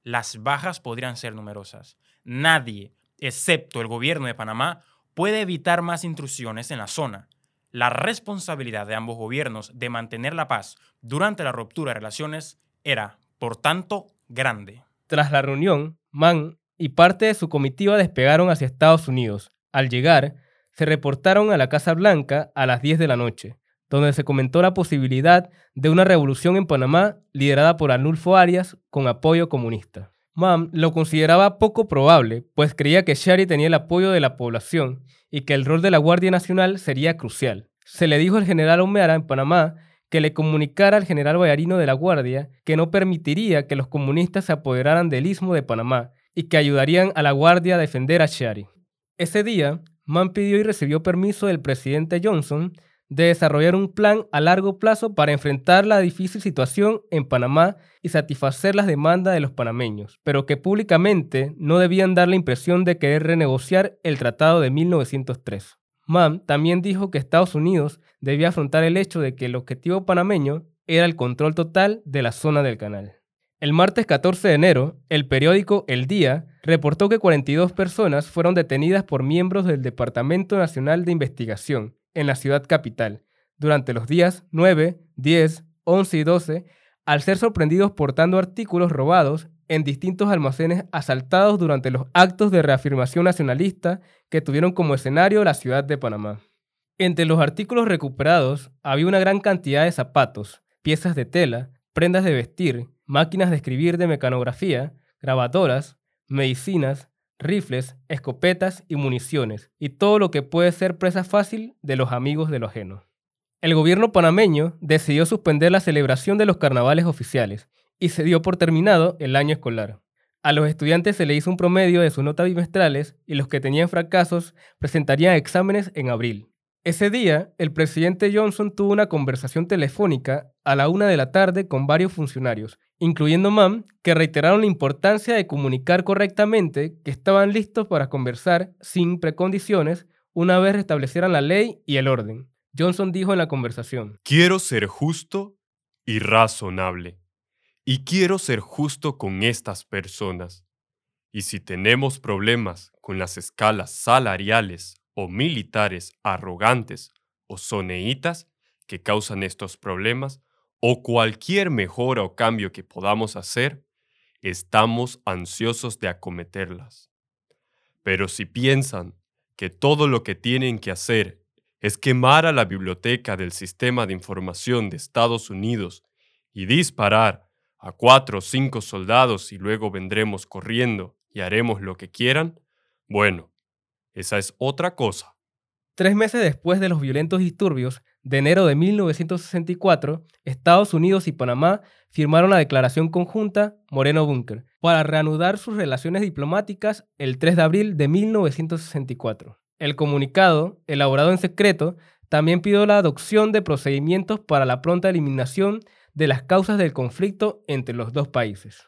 Las bajas podrían ser numerosas. Nadie, excepto el gobierno de Panamá, puede evitar más intrusiones en la zona. La responsabilidad de ambos gobiernos de mantener la paz durante la ruptura de relaciones era, por tanto, grande. Tras la reunión, Mann y parte de su comitiva despegaron hacia Estados Unidos. Al llegar, se reportaron a la Casa Blanca a las 10 de la noche, donde se comentó la posibilidad de una revolución en Panamá liderada por Anulfo Arias con apoyo comunista. Mann lo consideraba poco probable, pues creía que Shari tenía el apoyo de la población y que el rol de la Guardia Nacional sería crucial. Se le dijo al general O'Meara en Panamá que le comunicara al general Bayarino de la Guardia que no permitiría que los comunistas se apoderaran del istmo de Panamá y que ayudarían a la Guardia a defender a Shari. Ese día, Mann pidió y recibió permiso del presidente Johnson de desarrollar un plan a largo plazo para enfrentar la difícil situación en Panamá y satisfacer las demandas de los panameños, pero que públicamente no debían dar la impresión de querer renegociar el Tratado de 1903. Mann también dijo que Estados Unidos debía afrontar el hecho de que el objetivo panameño era el control total de la zona del canal. El martes 14 de enero, el periódico El Día reportó que 42 personas fueron detenidas por miembros del Departamento Nacional de Investigación en la ciudad capital durante los días 9, 10, 11 y 12 al ser sorprendidos portando artículos robados en distintos almacenes asaltados durante los actos de reafirmación nacionalista que tuvieron como escenario la ciudad de Panamá. Entre los artículos recuperados había una gran cantidad de zapatos, piezas de tela, prendas de vestir, máquinas de escribir de mecanografía, grabadoras, medicinas, rifles, escopetas y municiones, y todo lo que puede ser presa fácil de los amigos de lo ajeno. El gobierno panameño decidió suspender la celebración de los carnavales oficiales y se dio por terminado el año escolar. A los estudiantes se le hizo un promedio de sus notas bimestrales y los que tenían fracasos presentarían exámenes en abril. Ese día, el presidente Johnson tuvo una conversación telefónica a la una de la tarde con varios funcionarios, incluyendo Mam, que reiteraron la importancia de comunicar correctamente que estaban listos para conversar sin precondiciones una vez restablecieran la ley y el orden. Johnson dijo en la conversación, Quiero ser justo y razonable. Y quiero ser justo con estas personas. Y si tenemos problemas con las escalas salariales o militares arrogantes o soneitas que causan estos problemas, o cualquier mejora o cambio que podamos hacer, estamos ansiosos de acometerlas. Pero si piensan que todo lo que tienen que hacer es quemar a la biblioteca del Sistema de Información de Estados Unidos y disparar a cuatro o cinco soldados y luego vendremos corriendo y haremos lo que quieran, bueno, esa es otra cosa. Tres meses después de los violentos disturbios de enero de 1964, Estados Unidos y Panamá firmaron la declaración conjunta Moreno Bunker para reanudar sus relaciones diplomáticas el 3 de abril de 1964. El comunicado, elaborado en secreto, también pidió la adopción de procedimientos para la pronta eliminación de las causas del conflicto entre los dos países.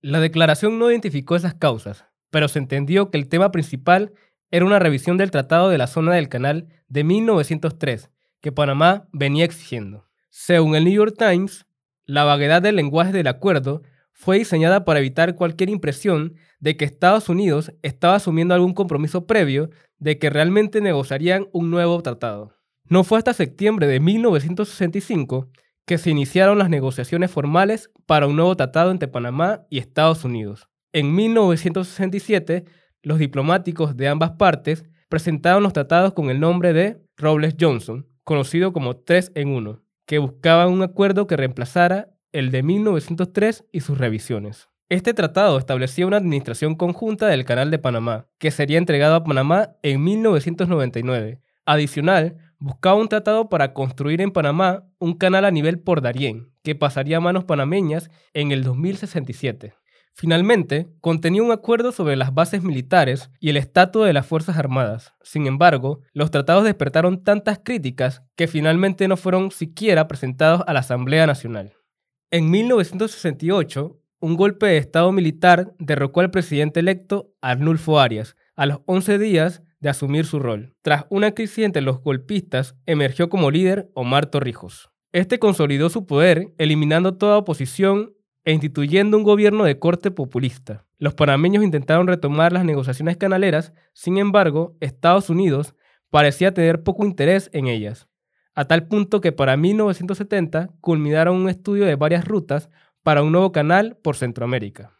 La declaración no identificó esas causas, pero se entendió que el tema principal era una revisión del Tratado de la Zona del Canal de 1903 que Panamá venía exigiendo. Según el New York Times, la vaguedad del lenguaje del acuerdo fue diseñada para evitar cualquier impresión de que Estados Unidos estaba asumiendo algún compromiso previo de que realmente negociarían un nuevo tratado. No fue hasta septiembre de 1965 que se iniciaron las negociaciones formales para un nuevo tratado entre Panamá y Estados Unidos. En 1967, los diplomáticos de ambas partes presentaron los tratados con el nombre de Robles-Johnson, conocido como 3 en 1, que buscaban un acuerdo que reemplazara el de 1903 y sus revisiones. Este tratado establecía una administración conjunta del Canal de Panamá, que sería entregado a Panamá en 1999. Adicional, buscaba un tratado para construir en Panamá un canal a nivel por Darién, que pasaría a manos panameñas en el 2067. Finalmente, contenía un acuerdo sobre las bases militares y el estatus de las Fuerzas Armadas. Sin embargo, los tratados despertaron tantas críticas que finalmente no fueron siquiera presentados a la Asamblea Nacional. En 1968, un golpe de Estado militar derrocó al presidente electo Arnulfo Arias a los 11 días de asumir su rol. Tras una crisis entre los golpistas, emergió como líder Omar Torrijos. Este consolidó su poder, eliminando toda oposición e instituyendo un gobierno de corte populista. Los panameños intentaron retomar las negociaciones canaleras, sin embargo, Estados Unidos parecía tener poco interés en ellas, a tal punto que para 1970 culminaron un estudio de varias rutas para un nuevo canal por Centroamérica.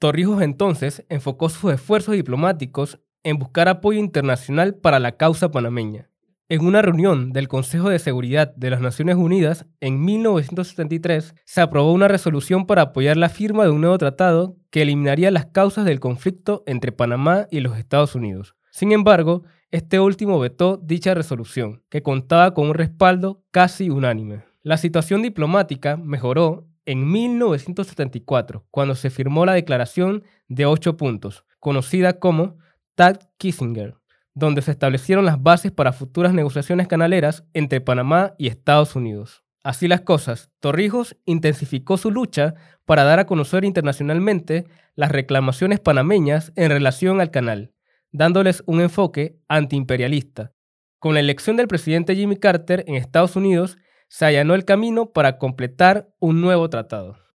Torrijos entonces enfocó sus esfuerzos diplomáticos en buscar apoyo internacional para la causa panameña. En una reunión del Consejo de Seguridad de las Naciones Unidas en 1973, se aprobó una resolución para apoyar la firma de un nuevo tratado que eliminaría las causas del conflicto entre Panamá y los Estados Unidos. Sin embargo, este último vetó dicha resolución, que contaba con un respaldo casi unánime. La situación diplomática mejoró en 1974, cuando se firmó la Declaración de Ocho Puntos, conocida como TAC Kissinger, donde se establecieron las bases para futuras negociaciones canaleras entre Panamá y Estados Unidos. Así las cosas, Torrijos intensificó su lucha para dar a conocer internacionalmente las reclamaciones panameñas en relación al canal, dándoles un enfoque antiimperialista. Con la elección del presidente Jimmy Carter en Estados Unidos, se allanó el camino para completar un nuevo tratado.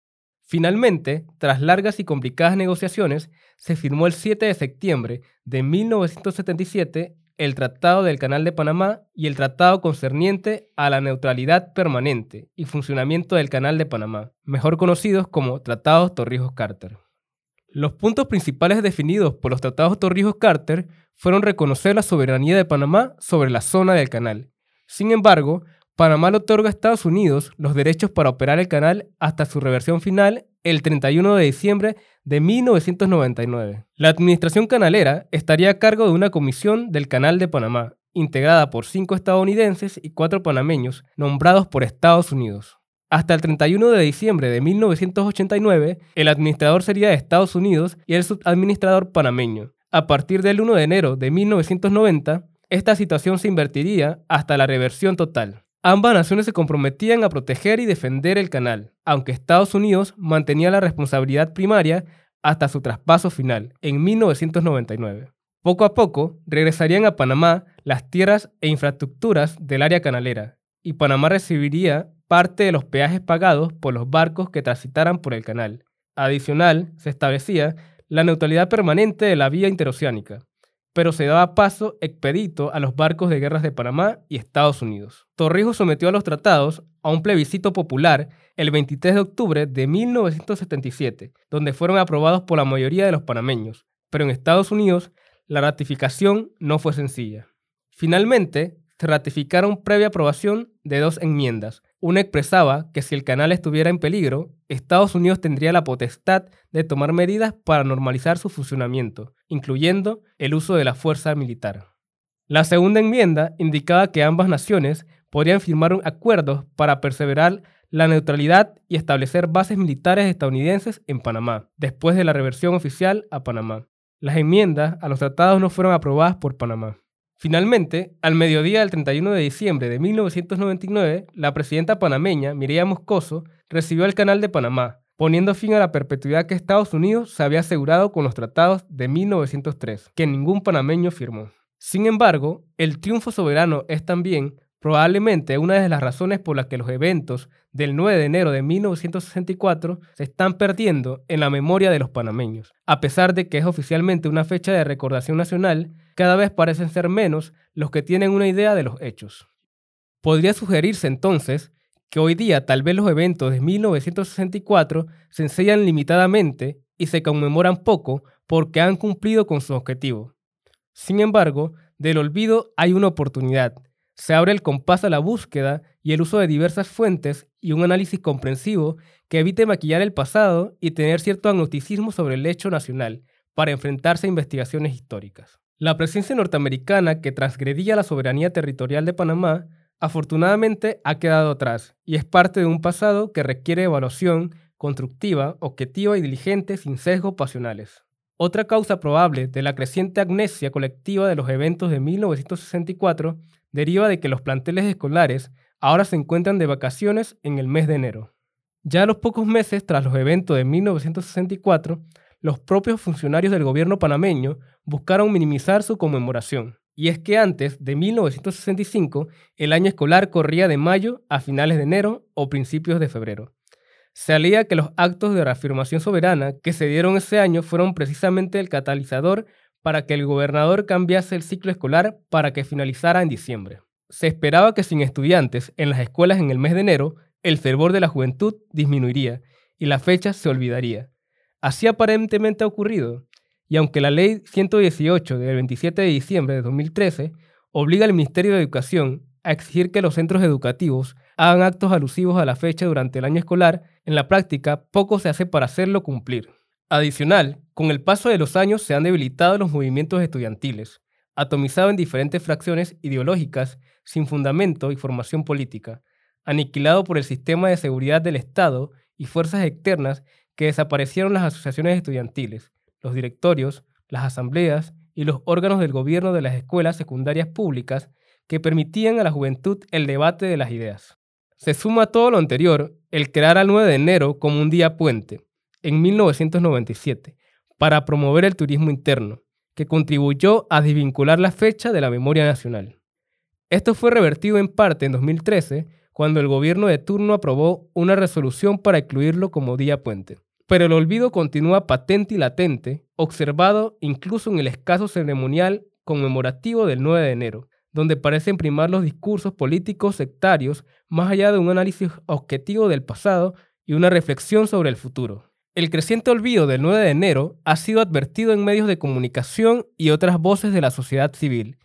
Finalmente, tras largas y complicadas negociaciones, se firmó el 7 de septiembre de 1977 el Tratado del Canal de Panamá y el Tratado concerniente a la neutralidad permanente y funcionamiento del Canal de Panamá, mejor conocidos como Tratados Torrijos-Carter. Los puntos principales definidos por los Tratados Torrijos-Carter fueron reconocer la soberanía de Panamá sobre la zona del canal. Sin embargo, Panamá le otorga a Estados Unidos los derechos para operar el canal hasta su reversión final el 31 de diciembre de 1999. La administración canalera estaría a cargo de una comisión del Canal de Panamá, integrada por cinco estadounidenses y cuatro panameños nombrados por Estados Unidos. Hasta el 31 de diciembre de 1989, el administrador sería de Estados Unidos y el subadministrador panameño. A partir del 1 de enero de 1990, esta situación se invertiría hasta la reversión total. Ambas naciones se comprometían a proteger y defender el canal, aunque Estados Unidos mantenía la responsabilidad primaria hasta su traspaso final, en 1999. Poco a poco regresarían a Panamá las tierras e infraestructuras del área canalera, y Panamá recibiría parte de los peajes pagados por los barcos que transitaran por el canal. Adicional, se establecía la neutralidad permanente de la vía interoceánica, pero se daba paso expedito a los barcos de guerras de Panamá y Estados Unidos. Torrijos sometió a los tratados a un plebiscito popular el 23 de octubre de 1977, donde fueron aprobados por la mayoría de los panameños, pero en Estados Unidos la ratificación no fue sencilla. Finalmente, se ratificaron previa aprobación de dos enmiendas, una expresaba que si el canal estuviera en peligro, Estados Unidos tendría la potestad de tomar medidas para normalizar su funcionamiento, incluyendo el uso de la fuerza militar. La segunda enmienda indicaba que ambas naciones podrían firmar acuerdos para perseverar la neutralidad y establecer bases militares estadounidenses en Panamá, después de la reversión oficial a Panamá. Las enmiendas a los tratados no fueron aprobadas por Panamá. Finalmente, al mediodía del 31 de diciembre de 1999, la presidenta panameña, Mireya Moscoso, recibió el Canal de Panamá, poniendo fin a la perpetuidad que Estados Unidos se había asegurado con los tratados de 1903, que ningún panameño firmó. Sin embargo, el triunfo soberano es también Probablemente una de las razones por las que los eventos del 9 de enero de 1964 se están perdiendo en la memoria de los panameños. A pesar de que es oficialmente una fecha de recordación nacional, cada vez parecen ser menos los que tienen una idea de los hechos. Podría sugerirse entonces que hoy día tal vez los eventos de 1964 se enseñan limitadamente y se conmemoran poco porque han cumplido con su objetivo. Sin embargo, del olvido hay una oportunidad. Se abre el compás a la búsqueda y el uso de diversas fuentes y un análisis comprensivo que evite maquillar el pasado y tener cierto agnosticismo sobre el hecho nacional para enfrentarse a investigaciones históricas. La presencia norteamericana que transgredía la soberanía territorial de Panamá afortunadamente ha quedado atrás y es parte de un pasado que requiere evaluación constructiva, objetiva y diligente sin sesgos pasionales. Otra causa probable de la creciente amnesia colectiva de los eventos de 1964 deriva de que los planteles escolares ahora se encuentran de vacaciones en el mes de enero. Ya a los pocos meses tras los eventos de 1964, los propios funcionarios del gobierno panameño buscaron minimizar su conmemoración. Y es que antes de 1965, el año escolar corría de mayo a finales de enero o principios de febrero. Se alía que los actos de reafirmación soberana que se dieron ese año fueron precisamente el catalizador para que el gobernador cambiase el ciclo escolar para que finalizara en diciembre. Se esperaba que sin estudiantes en las escuelas en el mes de enero, el fervor de la juventud disminuiría y la fecha se olvidaría. Así aparentemente ha ocurrido, y aunque la Ley 118 del 27 de diciembre de 2013 obliga al Ministerio de Educación a exigir que los centros educativos hagan actos alusivos a la fecha durante el año escolar, en la práctica poco se hace para hacerlo cumplir. Adicional, con el paso de los años se han debilitado los movimientos estudiantiles, atomizado en diferentes fracciones ideológicas sin fundamento y formación política, aniquilado por el sistema de seguridad del Estado y fuerzas externas que desaparecieron las asociaciones estudiantiles, los directorios, las asambleas y los órganos del gobierno de las escuelas secundarias públicas que permitían a la juventud el debate de las ideas. Se suma a todo lo anterior el crear al 9 de enero como un día puente, en 1997, para promover el turismo interno, que contribuyó a desvincular la fecha de la memoria nacional. Esto fue revertido en parte en 2013, cuando el gobierno de turno aprobó una resolución para incluirlo como día puente pero el olvido continúa patente y latente, observado incluso en el escaso ceremonial conmemorativo del 9 de enero, donde parecen primar los discursos políticos sectarios más allá de un análisis objetivo del pasado y una reflexión sobre el futuro. El creciente olvido del 9 de enero ha sido advertido en medios de comunicación y otras voces de la sociedad civil.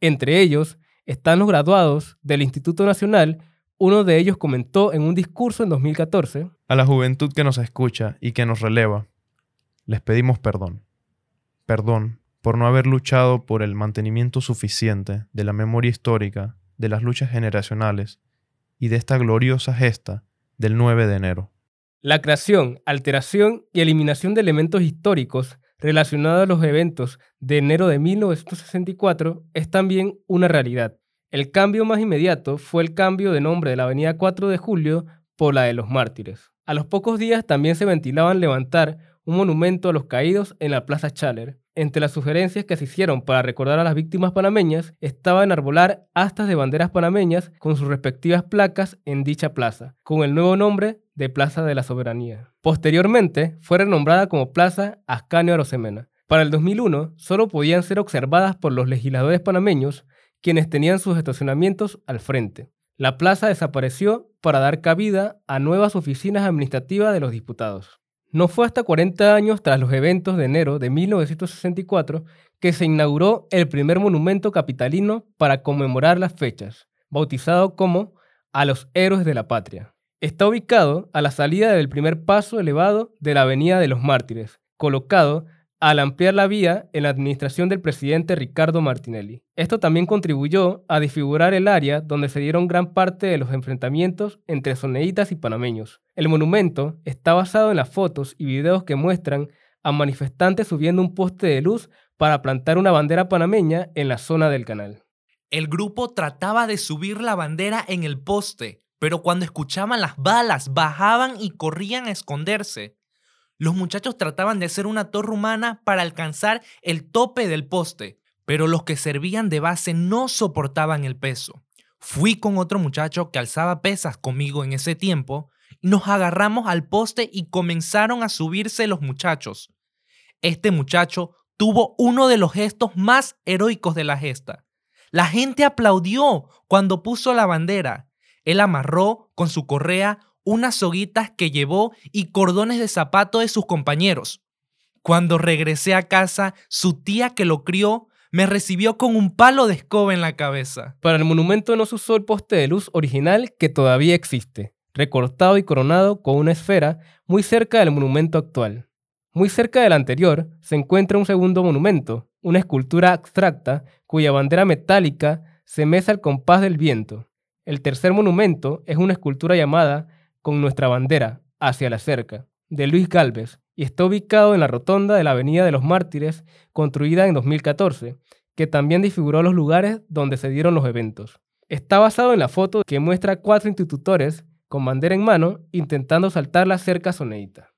Entre ellos están los graduados del Instituto Nacional uno de ellos comentó en un discurso en 2014, A la juventud que nos escucha y que nos releva, les pedimos perdón. Perdón por no haber luchado por el mantenimiento suficiente de la memoria histórica, de las luchas generacionales y de esta gloriosa gesta del 9 de enero. La creación, alteración y eliminación de elementos históricos relacionados a los eventos de enero de 1964 es también una realidad. El cambio más inmediato fue el cambio de nombre de la Avenida 4 de Julio por la de los Mártires. A los pocos días también se ventilaban levantar un monumento a los caídos en la Plaza Chaler. Entre las sugerencias que se hicieron para recordar a las víctimas panameñas estaba enarbolar astas de banderas panameñas con sus respectivas placas en dicha plaza, con el nuevo nombre de Plaza de la Soberanía. Posteriormente fue renombrada como Plaza Ascanio Arosemena. Para el 2001 solo podían ser observadas por los legisladores panameños quienes tenían sus estacionamientos al frente. La plaza desapareció para dar cabida a nuevas oficinas administrativas de los diputados. No fue hasta 40 años tras los eventos de enero de 1964 que se inauguró el primer monumento capitalino para conmemorar las fechas, bautizado como a los héroes de la patria. Está ubicado a la salida del primer paso elevado de la Avenida de los Mártires, colocado al ampliar la vía en la administración del presidente Ricardo Martinelli. Esto también contribuyó a disfigurar el área donde se dieron gran parte de los enfrentamientos entre soneitas y panameños. El monumento está basado en las fotos y videos que muestran a manifestantes subiendo un poste de luz para plantar una bandera panameña en la zona del canal. El grupo trataba de subir la bandera en el poste, pero cuando escuchaban las balas bajaban y corrían a esconderse. Los muchachos trataban de hacer una torre humana para alcanzar el tope del poste, pero los que servían de base no soportaban el peso. Fui con otro muchacho que alzaba pesas conmigo en ese tiempo nos agarramos al poste y comenzaron a subirse los muchachos. Este muchacho tuvo uno de los gestos más heroicos de la gesta. La gente aplaudió cuando puso la bandera. Él amarró con su correa unas soguitas que llevó y cordones de zapato de sus compañeros. Cuando regresé a casa, su tía que lo crió me recibió con un palo de escoba en la cabeza. Para el monumento no se usó el poste de luz original que todavía existe, recortado y coronado con una esfera muy cerca del monumento actual. Muy cerca del anterior se encuentra un segundo monumento, una escultura abstracta cuya bandera metálica se mesa al compás del viento. El tercer monumento es una escultura llamada Con nuestra bandera, hacia la cerca, de Luis Galvez, y está ubicado en la rotonda de la Avenida de los Mártires, construida en 2014, que también disfiguró los lugares donde se dieron los eventos. Está basado en la foto que muestra a cuatro institutores con bandera en mano intentando saltar la cerca soneíta.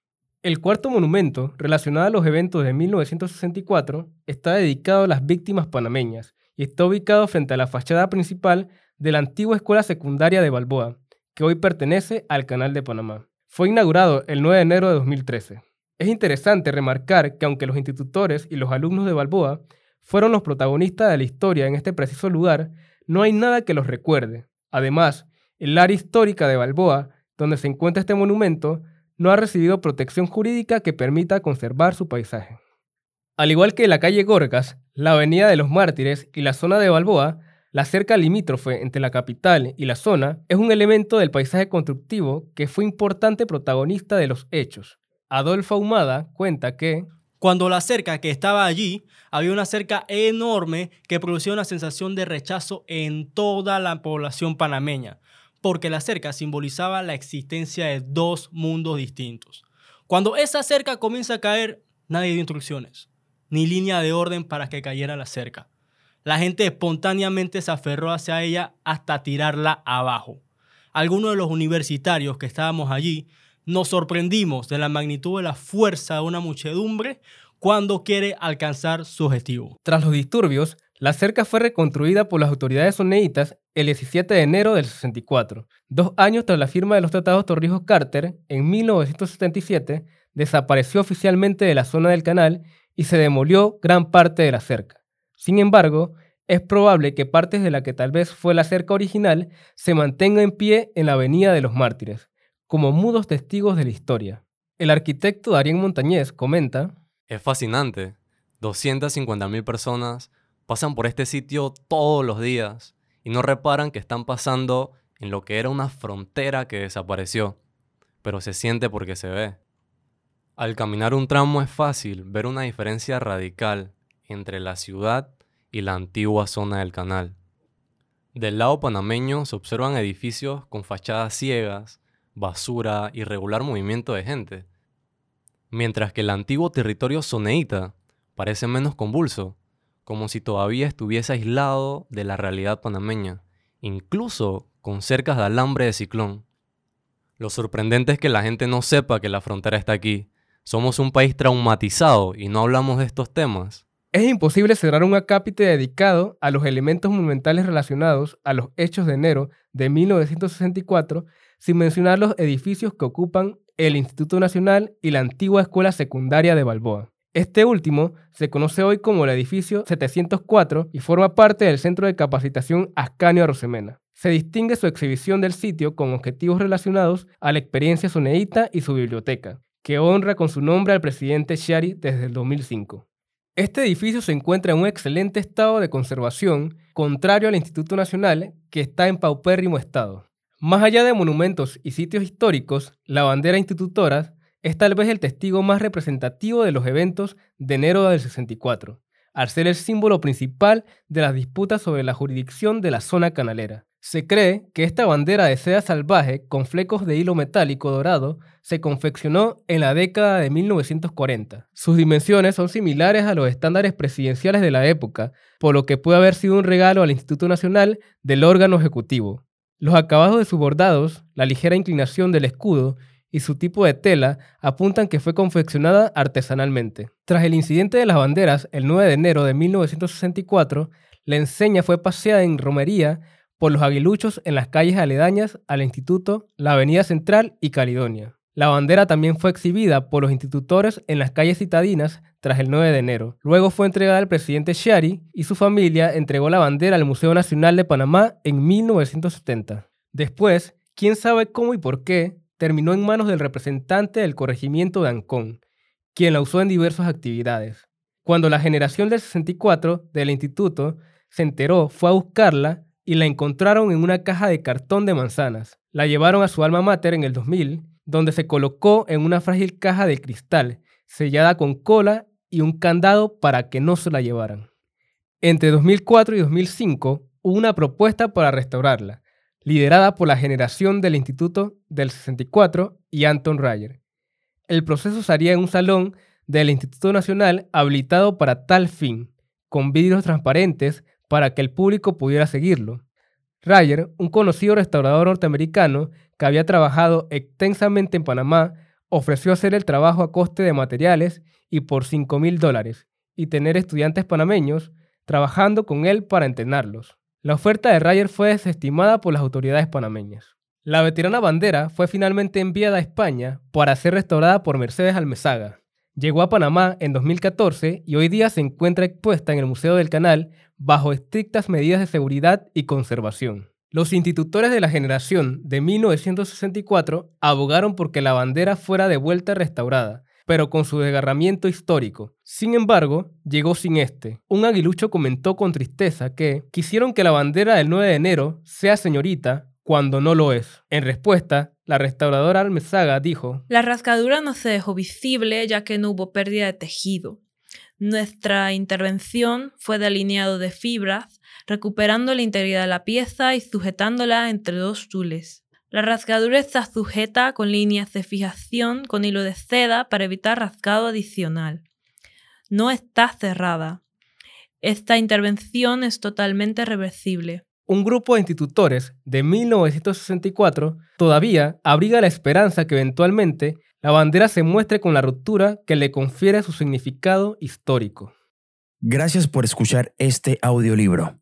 El cuarto monumento, relacionado a los eventos de 1964, está dedicado a las víctimas panameñas y está ubicado frente a la fachada principal de la antigua escuela secundaria de Balboa, que hoy pertenece al Canal de Panamá. Fue inaugurado el 9 de enero de 2013. Es interesante remarcar que aunque los institutores y los alumnos de Balboa fueron los protagonistas de la historia en este preciso lugar, no hay nada que los recuerde. Además, el área histórica de Balboa, donde se encuentra este monumento, no ha recibido protección jurídica que permita conservar su paisaje. Al igual que la calle Gorgas, la Avenida de los Mártires y la zona de Balboa, la cerca limítrofe entre la capital y la zona es un elemento del paisaje constructivo que fue importante protagonista de los hechos. Adolfo Ahumada cuenta que cuando la cerca que estaba allí, había una cerca enorme que producía una sensación de rechazo en toda la población panameña, porque la cerca simbolizaba la existencia de dos mundos distintos. Cuando esa cerca comienza a caer, nadie dio instrucciones, ni línea de orden para que cayera la cerca. La gente espontáneamente se aferró hacia ella hasta tirarla abajo. Algunos de los universitarios que estábamos allí nos sorprendimos de la magnitud de la fuerza de una muchedumbre cuando quiere alcanzar su objetivo. Tras los disturbios, la cerca fue reconstruida por las autoridades soneitas el 17 de enero del 64. Dos años tras la firma de los tratados Torrijos-Carter, en 1977, desapareció oficialmente de la zona del canal y se demolió gran parte de la cerca. Sin embargo, es probable que partes de la que tal vez fue la cerca original se mantenga en pie en la Avenida de los Mártires, como mudos testigos de la historia. El arquitecto Darien Montañez comenta, Es fascinante. 250.000 personas pasan por este sitio todos los días y no reparan que están pasando en lo que era una frontera que desapareció, pero se siente porque se ve. Al caminar un tramo es fácil ver una diferencia radical entre la ciudad y la antigua zona del canal. Del lado panameño se observan edificios con fachadas ciegas, basura y regular movimiento de gente, mientras que el antiguo territorio soneíta parece menos convulso, como si todavía estuviese aislado de la realidad panameña, incluso con cercas de alambre de ciclón. Lo sorprendente es que la gente no sepa que la frontera está aquí. Somos un país traumatizado y no hablamos de estos temas. Es imposible cerrar un acápite dedicado a los elementos monumentales relacionados a los hechos de enero de 1964 sin mencionar los edificios que ocupan el Instituto Nacional y la antigua Escuela Secundaria de Balboa. Este último se conoce hoy como el edificio 704 y forma parte del Centro de Capacitación Ascanio Arosemena. Se distingue su exhibición del sitio con objetivos relacionados a la experiencia soneíta y su biblioteca, que honra con su nombre al presidente Shari desde el 2005. Este edificio se encuentra en un excelente estado de conservación, contrario al Instituto Nacional, que está en paupérrimo estado. Más allá de monumentos y sitios históricos, la bandera institutora es tal vez el testigo más representativo de los eventos de enero del 64, al ser el símbolo principal de las disputas sobre la jurisdicción de la zona canalera. Se cree que esta bandera de seda salvaje con flecos de hilo metálico dorado se confeccionó en la década de 1940. Sus dimensiones son similares a los estándares presidenciales de la época, por lo que puede haber sido un regalo al Instituto Nacional del órgano ejecutivo. Los acabados de sus bordados, la ligera inclinación del escudo y su tipo de tela apuntan que fue confeccionada artesanalmente. Tras el incidente de las banderas, el 9 de enero de 1964, la enseña fue paseada en romería por los aguiluchos en las calles aledañas al instituto, la avenida Central y Caledonia. La bandera también fue exhibida por los institutores en las calles citadinas tras el 9 de enero. Luego fue entregada al presidente Shari y su familia entregó la bandera al Museo Nacional de Panamá en 1970. Después, quién sabe cómo y por qué, terminó en manos del representante del corregimiento de Ancón, quien la usó en diversas actividades. Cuando la generación del 64 del instituto se enteró, fue a buscarla y la encontraron en una caja de cartón de manzanas. La llevaron a su alma mater en el 2000 donde se colocó en una frágil caja de cristal, sellada con cola y un candado para que no se la llevaran. Entre 2004 y 2005 hubo una propuesta para restaurarla, liderada por la generación del Instituto del 64 y Anton Ryer. El proceso se haría en un salón del Instituto Nacional habilitado para tal fin, con vidrios transparentes para que el público pudiera seguirlo. Ryer, un conocido restaurador norteamericano que había trabajado extensamente en Panamá, ofreció hacer el trabajo a coste de materiales y por 5 mil dólares, y tener estudiantes panameños trabajando con él para entrenarlos. La oferta de Ryer fue desestimada por las autoridades panameñas. La veterana bandera fue finalmente enviada a España para ser restaurada por Mercedes Almezaga. Llegó a Panamá en 2014 y hoy día se encuentra expuesta en el Museo del Canal bajo estrictas medidas de seguridad y conservación. Los institutores de la generación de 1964 abogaron por que la bandera fuera de vuelta restaurada, pero con su desgarramiento histórico. Sin embargo, llegó sin este. Un aguilucho comentó con tristeza que quisieron que la bandera del 9 de enero sea señorita cuando no lo es. En respuesta, la restauradora Almezaga dijo, La rascadura no se dejó visible ya que no hubo pérdida de tejido. Nuestra intervención fue de alineado de fibras recuperando la integridad de la pieza y sujetándola entre dos tules. La rasgadura está sujeta con líneas de fijación con hilo de seda para evitar rasgado adicional. No está cerrada. Esta intervención es totalmente reversible. Un grupo de institutores de 1964 todavía abriga la esperanza que eventualmente la bandera se muestre con la ruptura que le confiere su significado histórico. Gracias por escuchar este audiolibro.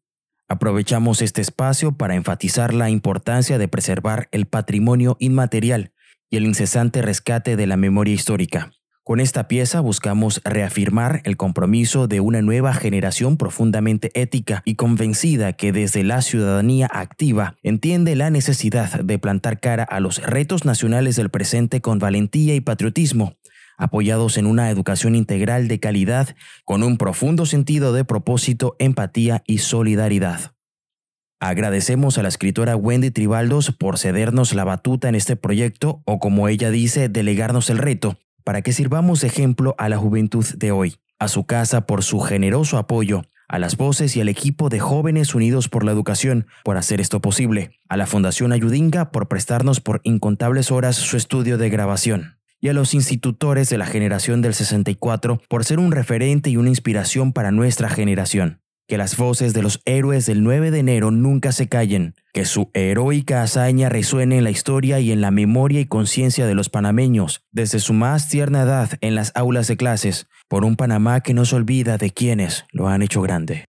Aprovechamos este espacio para enfatizar la importancia de preservar el patrimonio inmaterial y el incesante rescate de la memoria histórica. Con esta pieza buscamos reafirmar el compromiso de una nueva generación profundamente ética y convencida que desde la ciudadanía activa entiende la necesidad de plantar cara a los retos nacionales del presente con valentía y patriotismo, apoyados en una educación integral de calidad con un profundo sentido de propósito, empatía y solidaridad. Agradecemos a la escritora Wendy Tribaldos por cedernos la batuta en este proyecto o como ella dice, delegarnos el reto, para que sirvamos ejemplo a la juventud de hoy, a su casa por su generoso apoyo, a las voces y al equipo de Jóvenes Unidos por la Educación por hacer esto posible, a la Fundación Ayudinga por prestarnos por incontables horas su estudio de grabación y a los institutores de la generación del 64 por ser un referente y una inspiración para nuestra generación. Que las voces de los héroes del 9 de enero nunca se callen, que su heroica hazaña resuene en la historia y en la memoria y conciencia de los panameños, desde su más tierna edad en las aulas de clases, por un Panamá que no se olvida de quienes lo han hecho grande.